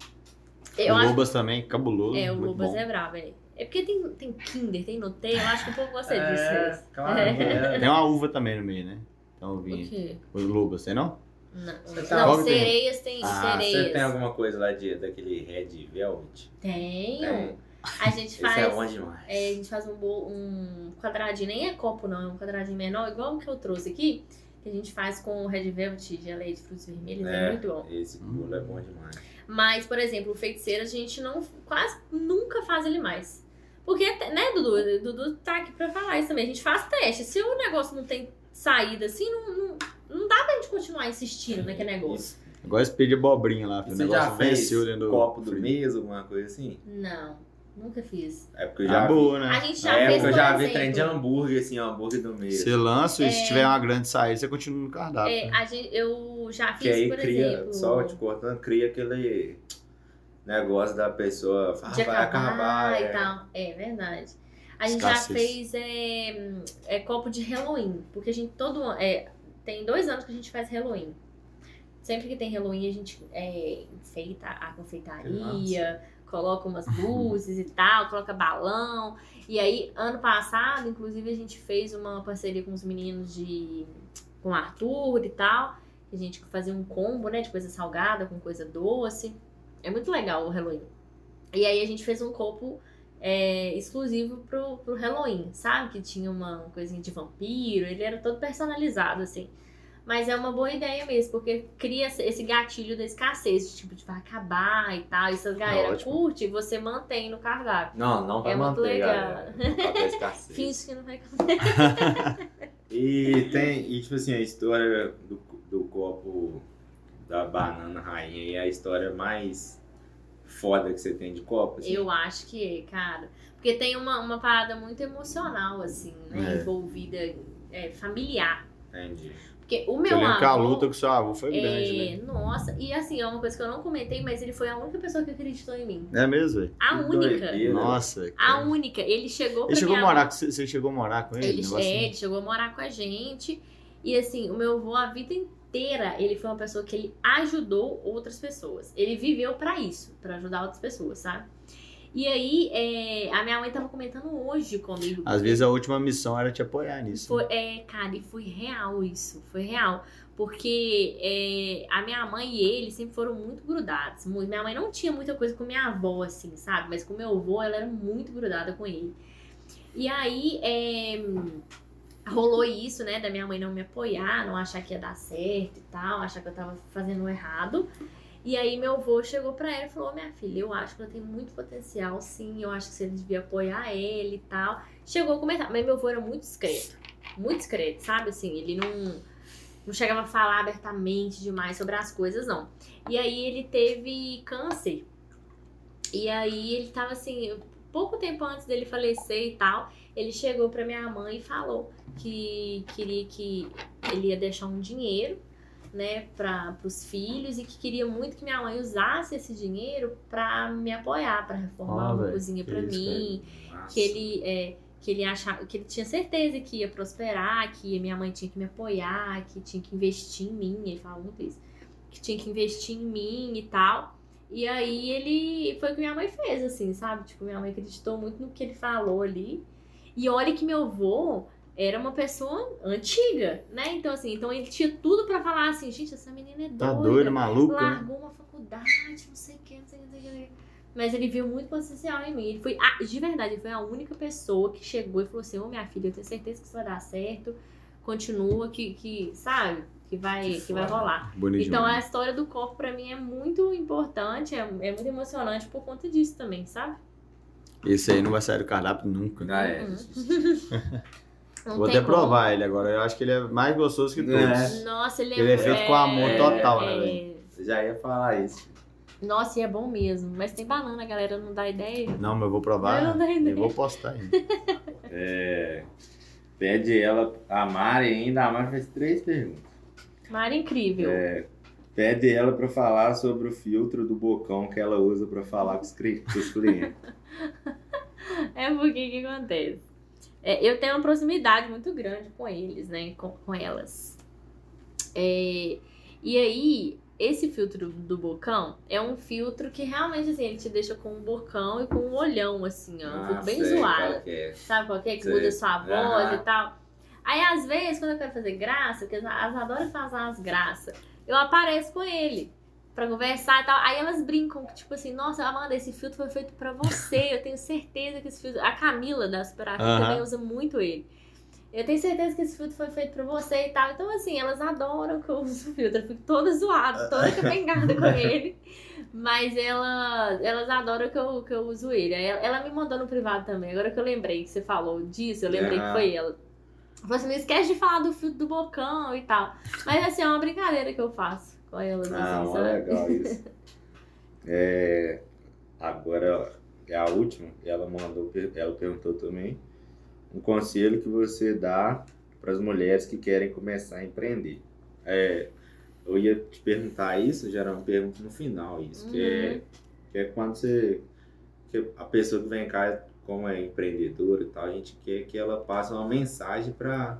o Eu acho Lubas também, cabuloso. É, o muito Lubas bom. é brabo, é. É porque tem, tem Kinder, tem Nutella, eu acho que o povo gosta disso. É, claro. É. Tem uma uva também no meio, né? Então, O vinho. quê? O Lubas, tem não? Não, tá- não que tem? sereias tem Ah, sereias. você tem alguma coisa lá de, daquele Red Velvet? Tenho. Tem. A gente Esse faz. é bom demais. É, a gente faz um, bo- um quadradinho, nem é copo não, é um quadradinho menor, igual o que eu trouxe aqui, que a gente faz com o Red Velvet, geleia de frutos vermelhos, é, É, muito bom. Esse bolo é bom demais. Mas, por exemplo, o feiticeiro a gente não, quase nunca faz ele mais. Porque, né, Dudu? Dudu tá aqui pra falar isso também. A gente faz teste. Se o negócio não tem saída assim, não, não, não dá pra gente continuar insistindo naquele negócio. Igual esse peixe de abobrinha lá. E O Você negócio já fez venceu dentro do copo do mês, alguma coisa assim? Não, nunca fiz. É porque eu Ah, já vi. boa, né? A gente já Na fez, eu já vi trem de hambúrguer, assim, hambúrguer do mês. Você lança e É. se tiver uma grande saída, você continua no cardápio. É, né? a gente, eu já Que fiz, aí por cria, exemplo... só te cortando, cria aquele negócio da pessoa. Ah, de vai acabar, acabar. e é. tal. É verdade. A gente já fez é, é, copo de Halloween, porque a gente todo é, tem dois anos que a gente faz Halloween. Sempre que tem Halloween a gente é, enfeita a confeitaria, coloca umas luzes e tal, coloca balão. E aí, ano passado, inclusive, a gente fez uma parceria com os meninos de. com o Arthur e tal. A gente fazia um combo, né? De coisa salgada com coisa doce. É muito legal o Halloween. E aí a gente fez um copo é, exclusivo pro, pro Halloween, sabe? Que tinha uma coisinha de vampiro, ele era todo personalizado, assim. Mas é uma boa ideia mesmo, porque cria esse- gatilho da escassez, de, tipo, de vai acabar e tal. E se a galera ótimo. curte, você mantém no cardápio. Não, não vai É muito manter, legal. galera. Finge que não vai comer. E tem, e tipo assim, a história do, do copo da banana rainha e a história mais foda que você tem de copo, assim. Eu acho que é, cara. Porque tem uma, uma parada muito emocional, assim, né? É. Envolvida, é, familiar. Entendi. Porque o Eu meu lembro que a avô- luta com o seu avô foi grande, É, né? Nossa, e assim, é uma coisa que eu não comentei, mas ele foi a única pessoa que acreditou em mim. É mesmo? A Que única. doideira. Nossa. A cara. única. Ele chegou pra Ele chegou a minha morar com você? Chegou a morar com ele? Ele, é, assim? ele chegou a morar com a gente. E assim, o meu avô, a vida inteira, ele foi uma pessoa que ele ajudou outras pessoas. Ele viveu pra isso, pra ajudar outras pessoas, sabe? E aí, é, a minha mãe tava comentando hoje comigo. Às vezes a última missão era te apoiar nisso. Foi, é, cara, e foi real isso, foi real. Porque é, a minha mãe e ele sempre foram muito grudados. muito. Minha mãe não tinha muita coisa com minha avó, assim, sabe? Mas com meu avô, ela era muito grudada com ele. E aí, é, rolou isso, né? Da minha mãe não me apoiar, não achar que ia dar certo e tal, achar que eu tava fazendo errado. E aí meu avô chegou pra ela e falou, minha filha, eu acho que ela tem muito potencial, sim, eu acho que você devia apoiar ele e tal. Chegou a comentar, mas meu avô era muito discreto, muito discreto, sabe? Assim, ele não, não chegava a falar abertamente demais sobre as coisas, não. E aí ele teve câncer. E aí ele tava assim, pouco tempo antes dele falecer e tal, ele chegou pra minha mãe e falou que queria que ele ia deixar um dinheiro, né, para os filhos e que queria muito que minha mãe usasse esse dinheiro para me apoiar, para reformar Ah, uma cozinha para mim, que ele é, que ele achava que ele tinha certeza que ia prosperar, que minha mãe tinha que me apoiar, que tinha que investir em mim, ele falava muito isso, que tinha que investir em mim e tal. E aí ele foi o que minha mãe fez, assim, sabe? Tipo, minha mãe acreditou muito no que ele falou ali. E olha que meu avô era uma pessoa antiga, né? Então, assim, então ele tinha tudo pra falar assim, gente, essa menina é doida. Tá doido, maluco, né? Largou uma faculdade, não sei o que, não sei o que, não sei o que. Mas ele viu muito potencial em mim. Ele foi, ah, de verdade, ele foi a única pessoa que chegou e falou assim: Ô minha filha, eu tenho certeza que isso vai dar certo. Continua, que, que sabe? Que vai, que vai foda. rolar. Bonito Então a demais. história do corpo pra mim é muito importante, é, é muito emocionante por conta disso também, sabe? Esse aí não vai sair do cardápio nunca. Ah, é. Uhum. Não Vou até como. provar ele agora. Eu acho que ele é mais gostoso que todos. É. Nossa, ele é, Ele é feito com amor total, né, é- velho? Eu já ia falar isso. Nossa, e é bom mesmo. Mas tem banana, a galera não dá ideia. Não, mas eu vou provar. Eu não dou ideia. Eu vou postar ainda. É, pede ela, a Mari ainda, a Mari fez três perguntas. Mara incrível. É, pede ela pra falar sobre o filtro do bocão que ela usa pra falar com os, com os clientes. É porque que acontece? É, eu tenho uma proximidade muito grande com eles, né? Com, com elas. É, e aí, esse filtro do bocão é um filtro que realmente, assim, ele te deixa com um bocão e com um olhão, assim, ó. Um filtro bem Ah, sei qual é. Sabe qual que é? Que Sei. muda sua voz Aham. e tal. Aí, às vezes, quando eu quero fazer graça, porque elas adoram fazer umas graças, eu apareço com ele pra conversar e tal. Aí elas brincam, que, tipo assim, nossa, Amanda, esse filtro foi feito pra você. Eu tenho certeza que esse filtro. A Camila da Superafim Aham. também usa muito ele. Eu tenho certeza que esse filtro foi feito pra você e tal. Então, assim, elas adoram que eu uso o filtro. Eu fico toda zoada, toda capengada com ele. Mas ela, elas adoram que eu, que eu uso ele. Ela, ela me mandou no privado também. Agora que eu lembrei que você falou disso, eu lembrei que foi ela. Assim, não esquece de falar do filtro do bocão e tal. Mas assim, é uma brincadeira que eu faço com elas. Ah, assim, ó, sabe? legal isso. É, agora é a última, ela mandou, ela perguntou também um conselho que você dá para as mulheres que querem começar a empreender. É, eu ia te perguntar isso, já era uma pergunta no final, isso, que, é, que é quando você. Que a pessoa que vem cá, como é empreendedora e tal, a gente quer que ela passe uma mensagem para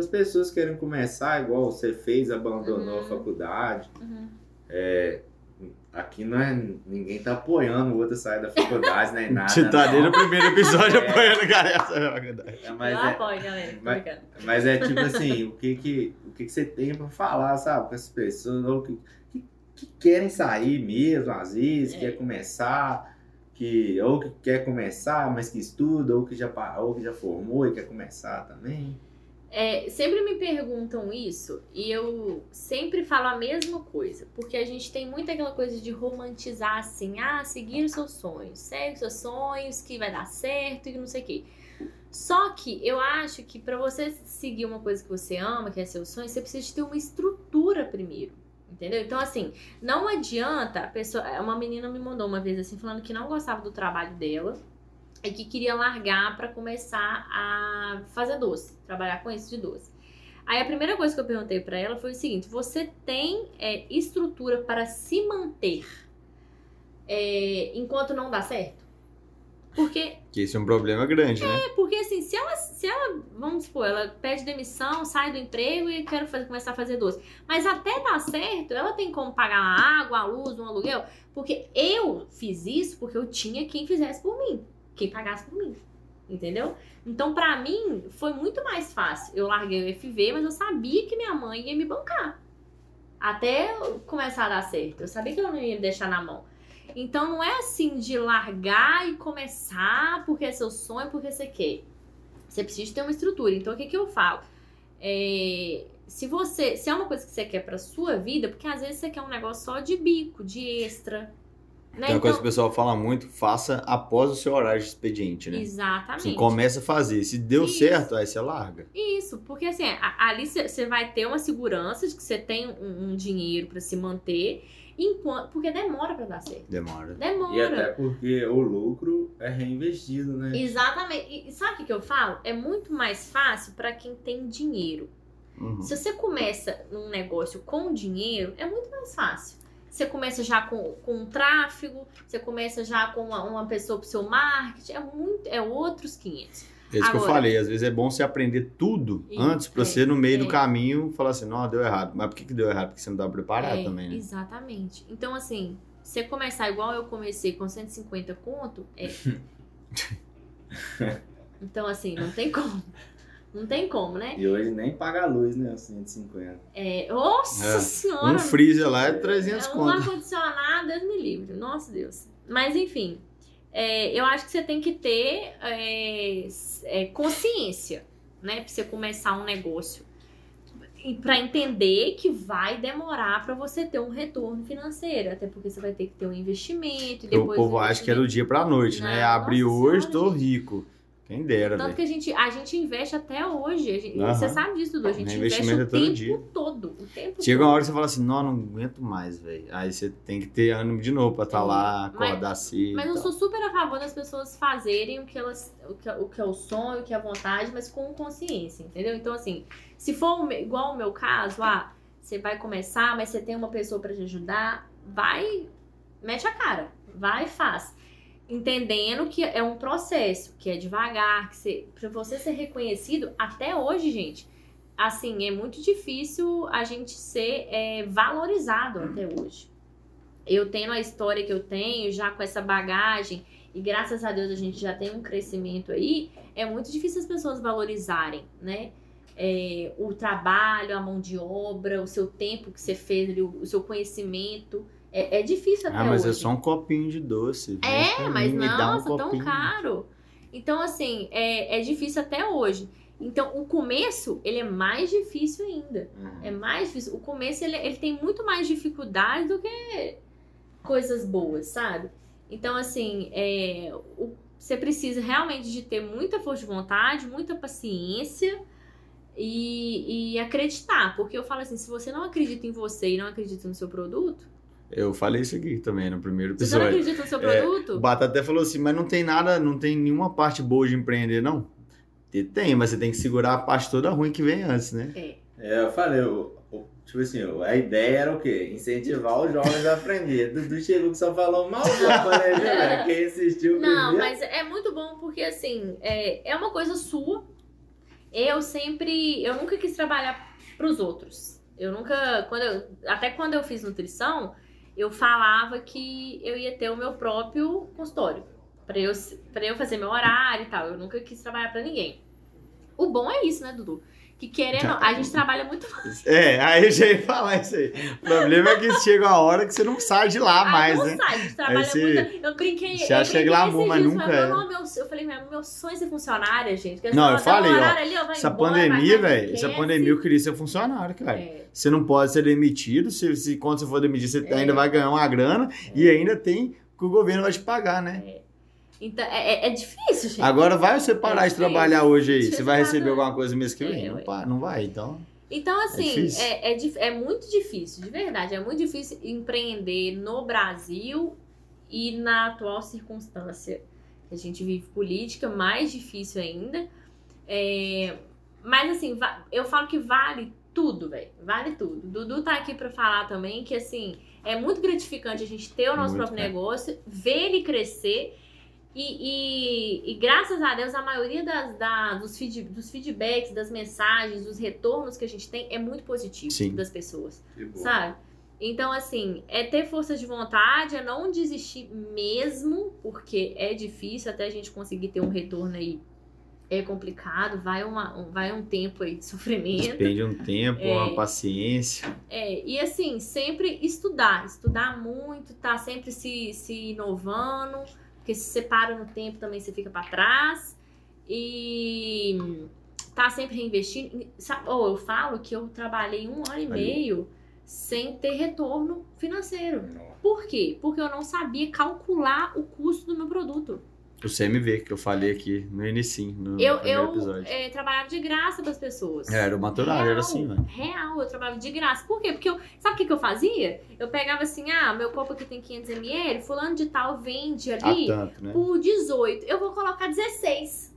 as pessoas que querem começar, igual você fez, abandonou a Uhum. faculdade. Uhum. É, aqui não é. Ninguém tá apoiando o outro a sair da faculdade, nem nada. Você tá não. desde o primeiro episódio É. apoiando o cara. essa é a verdade. É, mas, eu é, apoio, galera. Tô mas- brincando. mas é tipo assim, o que que, o que que você tem pra falar, sabe? Com essas pessoas ou que, que, que querem sair mesmo, às vezes, É. quer começar, que, ou que quer começar, mas que estuda, ou que já, ou que já formou e quer começar também. É, sempre me perguntam isso e eu sempre falo a mesma coisa, porque a gente tem muito aquela coisa de romantizar assim, ah, seguir os seus sonhos, segue os seus sonhos, que vai dar certo e não sei o quê. Só que eu acho que pra você seguir uma coisa que você ama, que é seu sonho, você precisa ter uma estrutura primeiro. Entendeu? Então, assim, não adianta pessoa. Uma menina me mandou uma vez assim, falando que não gostava do trabalho dela e que queria largar pra começar a fazer doce, trabalhar com isso de doce. Aí a primeira coisa que eu perguntei pra ela foi o seguinte: você tem é, estrutura para se manter é, enquanto não dá certo? Porque Que esse é um problema grande, né? é porque assim, se ela, se ela, vamos supor, ela pede demissão, sai do emprego e quer fazer, começar a fazer doce. Mas até dar certo, ela tem como pagar a água, a luz, um aluguel. Porque eu fiz isso porque eu tinha quem fizesse por mim. Quem pagasse por mim. Entendeu? Então, pra mim, foi muito mais fácil. Eu larguei o FV, mas eu sabia que minha mãe ia me bancar. Até começar a dar certo. Eu sabia que ela não ia me deixar na mão. Então não é assim de largar e começar porque é seu sonho, porque você quer. Você precisa ter uma estrutura. Então o que, que eu falo? É, se você. Se é uma coisa que você quer pra sua vida, porque às vezes você quer um negócio só de bico, de extra. Né? Tem uma coisa Então- que o pessoal fala muito, faça após o seu horário de expediente, né? Exatamente. Você começa a fazer. Se deu Isso. certo, aí você larga. Isso, porque assim, a- ali você vai ter uma segurança de que você tem um, um dinheiro pra se manter, enquanto porque demora pra dar certo. Demora. Demora. E até porque o lucro é reinvestido, né? Exatamente. E sabe o que eu falo? É muito mais fácil pra quem tem dinheiro. Uhum. Se você começa num negócio com dinheiro, é muito mais fácil. Você começa já com, com um tráfego, você começa já com uma, uma pessoa pro seu marketing, é muito, é outros 500. É isso que eu Agora- falei. Às vezes é bom você aprender tudo E- antes pra é, você, no meio é. do caminho, falar assim, não, deu errado. Mas por que, que deu errado? Porque você não estava preparado É, também, né? Exatamente. Então, assim, você começar igual eu comecei com 150 conto, é. então, assim, não tem como. Não tem como, né? E hoje nem paga a luz, né? 150. É, nossa É, senhora! Um freezer lá é 300 é um conto. ar-condicionado, Deus me livre. Nossa Deus. Mas, enfim, é, eu acho que você tem que ter é, é, consciência, né? Pra você começar um negócio. E pra entender que vai demorar pra você ter um retorno financeiro. Até porque você vai ter que ter um investimento. E O depois povo o acha que é do dia pra noite, né? Abri hoje, senhora, tô rico. Quem dera, Tanto velho. que a gente, a gente investe até hoje. Gente- Aham. Você sabe disso, Dudu. A gente É investe investimento o é tempo dia. todo. O tempo Chega todo. uma hora que você fala assim, não, não aguento mais, velho. Aí você tem que ter ânimo de novo pra estar É, lá, mas- acordar cedo. Mas e eu sou super a favor das pessoas fazerem o que elas, o que, o que é o sonho, o que é a vontade, mas com consciência, entendeu? Então, assim, se for igual o meu caso, ah, você vai começar, mas você tem uma pessoa pra te ajudar, vai, mete a cara, vai e faz. Entendendo que é um processo, que é devagar, que você, pra você ser reconhecido, até hoje, gente, assim, é muito difícil a gente ser é, valorizado até hoje eu tendo a história que eu tenho, já com essa bagagem, e graças a Deus a gente já tem um crescimento aí, é muito difícil as pessoas valorizarem, né? É, o trabalho, a mão de obra, o seu tempo que você fez, o seu conhecimento. É, é difícil até Ah, mas hoje. é só um copinho de doce. Vem É, mas mim, dá um nossa, tão caro. Então, assim, é, é difícil até hoje. Então, o começo, ele é mais difícil ainda. É mais difícil. O começo, ele, ele tem muito mais dificuldade do que coisas boas, sabe? Então, assim, é, o- você precisa realmente de ter muita força de vontade, muita paciência e, e acreditar. Porque eu falo assim, se você não acredita em você e não acredita no seu produto, Eu falei isso aqui também no primeiro se você não episódio. acredita no seu É, produto, O Batata até falou assim, mas não tem nada, não tem nenhuma parte boa de empreender, não? E Tem, mas você tem que segurar a parte toda ruim que vem antes, né? é. É, eu falei, o- o- tipo assim, a ideia era o quê? Incentivar os jovens a aprender. Dudu chegou que só falou mal do né, velho? Quem insistiu Não, primeiro. mas é muito bom porque assim, é, é uma coisa sua. Eu sempre, eu nunca quis trabalhar pros outros. Eu nunca, quando eu- até quando eu fiz nutrição, eu falava que eu ia ter o meu próprio consultório Pra eu para eu fazer meu horário e tal. Eu nunca quis trabalhar pra ninguém. O bom é isso, né, Dudu? Que querendo, a gente trabalha muito É, aí eu já ia falar isso aí. O problema é que chega uma hora que você não sai de lá mais, não né? sai, a gente trabalha Aí você- muito. Eu brinquei. eu acha que é glamour, esses mas nunca é. "Não, meu, eu falei, meu, meu sonho é ser funcionária, gente. Porque Não, eu falei, "Tem um ó, ali, Essa embora, pandemia, velho, essa esquece." pandemia eu queria ser funcionário, cara. É, Você não pode ser demitido, se, se quando você for demitido, você É. ainda vai ganhar uma grana e ainda tem que o governo vai te pagar, né? Então, é, é- é difícil, gente. Agora vai você parar É de trabalhar hoje aí? Você vai receber pagar. alguma coisa mês que vem? É, não, pa- não vai, então. Então, assim, difícil. é, é, é muito difícil, de verdade. É muito difícil empreender no Brasil e na atual circunstância que a gente vive política, mais difícil ainda. É, mas, assim, eu falo que vale tudo, velho. Vale tudo. Dudu tá aqui pra falar também que, assim, é muito gratificante a gente ter o nosso Muito, próprio cara. negócio, ver ele crescer. E, e- e graças a Deus, a maioria das, da- dos, feed- dos feedbacks, das mensagens, dos retornos que a gente tem é muito positivo Sim. das pessoas, sabe? Então, assim, é ter força de vontade, é não desistir mesmo, porque é difícil até a gente conseguir ter um retorno aí. É complicado, vai, uma, um, vai um tempo aí de sofrimento. Depende um tempo, É. uma paciência. É, e assim, sempre estudar, estudar muito, tá sempre se, se inovando, porque se você para no tempo também você fica pra trás. E tá sempre reinvestindo. Sabe, ou eu falo que eu trabalhei um ano e meio sem ter retorno financeiro. Por quê? Porque eu não sabia calcular o custo do meu produto. O CMV, que eu falei aqui no início, no Eu, primeiro eu episódio. eh, trabalhava de graça para as pessoas. É, Era o maturado, era assim, velho. Real, eu trabalhava de graça. Por quê? Porque eu. Sabe o que, que eu fazia? Eu pegava assim, ah, meu copo aqui tem 500ml, fulano de tal vende ali tanto, né? por 18. Eu vou colocar 16.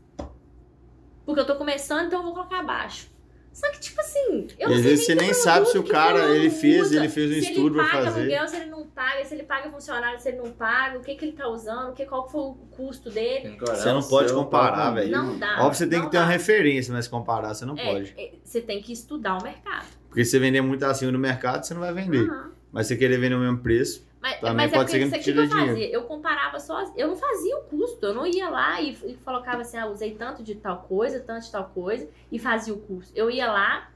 Porque eu tô começando, então eu vou colocar abaixo. Só que, tipo assim, eu E não às vezes você nem sabe se o cara, ele fez, usa. ele fez um se estudo ele pra paga fazer. aluguel, se ele não paga, se ele paga funcionário, se ele não paga, o que, que ele tá usando, o que, qual foi o custo dele. Você não o pode comparar, velho. Não dá. Óbvio, você tem que ter uma dá. referência, mas comparar você não É, pode. é, você tem que estudar o mercado. Porque se você vender muito acima do mercado, você não vai vender. Aham. Mas se você querer vender o mesmo preço, Mas, Também mas é pode ser porque que que eu fazia. Eu comparava só. Eu não fazia o custo. Eu não ia lá e, e colocava assim, ah, usei tanto de tal coisa, tanto de tal coisa, e fazia o custo. Eu ia lá,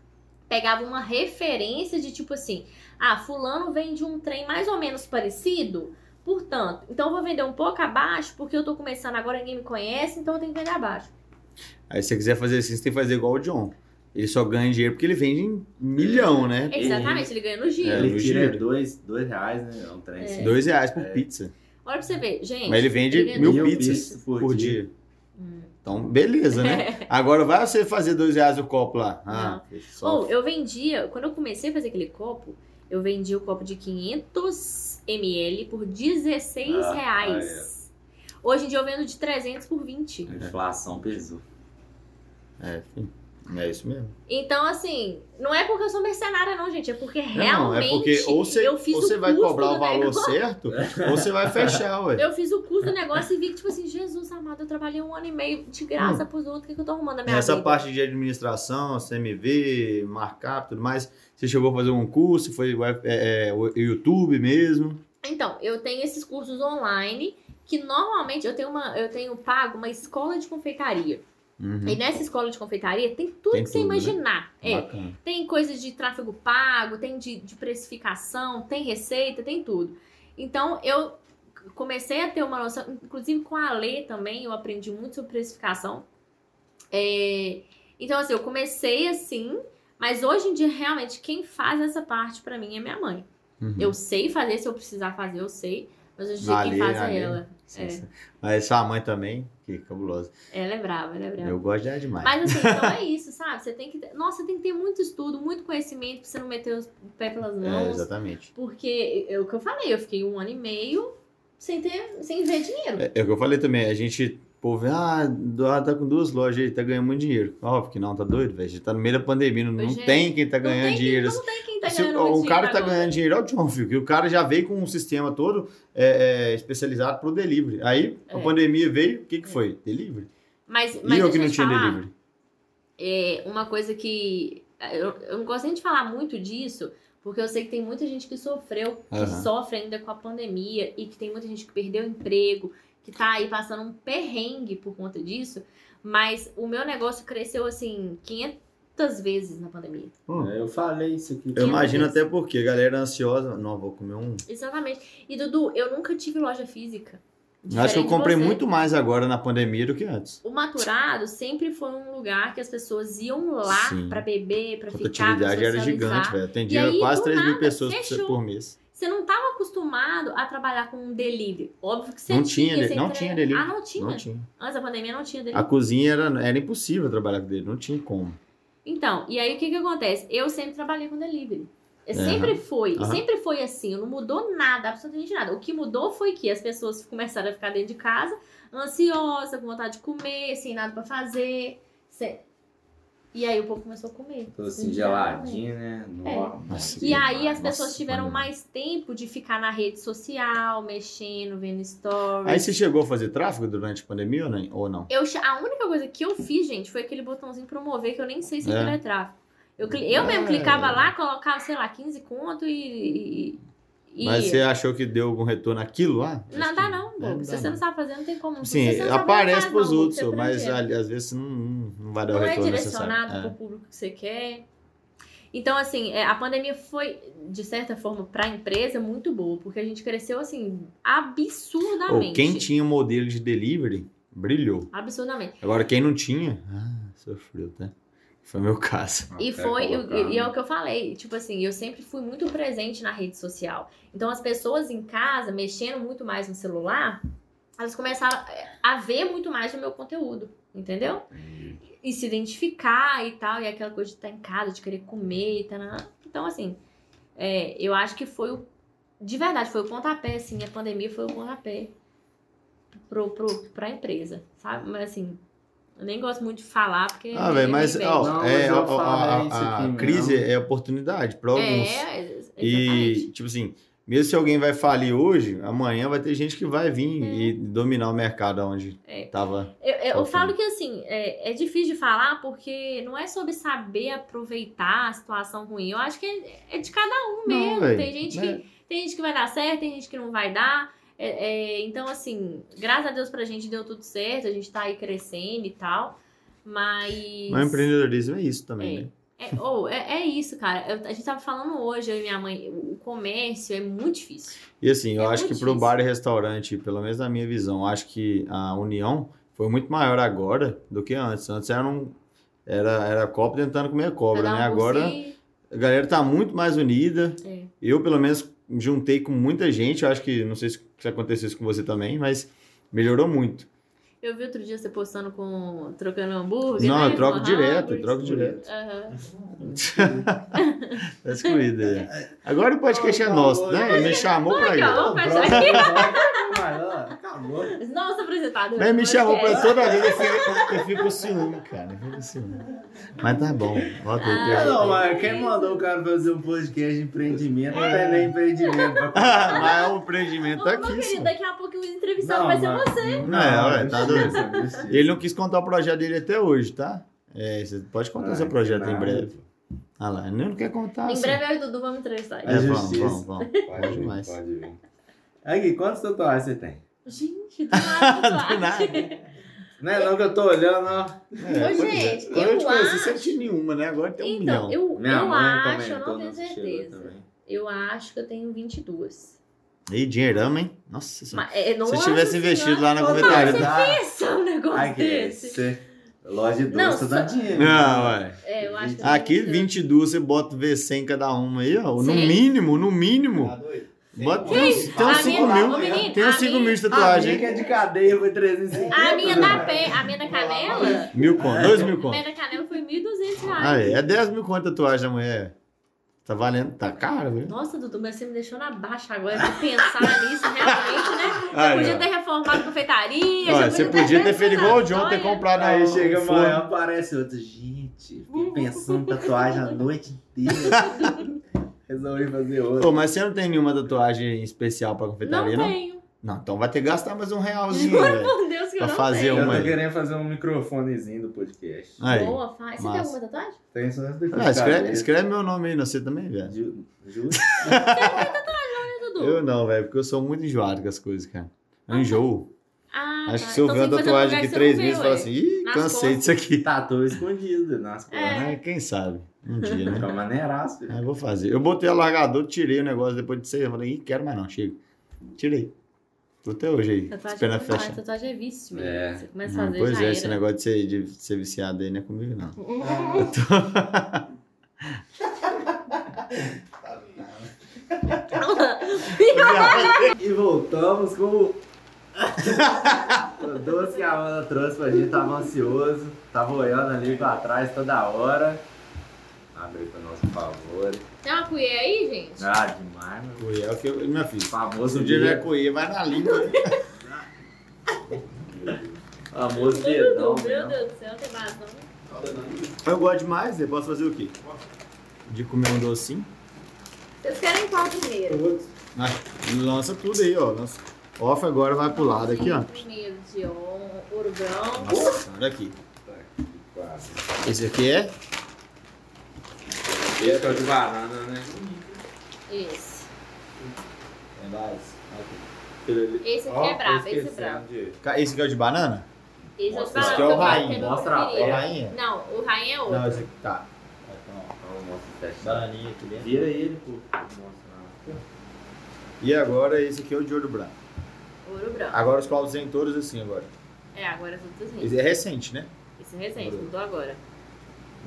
pegava uma referência de tipo assim, ah, fulano vende um trem mais ou menos parecido. Portanto, então eu vou vender um pouco abaixo, porque eu tô começando agora, ninguém me conhece, então eu tenho que vender abaixo. aí se você quiser fazer assim, você tem que fazer igual o John. Ele só ganha dinheiro porque ele vende em milhão, né? Exatamente, ele ganha no giro. É, Ele no tira giro. dois, dois reais, né? É um trem assim. Dois reais por É. pizza. Olha pra você ver, gente. Mas ele vende ganha mil Mil pizzas pizzas por por dia. dia. Hum. Então, beleza, né? Agora vai você fazer dois reais o copo lá. Ah, Ou eu vendia, quando eu comecei a fazer aquele copo, eu vendia o copo de 500 ml por 16 Ah, reais. Hoje em dia eu vendo de 300 por 20. A inflação pesou. É, enfim. É isso mesmo. Então, assim, não é porque eu sou mercenária, não, gente. É porque Não, realmente é porque ou você, eu fiz ou você vai cobrar o valor negócio. certo, ou você vai fechar, ué. Eu fiz o custo do negócio e vi que, tipo assim, Jesus amado, eu trabalhei um ano e meio de graça pros outros. O que, que eu tô arrumando na minha Essa vida? parte de administração, CMV, markup e tudo mais, você chegou a fazer um curso, foi é, é, o YouTube mesmo? Então, eu tenho esses cursos online que normalmente eu tenho uma, eu tenho pago uma escola de confeitaria. Uhum. E nessa escola de confeitaria tem tudo Tem que você né? imaginar. É, Bacana. tem coisas de tráfego pago, tem de, de precificação, tem receita, tem tudo. Então eu comecei a ter uma noção, inclusive com a Lê também, eu aprendi muito sobre precificação. É, então, assim, eu comecei assim, mas hoje em dia, realmente, quem faz essa parte pra mim é minha mãe. Uhum. Eu sei fazer, se eu precisar fazer, eu sei. Mas hoje em dia quem faz é ela. Sim, É. sim. Mas sua mãe também, que cabulosa. Ela é brava, ela é brava. Eu gosto dela demais. Mas assim, então é isso, sabe? Você tem que. ter- Nossa, tem que ter muito estudo, muito conhecimento pra você não meter os- o pé pelas é, mãos. exatamente. porque é o que eu falei, eu fiquei um ano e meio sem ter, sem ver dinheiro. É, é o que eu falei também, a gente, pô, vê, ah, tá com duas lojas aí, tá ganhando muito dinheiro. Óbvio que não, tá doido, velho. A gente tá no meio da pandemia, não, não é. tem quem tá ganhando dinheiro. não tem quem tá Se ganhando o, o cara tá agora. ganhando dinheiro é o John, filho, que o cara já veio com um sistema todo é, é, especializado pro delivery. Aí a É. pandemia veio, o que que foi? Delivery. Mas, mas e eu que não tinha falar, delivery. É uma coisa que. Eu, eu não gosto nem de falar muito disso, porque eu sei que tem muita gente que sofreu, que sofre ainda com a pandemia e que tem muita gente que perdeu emprego, que tá aí passando um perrengue por conta disso. Mas o meu negócio cresceu assim 500 vezes na pandemia. Hum. É, Eu falei isso aqui. Eu imagino vezes. até porque a galera é ansiosa. Não, vou comer um. Exatamente. E Dudu, eu nunca tive loja física. Acho que eu Diferente comprei muito mais agora na pandemia do que antes. O maturado sempre foi um lugar que as pessoas iam lá pra beber, pra A ficar, pra rotatividade era gigante, velho. Atendia aí, quase do 3 mil nada, pessoas fechou. por mês. Você não estava acostumado a trabalhar com um delivery. Óbvio que você Não tinha, tinha. não entrega- tinha delivery. Ah, não tinha. Não tinha. Antes da pandemia não tinha A delivery. cozinha era, era impossível trabalhar com dele, não tinha como. Então, e aí o que que acontece? Eu sempre trabalhei com delivery. Aham. Sempre foi, Aham. sempre foi assim, não mudou nada, absolutamente nada. O que mudou foi que as pessoas começaram a ficar dentro de casa, ansiosa, com vontade de comer, sem nada pra fazer. sem- E aí o povo começou a comer. Tô assim, geladinho, né? É. No- Nossa, E aí as Nossa, pessoas tiveram mano. mais tempo de ficar na rede social, mexendo, vendo stories. Aí você chegou a fazer tráfego durante a pandemia ou não? Ou não? Eu, a única coisa que eu fiz, gente, foi aquele botãozinho promover, que eu nem sei se É. aquilo é tráfego. Eu, eu mesmo É. clicava lá, colocava, sei lá, 15 conto e. e, e Mas você achou que deu algum retorno aquilo lá? Não Acho dá que- não, É, bobo. não Se você não. não sabe fazer, não tem como. Se Sim, não aparece não não, bobo, outros, mas às vezes não, não não vai dar o não é retorno direcionado necessário. pro público que você quer. Então, assim, é, a pandemia foi, de certa forma, pra empresa muito boa, porque a gente cresceu, assim, É. absurdamente. Ou quem tinha o modelo de delivery, brilhou. Absurdamente. Agora, quem não tinha, ah, sofreu, tá? Foi meu caso. E Até foi, colocar, e, e é né? o que eu falei, tipo assim, eu sempre fui muito presente na rede social. Então as pessoas em casa, mexendo muito mais no celular, elas começaram a ver muito mais do meu conteúdo, entendeu? E se identificar e tal, e aquela coisa de estar em casa, de querer comer e tal. Então, assim, é, eu acho que foi o. De verdade, foi o pontapé, assim, a pandemia foi o pontapé pro, pro, pra empresa, sabe? Mas assim, eu nem gosto muito de falar, porque. Ah, velho, mas, ó. Não, é, mas eu a- a, a- crise é oportunidade para alguns. É, E, tipo assim, mesmo se alguém vai falir hoje, amanhã vai ter gente que vai vir e dominar o mercado onde É. tava. Eu, eu- falo que assim, é, é difícil de falar porque não é sobre saber aproveitar a situação ruim. Eu acho que é, é de cada um Não, mesmo. véi, tem, gente né? que, tem gente que vai dar certo, tem gente que não vai dar. É, é, então, assim, graças a Deus pra gente deu tudo certo, a gente tá aí crescendo e tal. Mas. Mas empreendedorismo é isso também, É. né? É, é, é isso, cara. Eu- a gente tava falando hoje, eu e minha mãe, o comércio é muito difícil. E assim, eu É acho que pro difícil. bar e restaurante, pelo menos na minha visão, acho que a união foi muito maior agora do que antes. Antes era um. Era, era copo tentando comer cobra, Cada né? Agora a galera tá muito mais unida. É. Eu, pelo menos, me juntei com muita gente. Eu acho que, não sei se aconteceu isso com você também, mas melhorou muito. Eu vi outro dia você postando com. trocando hambúrguer. Não, né? eu troco Com direto, eu troco direto. Tá aí. Agora o podcast é nosso, né? Ele me chamou pra Aqui, fechar aqui. Acabou. Nossa apresentador. Mas me chamou pra toda vez, eu fico, eu fico com ciúme, cara. Eu fico com ciúme. Mas tá bom. Volta aí, Ah. Não, mas quem mandou o cara fazer um podcast de empreendimento não tem nem empreendimento Ah, mas o empreendimento tá Ô, meu aqui. querido, daqui a pouco o entrevistado vai ser você. Não, é, ué, tá doido. Ele não quis contar o projeto dele até hoje, tá? É, você pode contar Ah, seu projeto em breve. Ah lá, ele não quer contar. Em assim. breve eu e o Dudu vamos entrevistar É, vamos, vamos, vamos. Pode vir, demais. pode vir. Aqui, quantas tatuagens você tem? Gente, do nada, Do nada. Não é não que eu tô olhando, ó. É, Ô, é. gente, Quando eu eu te conheci, acho- você não tinha nenhuma, né? Agora tem um Então, milhão. eu, Minha eu mãe acho, eu não tenho certeza. Eu acho que eu tenho 22. Ih, dinheirão, hein? Nossa senhora. Mas, é, Se eu tivesse investido senhora, lá na confeitaria. Deus. tá? Pensa um negócio Ai, que desse. você... Loja de Não, doce só- dá dinheiro. Não, ué. É, eu acho que Aqui, tenho 22. 22, você bota V100 em cada uma aí, ó. No mínimo, no mínimo. Bota, tem uns, tem uns A 5 minha- mil. menino, Tem uns a 5 minha- mil de A tatuagem. minha que é de cadeia foi 350. A minha da pé, a minha da canela, Mil conto, 2 mil a conto. minha da canela foi 1.200 reais. Ah, é, é 10 mil conto a tatuagem da mulher. Tá valendo, tá caro, viu? Nossa, Dudu, mas você me deixou na baixa agora de pensar nisso, realmente, né? Você podia ter reformado a confeitaria. Olha, você podia ter feito igual o John, ter comprado Aí chega amanhã, aparece outro. Gente, fiquei pensando em tatuagem a noite inteira. Resolvi fazer outra. Pô, mas você não tem nenhuma tatuagem especial pra Não confeitaria, não? tenho. Não, então vai ter que gastar mais um realzinho, Juro velho. por Deus que Pra eu não fazer tenho. uma Eu tô querendo fazer um microfonezinho do podcast. Aí. Boa, faz. Você tem Massa. alguma tatuagem? Tem só essa daqui. Ah, escreve, escreve meu nome aí, não sei também, velho. Ju- Ju- Dudu? Eu não, velho, porque eu sou muito enjoado com as coisas, cara. Eu enjoo. Ah, Acho tá. que se eu Então ver uma tem um tatuagem lugar aqui que três não meses, eu vê, falo ué. assim, ih, Nas cansei costas. disso aqui. Tatu escondido nas costas. É. É, quem sabe? Um dia, né? Fica maneiraço. Ah, vou fazer. Eu botei o largador, tirei o negócio depois de seis. Eu falei, quero mais não, chega. Tirei. Tô até hoje aí, Tatuagem, é, fechar. tatuagem é vício mesmo. É. Você começa a fazer, pois já é, esse era. negócio de ser, de ser viciado aí não é comigo, não. E voltamos com o o doce que a Amanda trouxe pra gente. Tava ansioso. Tava olhando ali pra trás toda hora. Abre com o nosso favor. Tem uma colher aí, gente? Ah, demais, meu. Coelho é o que eu, minha filha. Famoso Se um dia não é dia. coelho, vai na língua. Famoso dedão. Meu? Deus do céu, tem vazão. Eu gosto demais, eu posso fazer o quê? De comer um docinho. Vocês querem qual primeiro? Ah, lança tudo aí, ó. Lança. Off agora vai pro lado aqui, ó. Primeiro de on- ouro branco. Nossa, olha aqui. Quase. Esse aqui é? Esse é o de banana, né? Esse. É mais. Esse aqui é brabo, esse é brabo. Esse aqui é o de banana? Esse é o de Mostra- banana esse aqui é que o eu rainha, é mostra a- É preferido. rainha? Não, o rainha é outro. Não, esse aqui tá. Vamos mostrar esse Bananinha aqui dentro. Vira ele, pô. E agora esse aqui é o de ouro branco. Ouro branco. Agora os cláudios em todos assim agora. É, agora é tudo assim. Esse é recente, né? Esse é recente, mudou agora.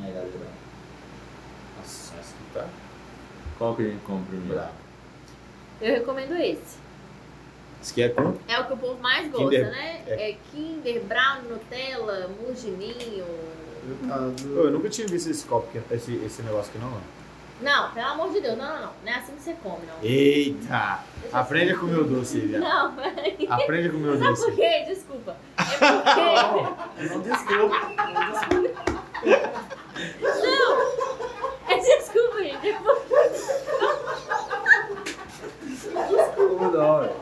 Aí, galera. Nossa, essa aqui tá Qual que a gente compra primeiro? Eu recomendo esse. Esse aqui é com? É o que o povo mais gosta, Kinder. né? É. É. Kinder, Brown, Nutella, Mugininho. Pô, eu nunca tinha visto esse copo, esse, esse negócio aqui não, mano. Não, pelo amor de Deus, não, não, não. Não é assim que você come, não. Eita! Deixa eu- Aprende a comer o doce aí, viado. Não, peraí. Aprende a comer o Sabe doce. por quê? Desculpa. É porque. Não desculpa. Não! Desculpa, gente. É porque. Desculpa, não, velho.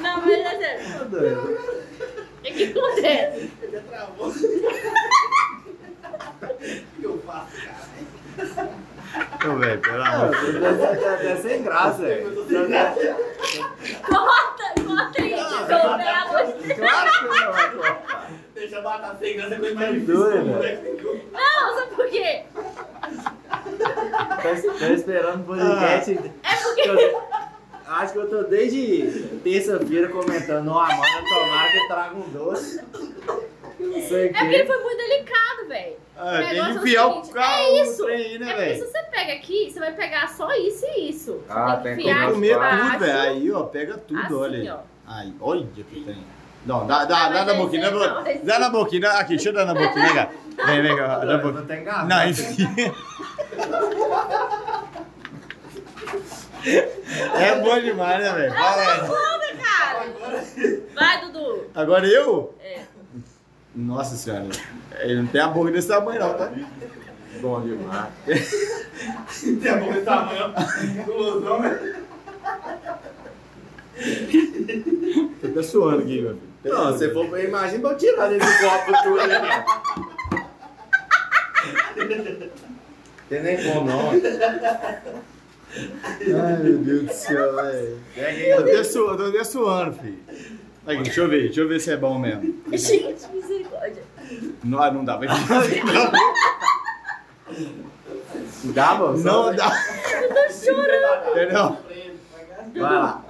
Não, mas é sério. Doido. O que que acontece? Ô, velho, pelo Ah, amor de Deus. Tá até sem graça, velho. Corta! Corta aí, desculpa, pelo amor de Deus. Claro que não vai cortar. Deixa batata sem graça, é coisa mais Tá difícil velho. né? Não, sabe por quê? Tô, tô esperando o podcast. É porque. Eu- Acho que eu tô desde terça-feira comentando, ó, Amanda, tomara que traga um doce. Não sei o É porque ele foi muito delicado, velho. Ah, tem que negócio é o enfiar carro é no isso. trem aí, né, É porque se você pega aqui, você vai pegar só isso e isso. Você Ah, tem tem que que enfiar Comer aqui tudo, embaixo, velho. Aí, ó, pega tudo, assim, olha. ó. aí. Olha que tem. Não, dá, dá, Ah, dá na boquinha, aí dá, não, dá na boquinha. Aqui, deixa eu dar na boquinha, vem cá. Vem, vem cá, dá na boquinha. tô engasgado. Não, enfim. É bom demais, né, velho? Fala aí. Foda, cara. Vai, Dudu. Agora eu? É. Nossa senhora. Ele não tem a boca desse tamanho, não, tá? Bom demais. Tem a boca desse tamanho. Gulosão, velho. Tô até suando aqui, meu filho. Não, se for pra imagina pra eu tirar desse copo tudo aqui. Tem nem como, não. Ai, meu Deus do céu, velho. Tô até suando, tô até suando, filho. Aqui, deixa eu ver, deixa eu ver se é bom mesmo. Gente, misericórdia. Não, ah, não dá, vai Dá, mano? Não dá. Eu tô chorando. Entendeu? Vai lá.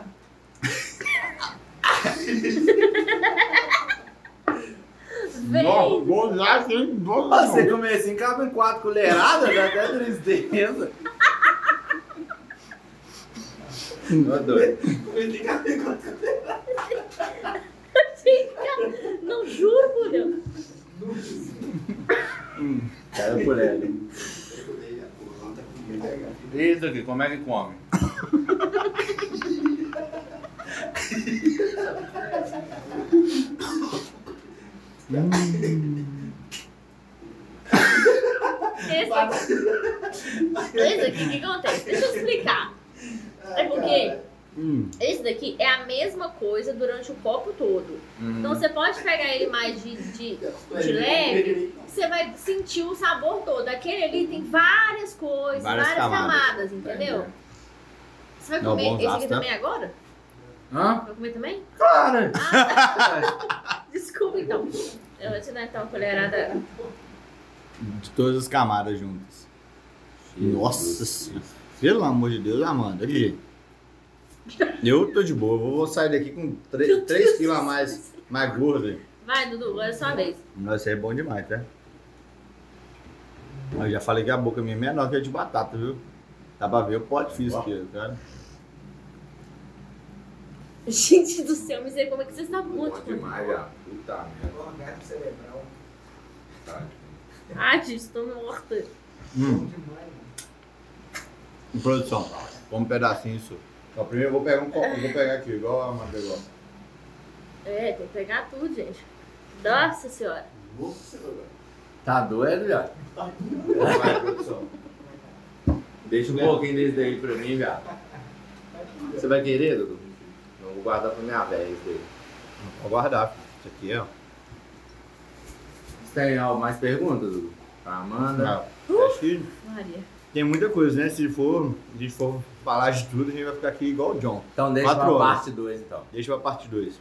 Vem. Não, vou usar assim, vou Ah, Você comer assim, cabe em quatro colheradas, dá até tristeza. Gente, cara, Não juro por Deus. Caiu por ela. Isso aqui, como é que come? Esse aqui, esse aqui, o que acontece? Deixa eu explicar. É porque Hum, esse daqui é a mesma coisa durante o copo todo. Então você pode pegar ele mais de, de, de leve, você vai sentir o sabor todo. Aquele ali tem várias coisas, Várias várias, camadas. camadas, entendeu? Você vai Não, comer bons esse aqui né? também agora? Hã? Vai comer também? Claro! Desculpa então. Eu vou te dar então uma colherada. de todas as camadas juntas. Nossa senhora. Pelo amor de Deus, Amanda, aqui. Eu tô de boa, eu vou sair daqui com 3 quilos a mais, mais gordo. Vai, Dudu, agora é sua vez. Nossa, isso aí é bom demais, tá? Eu já falei que a boca minha é menor que a de batata, viu? Dá pra ver o pote físico aqui, cara. Gente do céu, misericórdia, como é que você está Bom puto? demais, já. Puta merda. Orgasmo cerebral. Ai, gente, estou morta. Hum. Em produção, vamos um pedacinho isso. Então, primeiro eu vou pegar um copo, vou pegar aqui, igual a Amanda pegou. É, tem que pegar tudo, gente. Nossa senhora. Tá doido, já? Vai, produção. Deixa um pouquinho desse daí pra mim, viado. Você vai querer, Dudu? Eu vou guardar pra minha velha esse daí. Vou guardar, filho. Isso aqui é, ó. Você tem algo mais perguntas, Dudu? Pra Amanda? Não, acho que Maria. Tem muita coisa, né? Se for, se a gente for falar de tudo, a gente vai ficar aqui igual o John. Então deixa Quatro pra horas. parte 2, então. Deixa pra parte 2.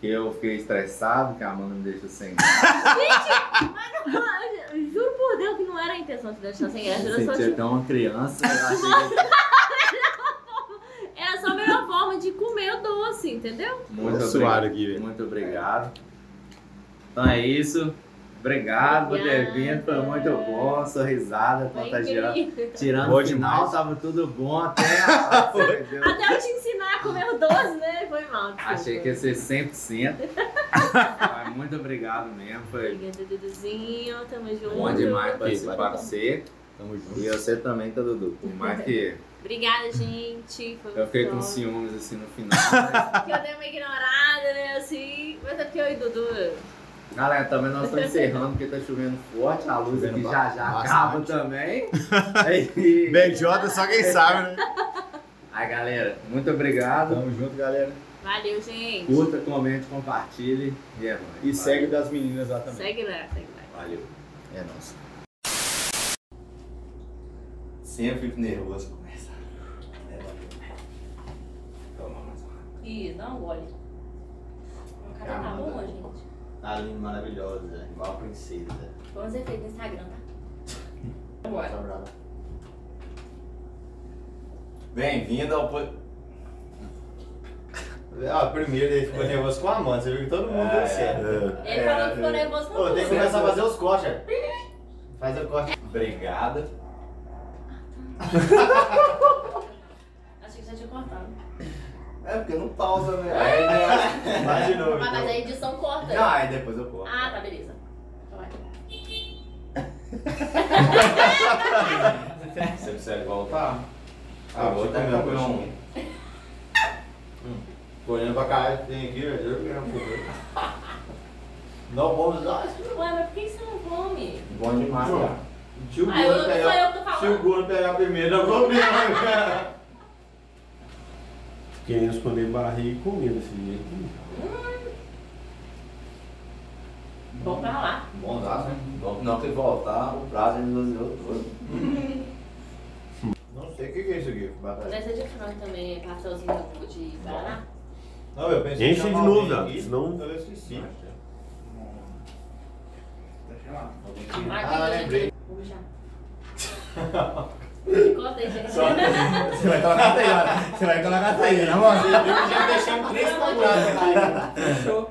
Que eu fiquei estressado, que a Amanda me deixou sem Eu juro por Deus que não era a intenção de deixar sem graça. Era só, tipo, tão uma criança. eu achei era só a melhor forma de comer o doce, entendeu? Muito Suado obrigado. aqui, velho. Muito obrigado. Então é isso. Obrigado por ter vindo, foi muito bom, sua risada Foi contagiante. incrível. Tirando o final, demais. tava tudo bom até a... Até eu te ensinar a comer o doce, né? Foi mal. desculpa. Achei que ia ser 100%. Mas muito obrigado mesmo, foi Obrigada, Duduzinho. Tamo junto. bom demais participar com você. Tamo junto. E você também, tá, Dudu? Por mais que Obrigada, gente. Foi eu fiquei com muito ciúmes assim no final. mas- Que eu dei uma ignorada, né? Assim. Mas é porque eu e Dudu. Galera, também nós estamos encerrando porque tá chovendo forte, a luz aqui já já bastante. acaba também. Aí, BJ só quem sabe, né? aí, galera, muito obrigado. Tamo junto, galera. Valeu, gente. Curta, comente, compartilhe. E é nóis. E segue das meninas lá também. Segue lá, segue lá. Valeu. É nossa. Sempre fico nervoso pra começar. Toma mais uma. Ih, dá um gole. O cara tá bom, gente? Tá lindo, maravilhosa, igual a princesa. Vamos efeitos no Instagram, tá? Bora. Bem-vindo ao. po- Ah, primeiro ele ficou nervoso com a mãe, você viu que todo mundo deu certo. Ele falou que ficou nervoso com Ô, tem que começar a fazer os cortes, é. Faz o corte. Obrigado. Achei que já tinha cortado. É porque não pausa, né? Faz de novo. Mas a então. edição corta. Não, aí depois eu corto. Ah, tá, beleza. Então vai. Você precisa voltar? Ah, vou até um. Tô olhando pra cá, tem aqui, velho. Eu quero um pouco. Não vamos usar isso. Ué, mas por que você não come? Bom demais, cara. Se o Ah, Bruno pegar, que pegar primeiro, eu vou ver. Querendo esconder barriga e comer desse jeito. Vamos pra lá. Bom daço, né? Bom que não que voltar, o prazo ele esvaziou todo. Não sei o que que é isso aqui, batata. Deve ser de frango também, pastelzinho de Guaraná. Não, eu pensei Enche de novo, aqui, senão- Eu esqueci. Aqui, Ah, lembrei. Vou mijar. Você vai colocar a teia, você vai colocar a teia, na mão. Eu já deixei um três quadrados aqui. Fechou.